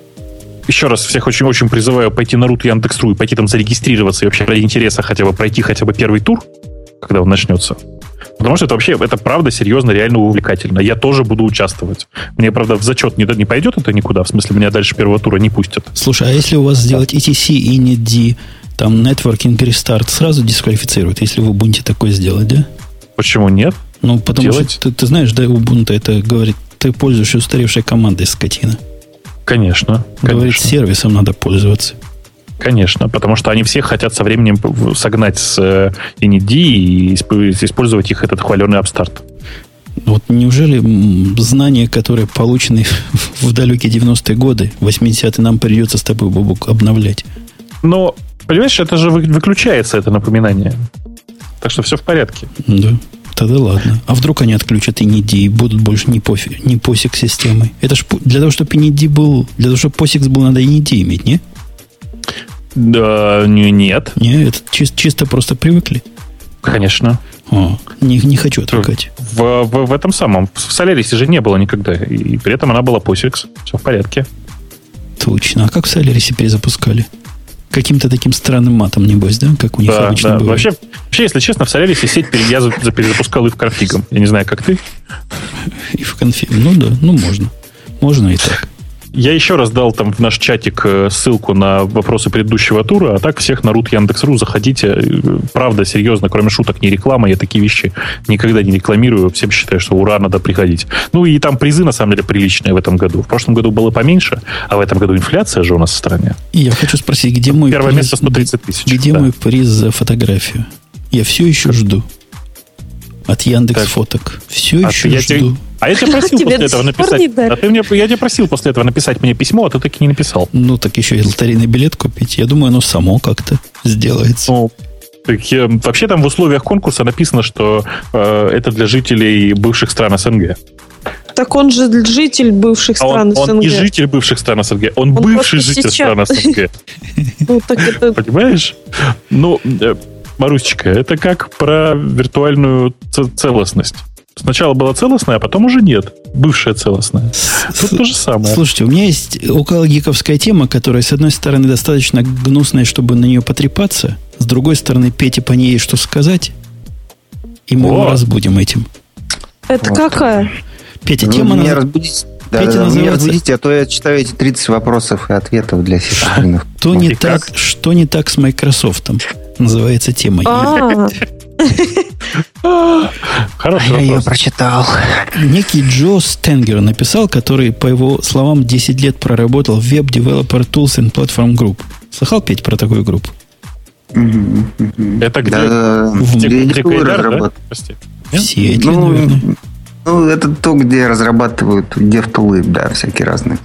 еще раз всех очень-очень призываю пойти на рут Яндекс.ру и пойти там зарегистрироваться и вообще ради интереса хотя бы пройти хотя бы первый тур, когда он начнется. Потому что это вообще, это правда серьезно, реально увлекательно. Я тоже буду участвовать. Мне, правда, в зачет не, не пойдет это никуда, в смысле, меня дальше первого тура не пустят. Слушай, а если у вас сделать ETC и NetD, там Networking Restart сразу дисквалифицирует, если в Ubuntu такое сделать, да? Почему нет? Ну, потому Делать? что ты, ты знаешь, да, Ubuntu это говорит, ты пользуешься устаревшей командой, скотина. Конечно. Говорит, конечно. сервисом надо пользоваться. Конечно, потому что они все хотят со временем согнать с NED и использовать их этот хваленый апстарт. Вот неужели знания, которые получены [laughs] в далекие 90-е годы, 80-е, нам придется с тобой, Бобук, обновлять? Но, понимаешь, это же выключается, это напоминание. Так что все в порядке. Да. Тогда ладно. А вдруг они отключат NED и будут больше не, пофиг, не посик системой? Это ж для того, чтобы NED был, для того, чтобы POSIX был, надо NED иметь, не? Да, не, нет. Не, это чисто, чисто просто привыкли. Конечно. О, не, не хочу отвлекать. В, в, в этом самом, в Солярисе же не было никогда. И при этом она была POSIX. Все в порядке. Точно. А как в Солярисе перезапускали? Каким-то таким странным матом, небось, да? Как у них да, обычно да. бывает. Вообще, вообще, если честно, в Солярисе сеть я перезапускал и в конфигом. Я не знаю, как ты. И в конфигом. Ну да, ну можно. Можно и так. Я еще раз дал там в наш чатик э, ссылку на вопросы предыдущего тура, а так всех на root Яндекс.ру заходите. Э, правда, серьезно, кроме шуток, не реклама, я такие вещи никогда не рекламирую. Всем считаю, что ура, надо приходить. Ну и там призы, на самом деле, приличные в этом году. В прошлом году было поменьше, а в этом году инфляция же у нас в стране. И я хочу спросить, где мой Первое приз, место 130 тысяч. Где да. мой приз за фотографию? Я все еще жду. От Яндекс так. Фоток. Все а еще жду. А я тебя [laughs] просил после этого написать. А ты мне, я тебя просил после этого написать мне письмо, а ты таки не написал. Ну, так еще и лотерейный билет купить. Я думаю, оно само как-то сделается. Ну, так, вообще там в условиях конкурса написано, что э, это для жителей бывших стран СНГ. Так он же житель бывших а стран он, СНГ. Он не житель бывших стран СНГ, он, он бывший житель стран СНГ. [laughs] Ну, Понимаешь? Ну, э, Марусечка, это как про виртуальную целостность. Сначала была целостная, а потом уже нет. Бывшая целостная. Тут то же самое. Слушайте, у меня есть около гиковская тема, которая, с одной стороны, достаточно гнусная, чтобы на нее потрепаться. С другой стороны, Пете по ней что сказать. И мы О! его разбудим этим. Это вот. какая? Петя, тема... Ну, меня наз... разбудить. Да, Петя да, называется... меня разбудите, а то я читаю эти 30 вопросов и ответов для всех Что не, так, что не так с Microsoft? Называется тема. А. Хороший Я ее прочитал. Некий Джо Стенгер написал, который, по его словам, 10 лет проработал в Web Developer Tools and Platform Group. Слыхал, Петь, про такую группу? Это где? Да, где, да? В Сиэтле, ну, наверное. Ну, это то, где разрабатывают DevTools, да, всякие разные.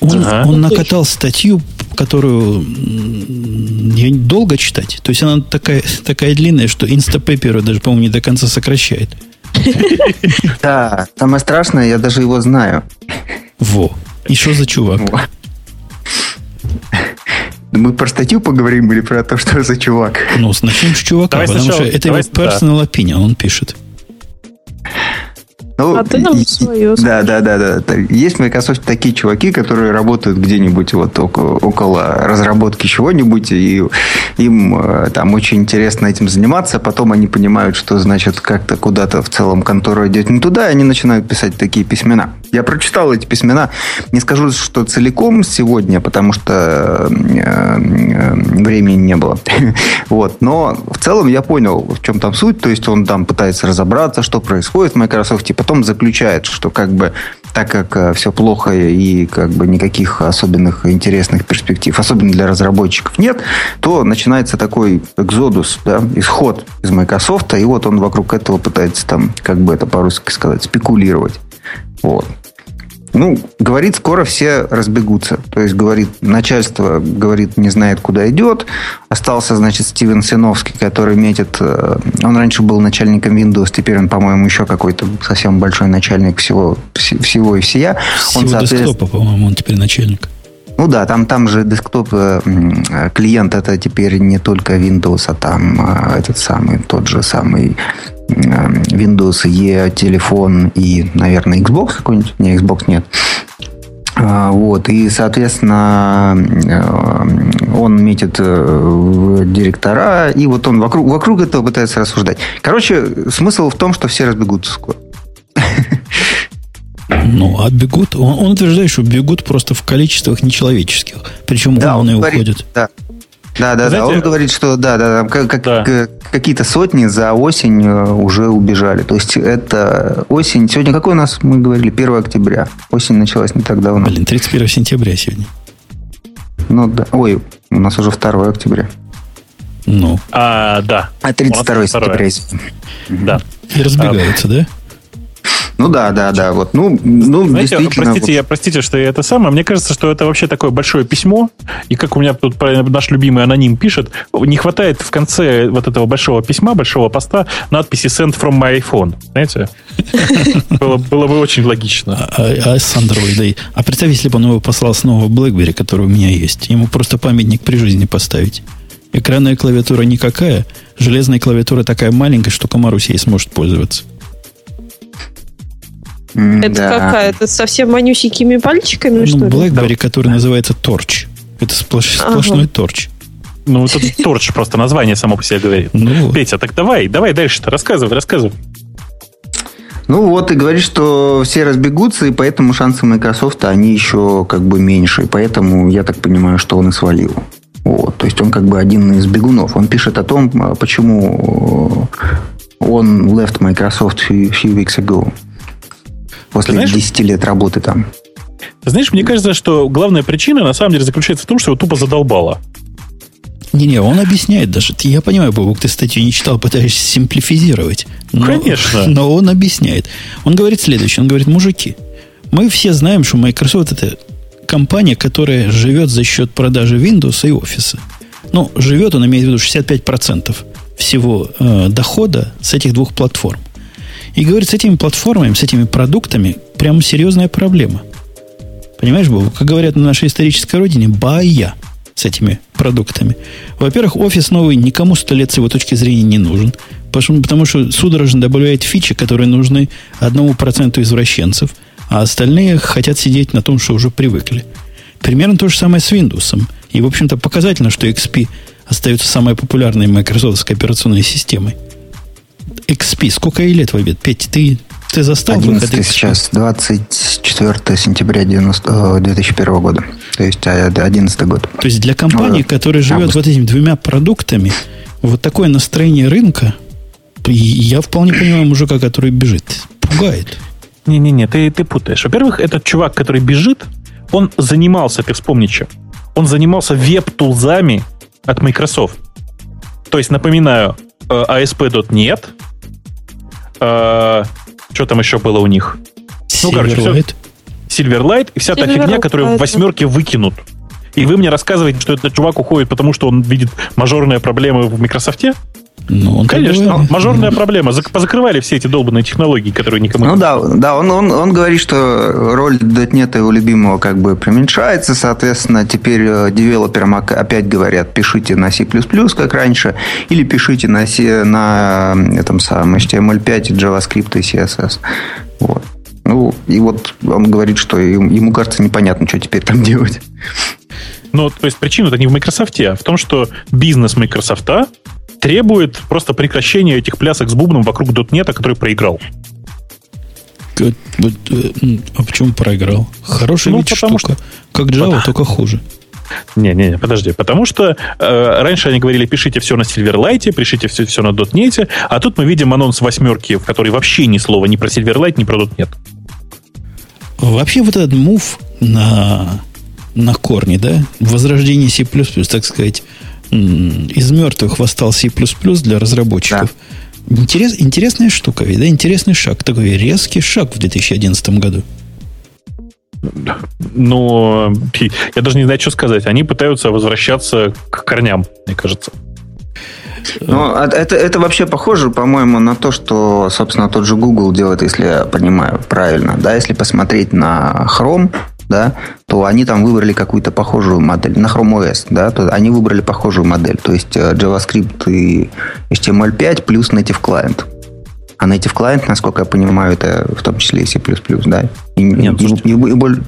Он, ага. он накатал статью, которую я долго читать. То есть она такая, такая длинная, что инстапейперу даже, по-моему, не до конца сокращает. Да, самое страшное, я даже его знаю. Во. И что за чувак? Мы про статью поговорим или про то, что за чувак? Ну, начнем с чувака, давай потому сначала, что это его personal да. opinion, он пишет. Ну, а ты нам свое да, да, да, да. Есть в Microsoft такие чуваки, которые работают где-нибудь вот около, около разработки чего-нибудь, и им э, там очень интересно этим заниматься. Потом они понимают, что значит как-то куда-то в целом контора идет не туда, и они начинают писать такие письмена. Я прочитал эти письмена. Не скажу, что целиком сегодня, потому что э, э, времени не было. [laughs] вот. Но в целом я понял, в чем там суть. То есть он там пытается разобраться, что происходит в Microsoft, и потом заключает, что как бы так как э, все плохо и как бы никаких особенных интересных перспектив, особенно для разработчиков нет, то начинается такой экзодус, да, исход из Microsoft, и вот он вокруг этого пытается там, как бы это по-русски сказать, спекулировать. Вот. Ну, говорит, скоро все разбегутся. То есть, говорит, начальство, говорит, не знает, куда идет. Остался, значит, Стивен Синовский, который метит... Э, он раньше был начальником Windows, теперь он, по-моему, еще какой-то совсем большой начальник всего, всего и всея. Всего он, соответственно... десктопа, по-моему, он теперь начальник. Ну да, там, там же десктоп э, клиент это теперь не только Windows, а там э, этот самый, тот же самый Windows E, телефон и, наверное, Xbox какой-нибудь. Не, Xbox нет. А, вот, и, соответственно, э, он метит в директора, и вот он вокруг, вокруг этого пытается рассуждать. Короче, смысл в том, что все разбегутся скоро. Ну, а бегут, он, он утверждает, что бегут просто в количествах нечеловеческих. Причем да, умные уходят. Да, да, да, Знаете, да. Он говорит, что да, да, там как, да. какие-то сотни за осень э, уже убежали. То есть это осень. Сегодня какой у нас, мы говорили, 1 октября. Осень началась не так давно. Блин, 31 сентября сегодня. Ну да. Ой, у нас уже 2 октября. Ну. А, да. А 32 сентября. Да. И разбегаются, а, да? Ну да, да, да. Вот, ну, ну Знаете, простите, вот. я, простите, что я это самое. Мне кажется, что это вообще такое большое письмо. И как у меня тут наш любимый аноним пишет, не хватает в конце вот этого большого письма, большого поста надписи «Send from my iPhone». Знаете? [laughs] Было, было бы очень логично. А, а, а с Android? А представь, если бы он его послал снова в BlackBerry, который у меня есть. Ему просто памятник при жизни поставить. Экранная клавиатура никакая, железная клавиатура такая маленькая, что комар ей сможет пользоваться. Это да. какая? Это совсем манюсенькими пальчиками, ну, что ли? BlackBerry, который называется Torch. Это сплош, сплошной ага. торч. Ну, это торч просто название само по себе говорит. Ну, Петя, так давай, давай дальше-то, рассказывай, рассказывай. Ну вот, и говорит, что все разбегутся, и поэтому шансы Microsoft, они еще как бы меньше. И поэтому я так понимаю, что он и свалил. Вот, то есть он как бы один из бегунов. Он пишет о том, а, почему он left Microsoft few, few weeks ago после знаешь, 10 лет работы там. знаешь, мне кажется, что главная причина на самом деле заключается в том, что его тупо задолбало. Не-не, он объясняет даже. Я понимаю, Бобок, ты статью не читал, пытаешься симплифизировать. Но, Конечно. [laughs] Но он объясняет. Он говорит следующее. Он говорит, мужики, мы все знаем, что Microsoft это компания, которая живет за счет продажи Windows и Office. Ну, живет, он имеет в виду 65% всего э, дохода с этих двух платформ. И говорит, с этими платформами, с этими продуктами прям серьезная проблема. Понимаешь, Бог, как говорят на нашей исторической родине, бая с этими продуктами. Во-первых, офис новый никому сто лет с его точки зрения не нужен, потому, потому что судорожно добавляет фичи, которые нужны одному проценту извращенцев, а остальные хотят сидеть на том, что уже привыкли. Примерно то же самое с Windows. И, в общем-то, показательно, что XP остается самой популярной Microsoft операционной системой. XP. Сколько ей лет, Вабит? Петь, ты, ты застал 11 выход XP? сейчас, 24 сентября 90, 2001 э, года. То есть 11 год. То есть для компании, ну, которая живет август. вот этими двумя продуктами, вот такое настроение рынка, я вполне понимаю мужика, который бежит. Пугает. Не-не-не, ты, ты путаешь. Во-первых, этот чувак, который бежит, он занимался, ты вспомни что, он занимался веб-тулзами от Microsoft. То есть, напоминаю, ASP.NET, э, а, что там еще было у них? Ну, короче, все. Silverlight и вся Silverlight, та фигня, которую в восьмерке выкинут. И вы мне рассказываете, что этот чувак уходит, потому что он видит мажорные проблемы в Microsoft? Ну, он Конечно, как мажорная проблема. Позакрывали все эти долбанные технологии, которые никому Ну да, да он, он, он говорит, что роль .NET его любимого как бы преуменьшается, соответственно, теперь э, девелоперам опять говорят, пишите на C++, как раньше, или пишите на, C, на этом самом HTML5, JavaScript и CSS. Вот. Ну, и вот он говорит, что ему кажется непонятно, что теперь там делать. Ну, то есть причина-то не в Microsoft, а в том, что бизнес Microsoft требует просто прекращения этих плясок с бубном вокруг дотнета, который проиграл. Э, а почему проиграл? Хорошая ну, ведь штука. Что... Как Java, только хуже. Не-не-не, подожди. Потому что э, раньше они говорили, пишите все на Silverlight, пишите все, все на .NET, а тут мы видим анонс восьмерки, в которой вообще ни слова ни про Silverlight, ни про .NET. Вообще вот этот мув на, на корне, да, возрождение C++, так сказать, из мертвых восстал C++ для разработчиков. Да. Интерес, интересная штука, ведь, да? Интересный шаг. Такой резкий шаг в 2011 году. Но я даже не знаю, что сказать. Они пытаются возвращаться к корням, мне кажется. Ну, а это, это вообще похоже, по-моему, на то, что, собственно, тот же Google делает, если я понимаю правильно. Да, если посмотреть на Chrome, да, то они там выбрали какую-то похожую модель. На Chrome OS, да, то они выбрали похожую модель. То есть э, JavaScript и HTML5 плюс Native Client. А Native Client, насколько я понимаю, это в том числе и C++, да? И, Нет, и, и, и,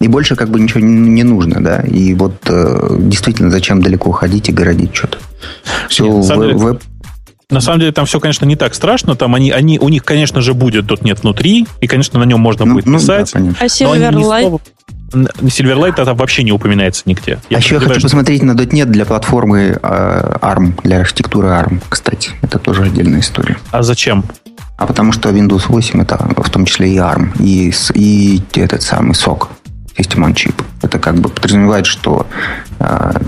и больше как бы ничего не, не нужно, да? И вот э, действительно, зачем далеко ходить и городить что-то? Все Нет, в, веб... На самом деле там все, конечно, не так страшно. Там они, они, у них, конечно же, будет .NET внутри, и, конечно, на нем можно ну, будет ну, писать. Да, а Silverlight? Silverlight это вообще не упоминается нигде. Я а еще я хочу что... посмотреть на .NET для платформы э, ARM, для архитектуры ARM, кстати. Это тоже отдельная история. А зачем? А потому что Windows 8 это в том числе и ARM, и, и этот самый SOC, System on Chip. Это как бы подразумевает, что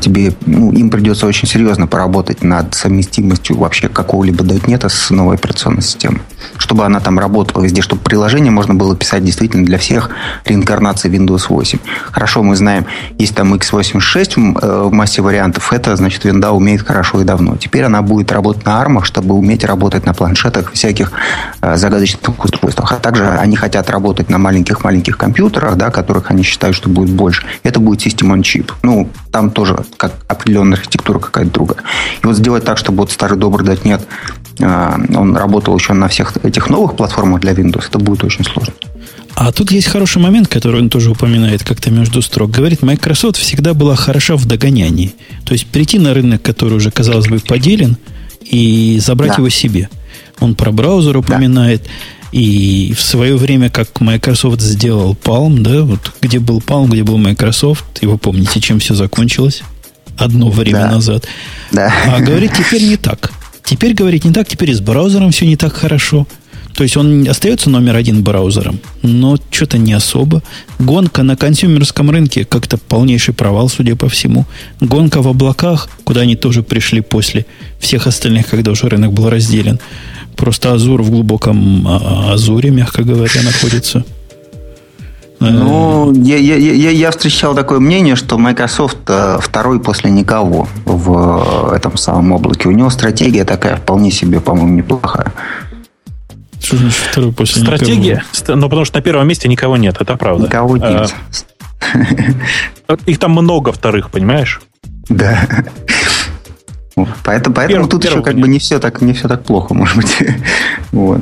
тебе, ну, им придется очень серьезно поработать над совместимостью вообще какого-либо .NET с новой операционной системой. Чтобы она там работала везде, чтобы приложение можно было писать действительно для всех реинкарнаций Windows 8. Хорошо, мы знаем, есть там x86 э, в массе вариантов, это, значит, винда умеет хорошо и давно. Теперь она будет работать на армах, чтобы уметь работать на планшетах, всяких э, загадочных устройствах. А также они хотят работать на маленьких-маленьких компьютерах, да, которых они считают, что будет больше. Это будет on Chip. Ну, там там тоже как определенная архитектура какая-то другая. И вот сделать так, чтобы вот старый добрый .NET, а, он работал еще на всех этих новых платформах для Windows, это будет очень сложно. А тут есть хороший момент, который он тоже упоминает как-то между строк. Говорит, Microsoft всегда была хороша в догонянии. То есть прийти на рынок, который уже, казалось бы, поделен, и забрать да. его себе. Он про браузер упоминает. Да. И в свое время, как Microsoft сделал Palm, да, вот где был Palm, где был Microsoft, и вы помните, чем все закончилось одно время да. назад. Да. А говорит, теперь не так. Теперь говорит не так, теперь с браузером все не так хорошо. То есть он остается номер один браузером, но что-то не особо. Гонка на консюмерском рынке как-то полнейший провал, судя по всему. Гонка в облаках, куда они тоже пришли после всех остальных, когда уже рынок был разделен. Просто Азур в глубоком а, Азуре, мягко говоря, находится. Ну, я, я, я, я встречал такое мнение, что Microsoft э, второй после никого в этом самом облаке. У него стратегия такая вполне себе, по-моему, неплохая. Что значит второй после Стратегия? Никого? Ну, потому что на первом месте никого нет, это правда. Никого нет. А, [laughs] их там много вторых, понимаешь? Да. Поэтому, поэтому Первый, тут еще как бы не все так, не все так плохо, может быть. [laughs] вот.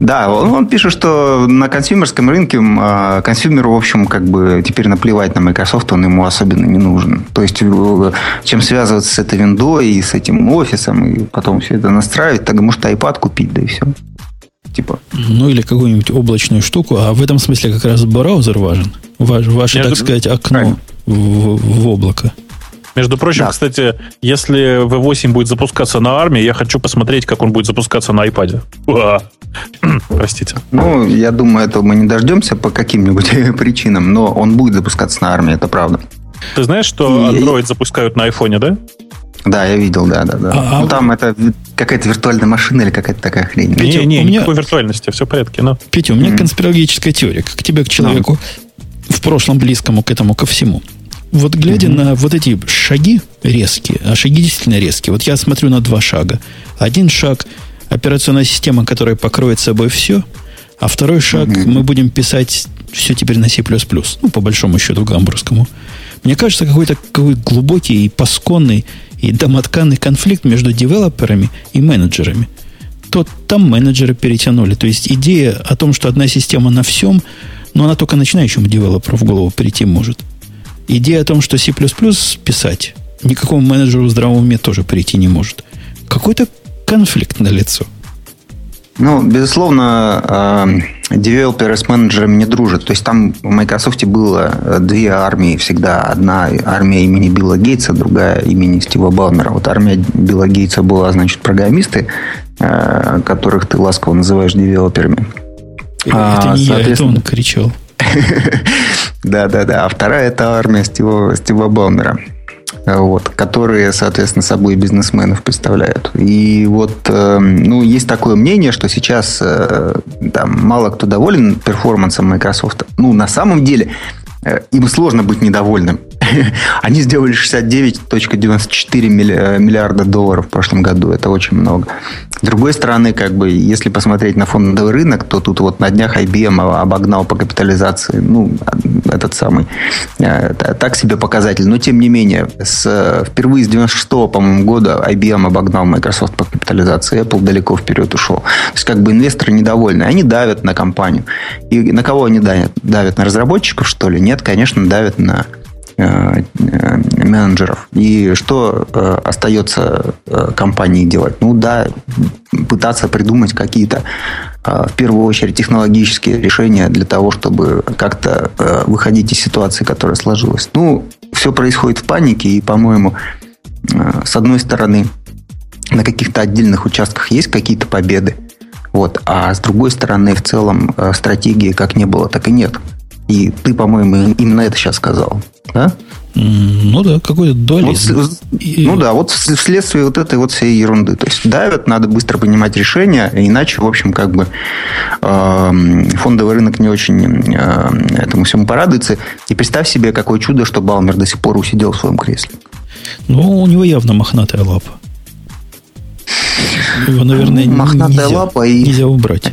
Да, он, он пишет, что на консюмерском рынке э, консюмеру, в общем, как бы теперь наплевать на Microsoft, он ему особенно не нужен. То есть, чем связываться с этой виндой и с этим офисом, и потом все это настраивать, так может iPad купить, да и все. Типа. Ну, или какую-нибудь облачную штуку. А в этом смысле как раз браузер важен. Ваш, ваше, Я так сказать, окно в, в облако. Между прочим, да. кстати, если V8 будет запускаться на армии, я хочу посмотреть, как он будет запускаться на iPad. [clears throat] Простите. Ну, я думаю, этого мы не дождемся по каким-нибудь [laughs] причинам, но он будет запускаться на армии, это правда. Ты знаешь, что Android запускают на iPhone, да? Да, я видел, да, да, да. А, ну, там это какая-то виртуальная машина или какая-то такая хрень. Петя, не, не, у меня... никакой виртуальности, все в порядке. Но... Петя, у меня mm. конспирологическая теория, как тебе, к человеку, no. в прошлом близкому к этому, ко всему. Вот глядя mm на вот эти шаги резкие, а шаги действительно резкие, вот я смотрю на два шага. Один шаг – операционная система, которая покроет собой все, а второй шаг mm мы будем писать все теперь на C++, ну, по большому счету, гамбургскому. Мне кажется, какой-то какой глубокий и пасконный и домотканный конфликт между девелоперами и менеджерами. То там менеджеры перетянули. То есть идея о том, что одна система на всем, но она только начинающему девелоперу в голову прийти может – Идея о том, что C++ писать, никакому менеджеру в здравом уме тоже прийти не может. Какой-то конфликт на лицо. Ну, безусловно, девелоперы с менеджерами не дружат. То есть там в Microsoft было э, две армии всегда. Одна армия имени Билла Гейтса, другая имени Стива Балмера. Вот армия Билла Гейтса была, значит, программисты, э, которых ты ласково называешь девелоперами. Это а, не я, это он кричал. [laughs] Да, да, да. А вторая это армия Стива, Стива Балмера. вот, которые, соответственно, собой бизнесменов представляют. И вот, э, ну, есть такое мнение, что сейчас э, там мало кто доволен перформансом Microsoft. Ну, на самом деле, э, им сложно быть недовольным. [laughs] Они сделали 69.94 миллиарда долларов в прошлом году. Это очень много. С другой стороны, как бы, если посмотреть на фондовый рынок, то тут вот на днях IBM обогнал по капитализации, ну, этот самый, э, так себе показатель. Но, тем не менее, с, впервые с 96 по-моему, года IBM обогнал Microsoft по капитализации, Apple далеко вперед ушел. То есть, как бы, инвесторы недовольны. Они давят на компанию. И на кого они давят? Давят на разработчиков, что ли? Нет, конечно, давят на Э, менеджеров. И что э, остается э, компании делать? Ну да, пытаться придумать какие-то в первую очередь технологические решения для того, чтобы как-то выходить из ситуации, которая сложилась. Ну, все происходит в панике, и, по-моему, с одной стороны, на каких-то отдельных участках есть какие-то победы, вот, а с другой стороны, в целом, стратегии как не было, так и нет. И ты, по-моему, именно это сейчас сказал. Да? Ну да, какой-то дуализм. Вот, и... Ну да, вот вследствие вот этой вот всей ерунды. То есть давят, надо быстро принимать решения, иначе, в общем, как бы э, фондовый рынок не очень э, этому всему порадуется. И представь себе, какое чудо, что Балмер до сих пор усидел в своем кресле. Ну, у него явно мохнатая лапа. Его, наверное, мохнатая нельзя, лапа и... нельзя убрать.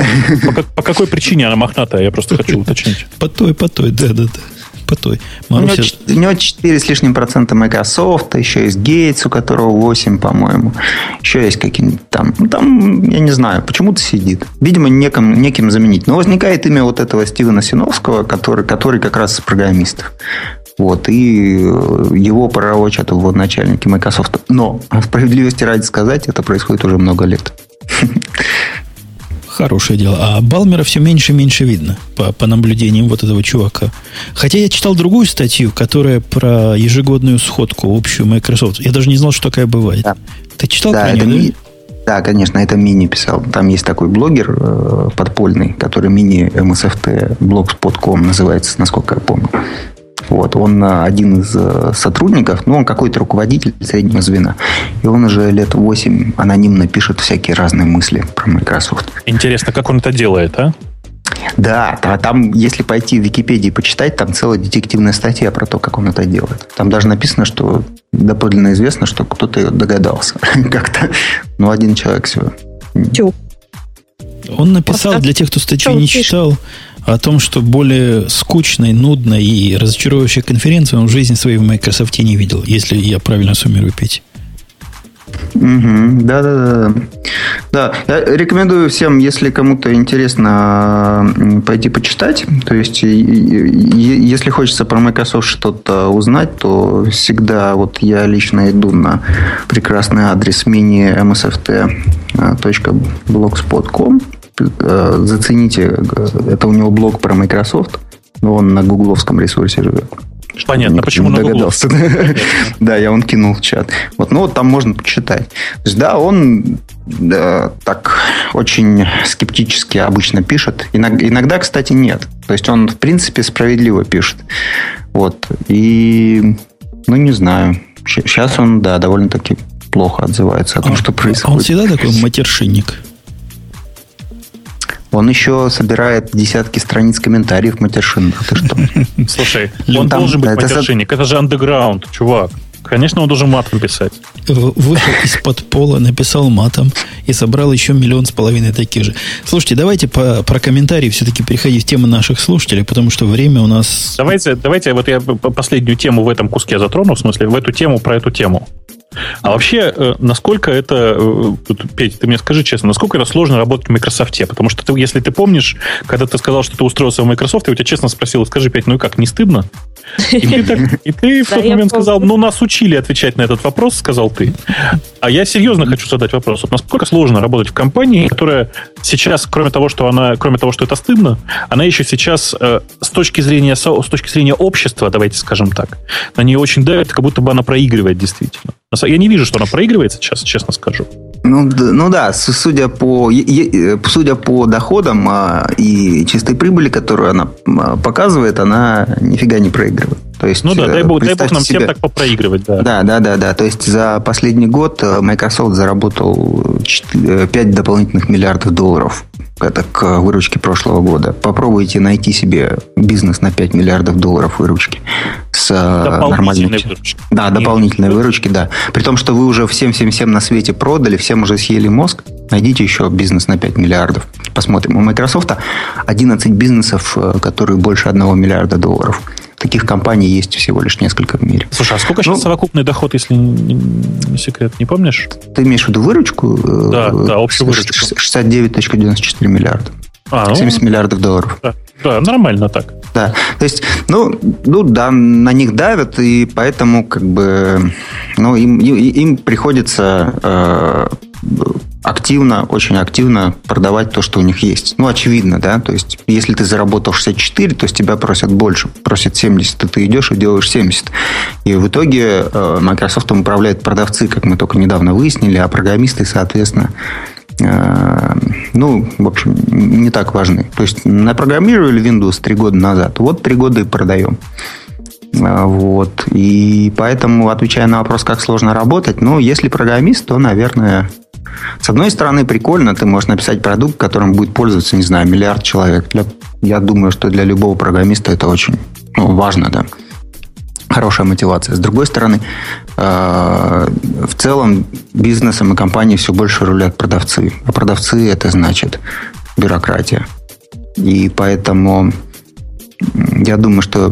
По, по какой причине она мохнатая? Я просто хочу уточнить. [laughs] По той, по той, да-да-да по той. Маруся... У, него, у него 4 с лишним процента Microsoft, еще есть Gates, у которого 8, по-моему. Еще есть какие-нибудь там. Ну, там, я не знаю, почему-то сидит. Видимо, неким, неким заменить. Но возникает имя вот этого Стивена Синовского, который, который как раз из программистов. Вот, и его пророчат вот начальники Microsoft. Но, справедливости ради сказать, это происходит уже много лет. Хорошее дело. А Балмера все меньше и меньше видно по, по наблюдениям вот этого чувака. Хотя я читал другую статью, которая про ежегодную сходку общую Microsoft. Я даже не знал, что такая бывает. Да. Ты читал да, про нее? Да? Да, конечно, это Мини писал. Там есть такой блогер э, подпольный, который мини MSFT, blogspot.com называется, насколько я помню. Вот, он э, один из э, сотрудников, ну, он какой-то руководитель среднего звена. И он уже лет 8 анонимно пишет всякие разные мысли про Microsoft. Интересно, как он это делает, а? Да, там, если пойти в Википедии почитать, там целая детективная статья про то, как он это делает. Там даже написано, что доподлинно известно, что кто-то догадался. [laughs] Как-то, ну, один человек всего. Тю. Он написал, для тех, кто статью не читал, о том, что более скучной, нудной и разочаровывающей конференции он в жизни своей в Microsoft не видел, если я правильно суммирую, Петь. Угу, да, да, да. Да, я рекомендую всем, если кому-то интересно, пойти почитать. То есть, если хочется про Microsoft что-то узнать, то всегда вот я лично иду на прекрасный адрес mini-msft.blogspot.com Э, зацените, э, это у него блог про Microsoft, но он на гугловском ресурсе живет. Понятно, почему на догадался. [laughs] да, я он кинул в чат. Вот, ну, вот там можно почитать. То есть, да, он да, так очень скептически обычно пишет. Иногда, иногда, кстати, нет. То есть, он, в принципе, справедливо пишет. Вот. И, ну, не знаю. Сейчас он, да, довольно-таки плохо отзывается о том, а, что происходит. Он всегда такой матершинник. Он еще собирает десятки страниц комментариев матершинных. Ты что? [laughs] Слушай, он должен быть матершинник. Это же андеграунд, чувак. Конечно, он должен матом писать. Вышел из-под пола, написал матом и собрал еще миллион с половиной таких же. Слушайте, давайте по, про комментарии все-таки переходить в тему наших слушателей, потому что время у нас... Давайте, давайте вот я последнюю тему в этом куске затрону, в смысле, в эту тему про эту тему. А вообще, э, насколько это, э, Петь, ты мне скажи честно, насколько это сложно работать в Microsoft? Потому что ты, если ты помнишь, когда ты сказал, что ты устроился в Microsoft, я у тебя честно спросил, скажи, Петь, ну и как, не стыдно? И ты, так, и ты в тот момент сказал, ну нас учили отвечать на этот вопрос, сказал ты. А я серьезно хочу задать вопрос. Вот насколько сложно работать в компании, которая сейчас, кроме того, что она, кроме того, что это стыдно, она еще сейчас э, с точки зрения с точки зрения общества, давайте скажем так, на нее очень давит, как будто бы она проигрывает действительно. Я не вижу, что она проигрывает сейчас, честно скажу. Ну, ну да, судя по, судя по доходам а, и чистой прибыли, которую она а, показывает, она нифига не проигрывает. То есть, ну да, дай бог, дай бог нам себе... всем так попроигрывать. Да. да, да, да, да. То есть за последний год э, Microsoft заработал 4, 5 дополнительных миллиардов долларов. Это к выручке прошлого года. Попробуйте найти себе бизнес на 5 миллиардов долларов выручки с э, нормальной... Выручки. Да, дополнительной выручки, да. При том, что вы уже всем-всем-всем на свете продали, всем уже съели мозг, найдите еще бизнес на 5 миллиардов. Посмотрим. У Microsoft 11 бизнесов, э, которые больше 1 миллиарда долларов. Таких компаний есть всего лишь несколько в мире. Слушай, а сколько ну, сейчас совокупный доход, если не, не секрет, не помнишь? Ты имеешь в виду выручку? Да, да, общую выручку. 69.94 миллиарда. А, ну, 70 миллиардов долларов. Да, да, нормально так. Да, то есть, ну, ну да, на них давят, и поэтому как бы, ну, им, им приходится э, активно, очень активно продавать то, что у них есть. Ну, очевидно, да, то есть, если ты заработал 64, то с тебя просят больше, просят 70, и ты идешь и делаешь 70. И в итоге э, Microsoft управляют продавцы, как мы только недавно выяснили, а программисты, соответственно, ну, в общем, не так важны. То есть, напрограммировали Windows три года назад, вот три года и продаем. Э, вот. И поэтому, отвечая на вопрос, как сложно работать, ну, если программист, то, наверное, с одной стороны, прикольно, ты можешь написать продукт, которым будет пользоваться, не знаю, миллиард человек. Для, я думаю, что для любого программиста это очень ну, важно, да. Хорошая мотивация. С другой стороны, э, в целом бизнесом и компанией все больше рулят продавцы. А продавцы это значит бюрократия. И поэтому я думаю, что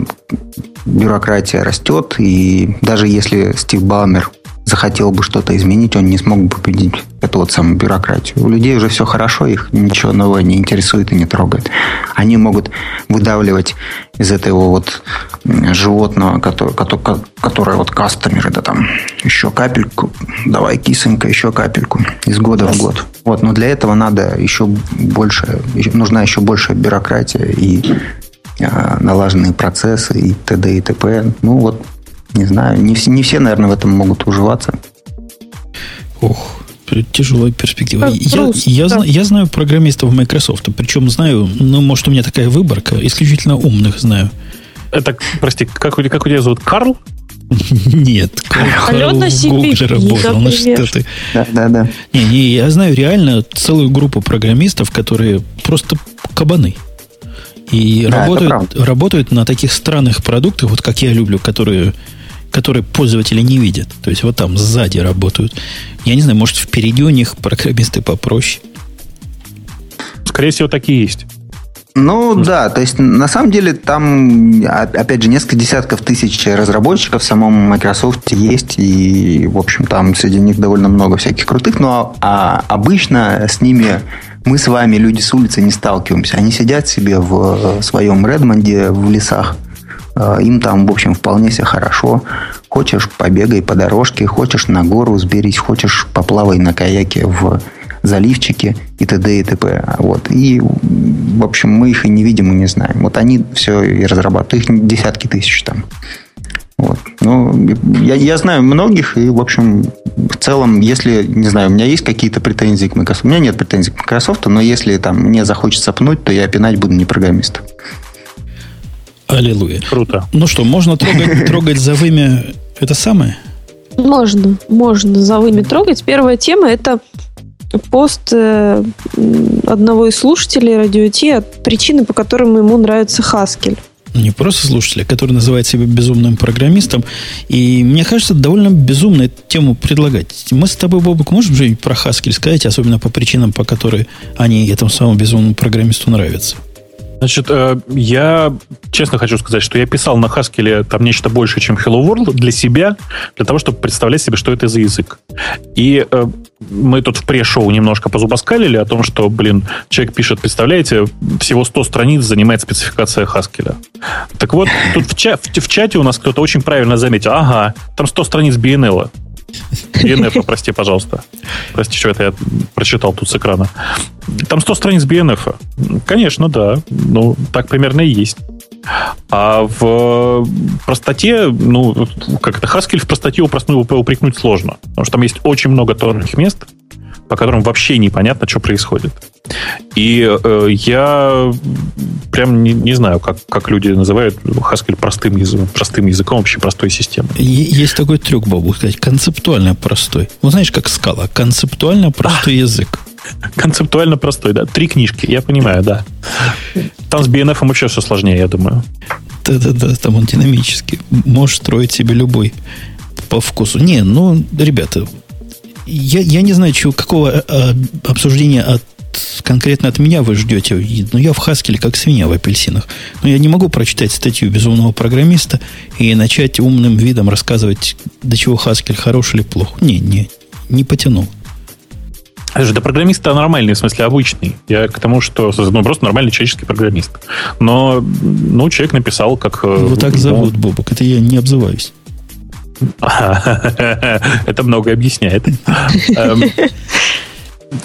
бюрократия растет, и даже если Стив Балмер захотел бы что-то изменить, он не смог бы победить эту вот самую бюрократию. У людей уже все хорошо, их ничего нового не интересует и не трогает. Они могут выдавливать из этого вот животного, который, которое вот кастомеры, да там, еще капельку, давай кисонька, еще капельку, из года в год. Вот, но для этого надо еще больше, нужна еще большая бюрократия и а, налаженные процессы и т.д. и т.п. Ну вот не знаю, не, все, не все, наверное, в этом могут уживаться. Ох, тяжелая перспектива. Я, я, я, я знаю программистов Microsoft, причем знаю, ну, может, у меня такая выборка, исключительно умных знаю. Это, прости, как, как у тебя зовут? Карл? [laughs] Нет, Карл в Гугле работал. Ну что ты? Да, да, да. Не, не, я знаю реально целую группу программистов, которые просто кабаны. И да, работают, работают на таких странных продуктах, вот как я люблю, которые которые пользователи не видят. То есть вот там сзади работают. Я не знаю, может, впереди у них [laughs] программисты попроще. Скорее всего, такие есть. Ну да, то есть на самом деле там, опять же, несколько десятков тысяч разработчиков в самом Microsoft есть, и, в общем, там среди них довольно много всяких крутых, но а обычно с ними мы с вами, люди с улицы, не сталкиваемся. Они сидят себе в своем Редмонде в лесах, Э, им там, в общем, вполне себе хорошо. Хочешь, побегай по дорожке, хочешь на гору взберись, хочешь, поплавай на каяке в заливчике и т.д. и т.п. Вот. И, в общем, мы их и не видим, и не знаем. Вот они все и разрабатывают. Их десятки тысяч там. Вот. Ну, я, я знаю многих, и, в общем, в целом, если, не знаю, у меня есть какие-то претензии к Microsoft, у меня нет претензий к Microsoft, но если там мне захочется пнуть, то я пинать буду не программиста. Аллилуйя. Круто. Ну что, можно трогать, [laughs] трогать за вымя это самое? Можно, можно за вымя трогать. Первая тема это пост э, одного из слушателей радио Ти от причины, по которым ему нравится Хаскель. Не просто слушателя, который называет себя безумным программистом. И мне кажется, довольно безумно эту тему предлагать. Мы с тобой, Бобок, можем же про Хаскель сказать, особенно по причинам, по которым они этому самому безумному программисту нравятся? Значит, э, я честно хочу сказать, что я писал на Haskell там нечто большее, чем Hello World для себя, для того, чтобы представлять себе, что это за язык. И э, мы тут в пре-шоу немножко позубоскалили о том, что, блин, человек пишет, представляете, всего 100 страниц занимает спецификация Haskell. Так вот, тут в, ча- в, в чате у нас кто-то очень правильно заметил, ага, там 100 страниц BNL. BNF, прости, пожалуйста. Прости, что это я прочитал тут с экрана. Там 100 страниц BNF. Конечно, да. Ну, так примерно и есть. А в простоте, ну, как это, Haskell в простоте упрекнуть сложно. Потому что там есть очень много тонких мест, по которым вообще непонятно, что происходит. И э, я прям не, не знаю, как, как люди называют Haskell простым языком, простым языком, вообще простой системой. Есть такой трюк, Бобу, сказать, концептуально простой. Ну, знаешь, как скала, концептуально простой а, язык. Концептуально простой, да. Три книжки, я понимаю, да. Там с BNF еще все сложнее, я думаю. Да-да-да, там он динамический. Можешь строить себе любой по вкусу. Не, ну, ребята, я, я не знаю, чего, какого а, обсуждения от конкретно от меня вы ждете. Но я в Хаскеле как свинья в апельсинах. Но я не могу прочитать статью безумного программиста и начать умным видом рассказывать, до чего Хаскель хорош или плох. Не, не, не потянул. Слушай, да программист нормальный, в смысле обычный. Я к тому, что ну, просто нормальный человеческий программист. Но ну, человек написал, как... Его так зовут, ну, Бобок. Это я не обзываюсь. [laughs] Это многое объясняет. Эм,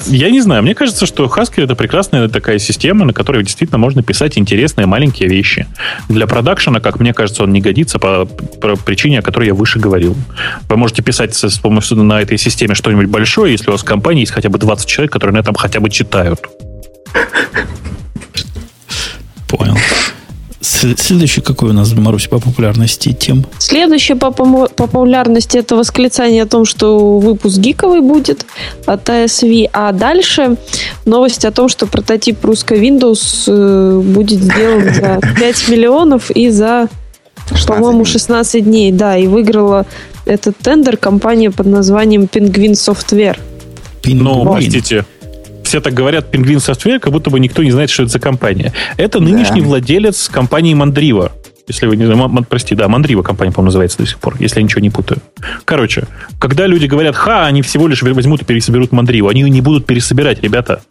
я не знаю, мне кажется, что Haskell это прекрасная такая система, на которой действительно можно писать интересные маленькие вещи. Для продакшена, как мне кажется, он не годится по, по причине, о которой я выше говорил. Вы можете писать с помощью на этой системе что-нибудь большое, если у вас в компании есть хотя бы 20 человек, которые на этом хотя бы читают. Понял. Следующий какой у нас, Марусь, по популярности тем? Следующее по популярности это восклицание о том, что выпуск гиковый будет от ASV. А дальше новость о том, что прототип русской Windows э, будет сделан за [laughs] 5 миллионов и за, по-моему, 16 дней. Да, и выиграла этот тендер компания под названием Penguin Software. Ну, простите, все так говорят Penguin Software, как будто бы никто не знает, что это за компания. Это нынешний да. владелец компании Mandriva. Если вы не знаете, прости, да, Мандрива компания, по-моему, называется до сих пор, если я ничего не путаю. Короче, когда люди говорят, ха, они всего лишь возьмут и пересоберут Мандриву, они ее не будут пересобирать, ребята.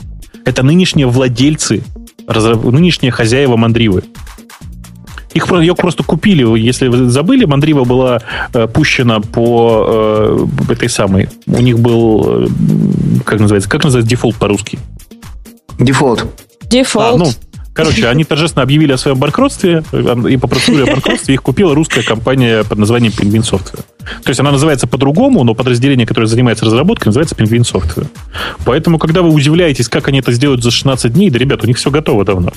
Это нынешние владельцы, нынешние хозяева Мандривы. Их, ее просто купили. Если вы забыли, Мандрива была э, пущена по э, этой самой. У них был, э, как называется, как называется дефолт по-русски? Дефолт. Дефолт. А, ну, Короче, они торжественно объявили о своем банкротстве, и по процедуре банкротства их купила русская компания под названием Penguin Software. То есть она называется по-другому, но подразделение, которое занимается разработкой, называется Penguin Software. Поэтому, когда вы удивляетесь, как они это сделают за 16 дней, да, ребят, у них все готово давно.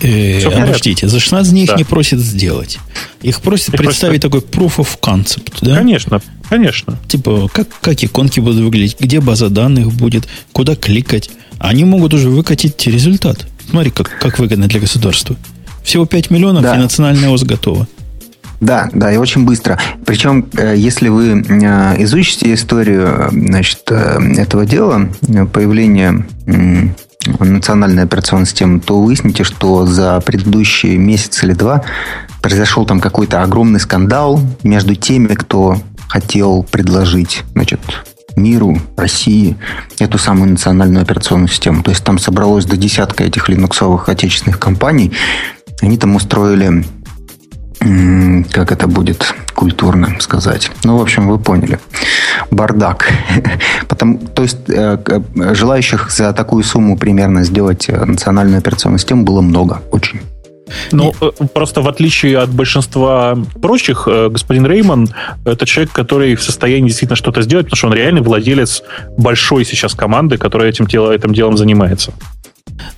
Э, подождите, за 16 дней да. их не просят сделать. Их просят их представить просто... такой proof of concept, да? Конечно, конечно. Типа, как, как иконки будут выглядеть, где база данных будет, куда кликать. Они могут уже выкатить результат. Смотри, как, как выгодно для государства. Всего 5 миллионов, да. и национальная ОС готова. Да, да, и очень быстро. Причем, э, если вы э, изучите историю значит, этого дела, появления национальной операционной системы, то выясните, что за предыдущий месяц или два произошел там какой-то огромный скандал между теми, кто хотел предложить значит, миру, России эту самую национальную операционную систему. То есть там собралось до десятка этих линуксовых отечественных компаний. Они там устроили как это будет культурно сказать. Ну, в общем, вы поняли. Бардак. [laughs] Потому, то есть, э, желающих за такую сумму примерно сделать э, национальную операционную систему было много, очень. Ну, Нет. Э, просто в отличие от большинства прочих, господин Рейман это человек, который в состоянии действительно что-то сделать, потому что он реальный владелец большой сейчас команды, которая этим, дело, этим делом занимается.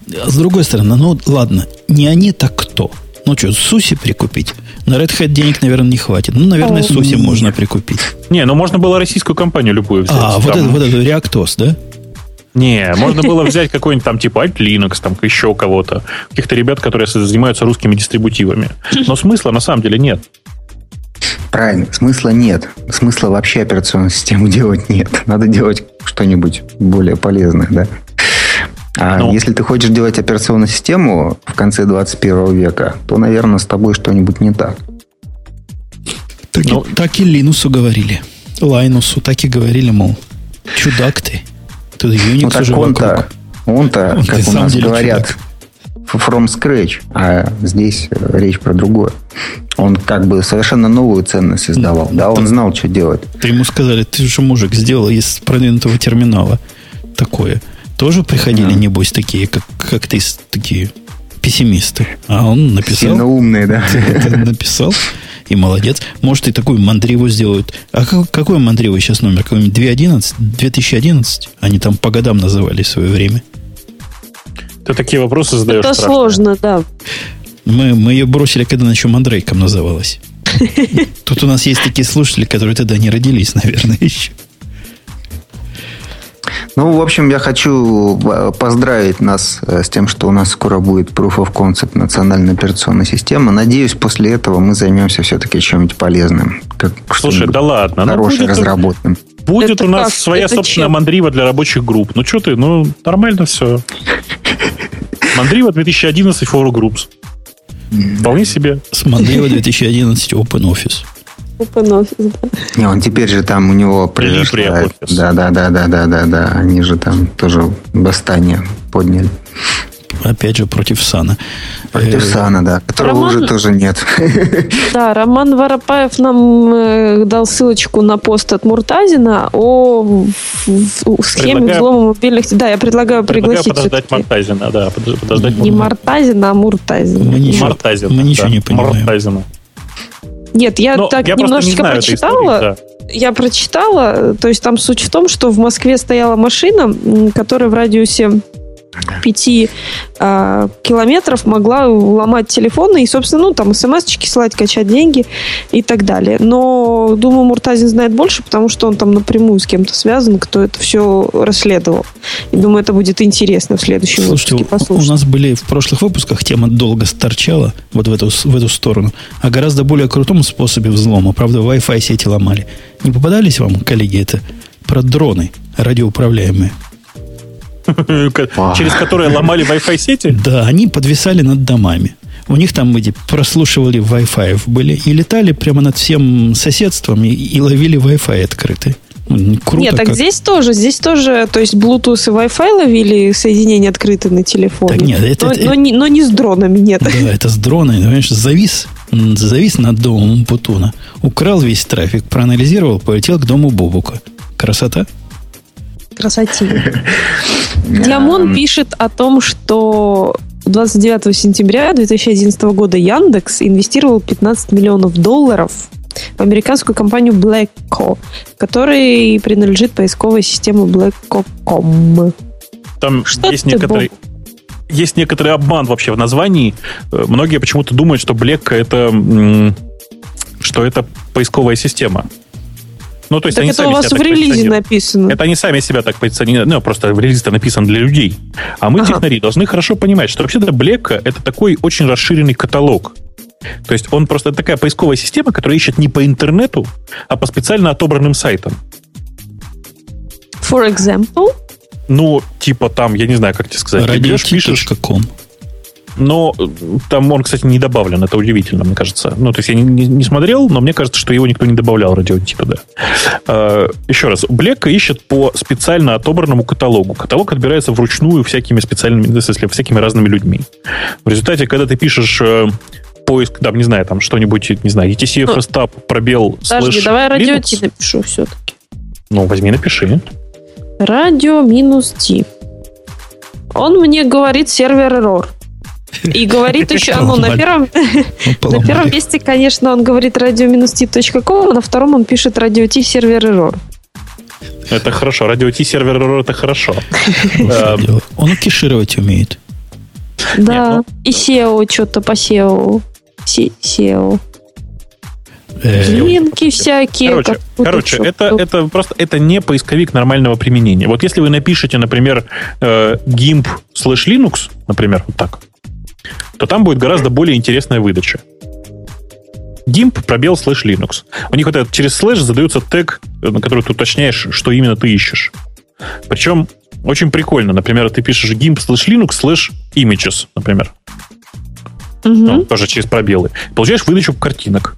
С другой стороны, ну ладно, не они, так кто? Ну что, Суси прикупить? На Red Hat денег, наверное, не хватит. Ну, наверное, Суси можно прикупить. Не, ну можно было российскую компанию любую взять. А, вот это, вот это Reactos, да? Не, можно было взять какой-нибудь там типа Alt Linux, там еще кого-то. Каких-то ребят, которые занимаются русскими дистрибутивами. Но смысла на самом деле нет. Правильно, смысла нет. Смысла вообще операционную систему делать нет. Надо делать что-нибудь более полезное, да? А ну, если ты хочешь делать операционную систему в конце 21 века, то, наверное, с тобой что-нибудь не так. Так, ну, и, так и Линусу говорили. Лайнусу так и говорили, мол, чудак ты. Тут Unix ну, так уже он-то, он-то, он как у нас говорят, чудак. from scratch, а здесь э, речь про другое. Он как бы совершенно новую ценность создавал. Ну, да, он знал, что делать. Ты ему сказали, ты же мужик сделал из продвинутого терминала такое тоже приходили, mm. небось, такие, как, как ты, такие пессимисты. А он написал... Сильно умные, да. Написал и молодец. Может, и такую мандриву сделают. А как, какой мандриву сейчас номер? Какой-нибудь 2.11? 2011? Они там по годам называли в свое время. Ты такие вопросы задаешь Это страшные. сложно, да. Мы, мы ее бросили, когда она еще мандрейком называлась. [laughs] Тут у нас есть такие слушатели, которые тогда не родились, наверное, еще. Ну, в общем, я хочу э, поздравить нас э, с тем, что у нас скоро будет Proof of Concept национальной операционной системы. Надеюсь, после этого мы займемся все-таки чем-нибудь полезным. Как Слушай, да ладно. ну Хорошее, будет- разработанным. Будет Это у нас как? своя Это собственная чем? мандрива для рабочих групп. Ну что ты, ну нормально все. Мандрива 2011 for Groups. Вполне себе. С Мандрива 2011 Open Office. Да. Не, он теперь же там у него. LibreOffice. Да, да, да, да, да, да, да. Они же там тоже восстание подняли. Опять же, против Сана. Против Э, Сана, да. Которого Роман- уже тоже нет. [laughs] Да, Роман Воропаев нам э, дал ссылочку на пост от Муртазина о схеме Предлагаю- взлома мобильных... Да, я предлагаю Предлагаю пригласить подождать всё-таки Мартазина. Да, подож- подождать не. Мартазина, а Муртазина. Мы ничего- Мартазина, мы ничего да. не понимаем. Мартазина. Нет, я Но так я не немножечко этой прочитала. истории, да. Я прочитала, то есть там суть в том, что в Москве стояла машина, которая в радиусе 5 а, километров могла ломать телефоны и, собственно, ну, там смс-очки слать, качать деньги и так далее. Но, думаю, Муртазин знает больше, потому что он там напрямую с кем-то связан, кто это все расследовал. И думаю, это будет интересно в следующем Слушайте, выпуске у- у послушать. нас были в прошлых выпусках тема долго сторчала вот в эту, в эту сторону, а гораздо более крутом способе взлома. Правда, Wi-Fi сети ломали. Не попадались вам, коллеги, это про дроны радиоуправляемые? [laughs] Через которые ломали Wi-Fi сети? Да, они подвисали над домами. У них там эти прослушивали Wi-Fi были и летали прямо над всем соседством и, и ловили Wi-Fi открытый. Ну, Круто Нет, так как. здесь тоже, здесь тоже, то есть Bluetooth и Wi-Fi ловили соединение открытое на телефоне. Так нет, это- но, это- но не, но не с дронами, нет. Да, это с дрона, понимаешь, завис, завис над домом Путуна, украл весь трафик, проанализировал, полетел к дому Бобука. Красота? Красотень. [laughs] Диамон пишет о том, что 29 сентября 2011 года Яндекс инвестировал 15 миллионов долларов в американскую компанию Blackco, которой принадлежит поисковая система Blackco.com. Там Что есть ты, некоторый... Есть некоторый обман вообще в названии. Э, Многие почему-то думают, что Black это что это поисковая система. Ну, то есть Так они это у сами вас себя в релизе написано. Это они сами себя так позиционируют. Ну, просто релиз-то написан для людей. А мы, Ага. технари, должны хорошо понимать, что вообще-то Black это такой очень расширенный каталог. То есть он просто такая поисковая система, которая ищет не по интернету, а по специально отобранным сайтам. For example, Ну, типа там, я не знаю, как тебе сказать. Берешь, пишешь. Но э, там он, кстати, не добавлен. Это удивительно, мне кажется. Ну, то есть я не, не- не смотрел, но мне кажется, что его никто не добавлял радиотипа, да. А, еще раз. Блека ищет по специально отобранному каталогу. Каталог отбирается вручную всякими специальными, смысле, всякими разными людьми. В результате, когда ты пишешь э, поиск, там, не знаю, там что-нибудь, не знаю, ETC Ну, FSTAP, пробел, подожди, слэш давай радио Ти напишу все-таки. Ну, возьми, напиши. Радио минус Ти. Он мне говорит сервер error. И говорит еще, ну, на первом, на первом месте, конечно, он говорит radio-t.com, а на втором он пишет радио Ти сервер error. Это хорошо. Радио Ти сервер это хорошо. Э, дело. Он кешировать умеет. Да, ну- и SEO что-то по SEO. SEO. Линки всякие. Короче, короче это, это просто это не поисковик нормального применения. Вот если вы напишете, например, э, gimp slash Linux, например, вот так, то там будет гораздо более интересная выдача. gimp пробел слэш Linux. У них вот этот через слэш задается тег, э, на который ты уточняешь, что именно ты ищешь. Причем очень прикольно. Например, ты пишешь gimp slash Linux slash images, например. Мгм. Ну, тоже через пробелы. Получаешь выдачу картинок.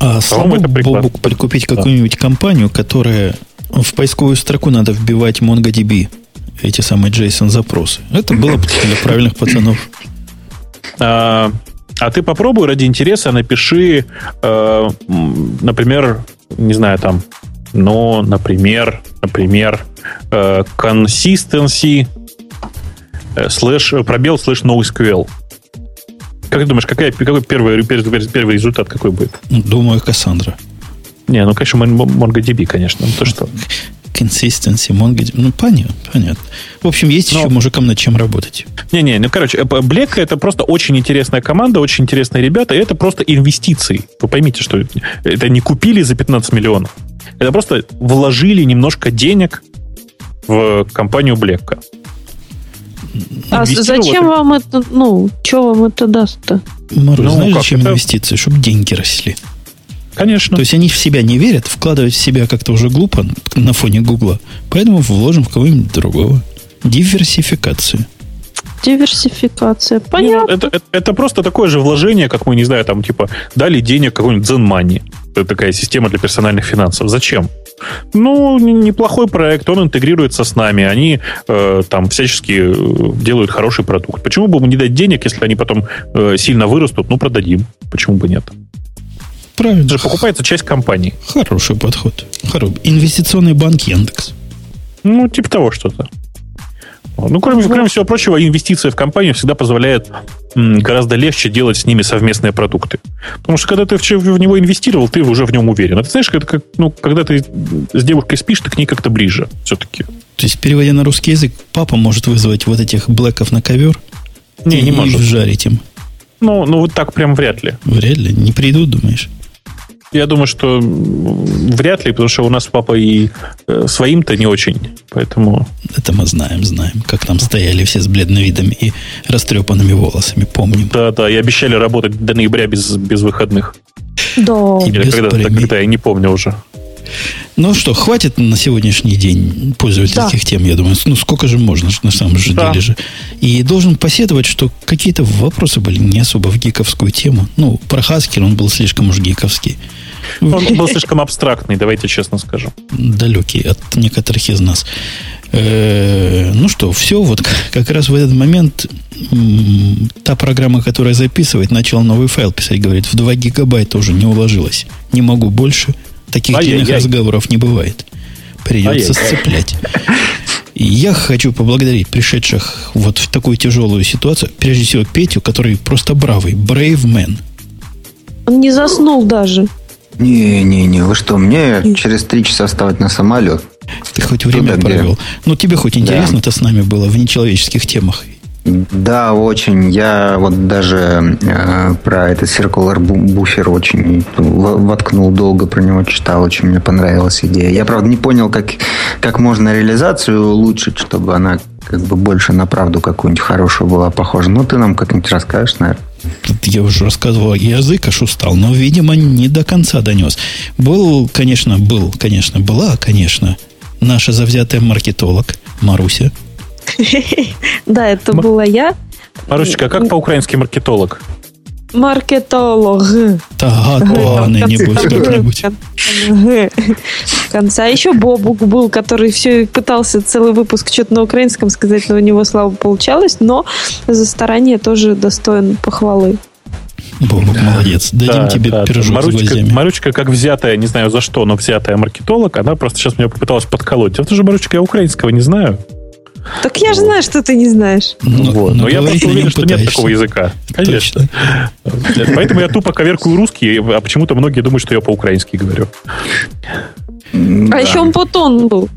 А слабо. Бобук прикупить какую-нибудь компанию, которая в поисковую строку надо вбивать MongoDB, эти самые JSON-запросы. Это было бы для правильных пацанов. А, а ты попробуй ради интереса напиши, э, например, не знаю, там, но, например, например, э, consistency э, слэш, пробел слэш NoSQL. Как ты думаешь, какая, какой первый, первый результат какой будет? Думаю, Кассандра. Не, ну, конечно, MongoDB, конечно. Ну, то что? Consistency, MongoDB. Ну, понятно, понятно. В общем, есть Но... еще мужикам над чем работать. Не-не, ну, короче, Black это просто очень интересная команда, очень интересные ребята, и это просто инвестиции. Вы поймите, что это не купили за 15 миллионов. Это просто вложили немножко денег в компанию Black. А зачем вам это, ну, что вам это даст-то? Мару, ну, знаешь, зачем это... инвестиции? Чтобы деньги росли. Конечно. То есть они в себя не верят, вкладывать в себя как-то уже глупо на фоне Гугла. Поэтому вложим в кого-нибудь другого. Диверсификацию. Диверсификация. Ну, Понятно. это, это, это просто такое же вложение, как мы, не знаю, там, типа, дали денег какой-нибудь ZenMoney. Это такая система для персональных финансов. Зачем? Ну, неплохой проект, он интегрируется с нами, они э, там всячески э, делают хороший продукт. Почему бы не дать денег, если они потом э, сильно вырастут? Ну, продадим. Почему бы нет? Правильно. Это же покупается часть компании. Хороший подход. Хороший. Инвестиционный банк Яндекс. Ну, типа того что-то. Ну, кроме, кроме всего прочего, инвестиция в компанию всегда позволяет гораздо легче делать с ними совместные продукты. Потому что когда ты в, него инвестировал, ты уже в нем уверен. Это знаешь, это как, ну, когда ты с девушкой спишь, ты к ней как-то ближе все-таки. То есть, переводя на русский язык, папа может вызвать вот этих блэков на ковер не, и не может. жарить им. Ну, ну, вот так прям вряд ли. Вряд ли. Не придут, думаешь? Я думаю, что вряд ли, потому что у нас папа и э, своим-то не очень, поэтому... Это мы знаем, знаем, как там стояли все с бледным видом и растрепанными волосами, помним. Да-да, и обещали работать до ноября без, без выходных. Да. И Или когда-то, когда, я не помню уже. Ну что, хватит на сегодняшний день пользовательских да. тем, я думаю. Ну, сколько же можно на самом же да. деле же. И должен посетовать, что какие-то вопросы были не особо в гиковскую тему. Ну, про Хаскер он был слишком уж гиковский. Он был слишком абстрактный, давайте честно скажем. Далекий от некоторых из нас. Э, ну что, все, вот как раз в этот момент та программа, которая записывает, начала новый файл писать, говорит, в 2 гигабайта уже не уложилось. Не могу больше. Таких длинных разговоров не бывает. Придется сцеплять. И я хочу поблагодарить пришедших вот в такую тяжелую ситуацию, прежде всего Петю, который просто бравый, brave man. Он не заснул даже. Не-не-не, вы что, мне через три часа вставать на самолет? Ты хоть время Туда, провел. Где? Ну, тебе хоть интересно да. с нами было в нечеловеческих темах. Да, очень. Я вот даже э, про этот circular буфер очень воткнул долго, про него читал, очень мне понравилась идея. Я, правда, не понял, как, как можно реализацию улучшить, чтобы она как бы больше на правду какую-нибудь хорошую была похожа. Ну, ты нам как-нибудь расскажешь, наверное. Я уже рассказывал, язык аж устал, но, видимо, не до конца донес. Был, конечно, был, конечно, была, конечно, наша завзятая маркетолог Маруся. Да, это была я. Марусечка, а как по-украински маркетолог? Маркетолог. Да, ладно, небось, как-нибудь. В конце. А еще Бобук был, который все пытался целый выпуск что-то на украинском сказать, но у него, слава получалось, но за старание тоже достоин похвалы. Бобук, молодец. Дадим да, тебе да, пирожок Маручка, с глазами. Маручка, как взятая, не знаю за что, но взятая маркетолог, она просто сейчас меня попыталась подколоть. Это же, Маручка, я украинского не знаю. Так я же знаю, что ты не знаешь. Ну, вот. Но, но я просто уверен, что нет такого языка. Конечно. Точно. Поэтому я тупо коверкую русский, а почему-то многие думают, что я по-украински говорю. А еще он потон был.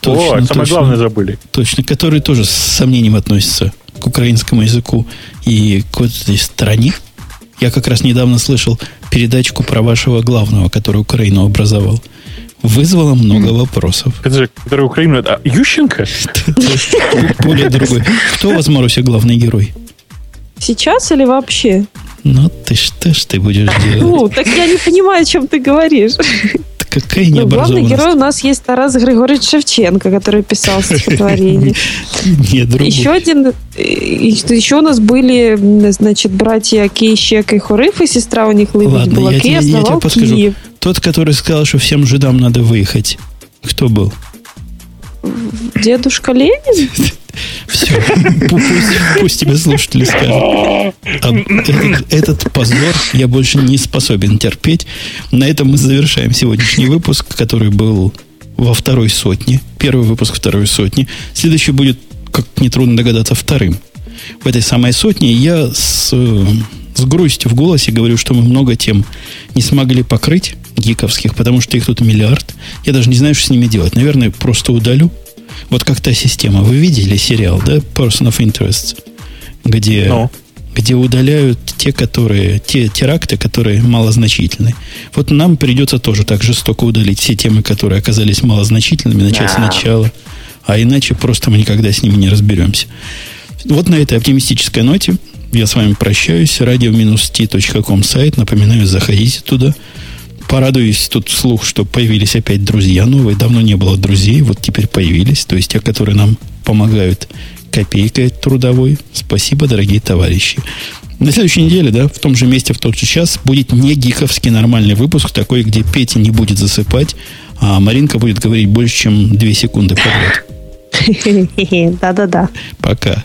Точно, О, самое точно, главное забыли. Точно, который тоже с сомнением относится к украинскому языку и к этой стране. Я как раз недавно слышал передачку про вашего главного, который Украину образовал вызвало много вопросов. Это же, который Украина, а Ющенко? Более другой. Кто у вас, Маруся, главный герой? Сейчас или вообще? Ну, ты что ж ты будешь делать? Ну, так я не понимаю, о чем ты говоришь. Какая ну, Главный герой у нас есть Тарас Григорьевич Шевченко, который писал [laughs] стихотворение. Нет, другой. Еще один... Еще у нас были, значит, братья Кейщек и Хорыф, и сестра у них Лыбедь была. Я тебе подскажу. Тот, который сказал, что всем жидам надо выехать. Кто был? Дедушка Ленин? [laughs] Все, пусть, пусть тебе слушатели скажут. А этот, этот позор я больше не способен терпеть. На этом мы завершаем сегодняшний выпуск, который был во второй сотне. Первый выпуск второй сотни. Следующий будет, как нетрудно догадаться, вторым. В этой самой сотне я с с грустью в голосе говорю, что мы много тем не смогли покрыть гиковских, потому что их тут миллиард. Я даже не знаю, что с ними делать. Наверное, просто удалю. Вот как та система. Вы видели сериал, да? Person of Interest, где, no. где удаляют те, которые, те теракты, которые малозначительны. Вот нам придется тоже так жестоко удалить все темы, которые оказались малозначительными, начать yeah. сначала. А иначе просто мы никогда с ними не разберемся. Вот на этой оптимистической ноте я с вами прощаюсь. radio-t.com сайт. Напоминаю, заходите туда. Порадуюсь тут вслух, что появились опять друзья новые. Давно не было друзей, вот теперь появились. То есть те, которые нам помогают копейкой трудовой. Спасибо, дорогие товарищи. На следующей неделе, да, в том же месте, в тот же час, будет не гиковский нормальный выпуск, такой, где Петя не будет засыпать, а Маринка будет говорить больше, чем 2 секунды подряд. [laughs] Да-да-да. Пока.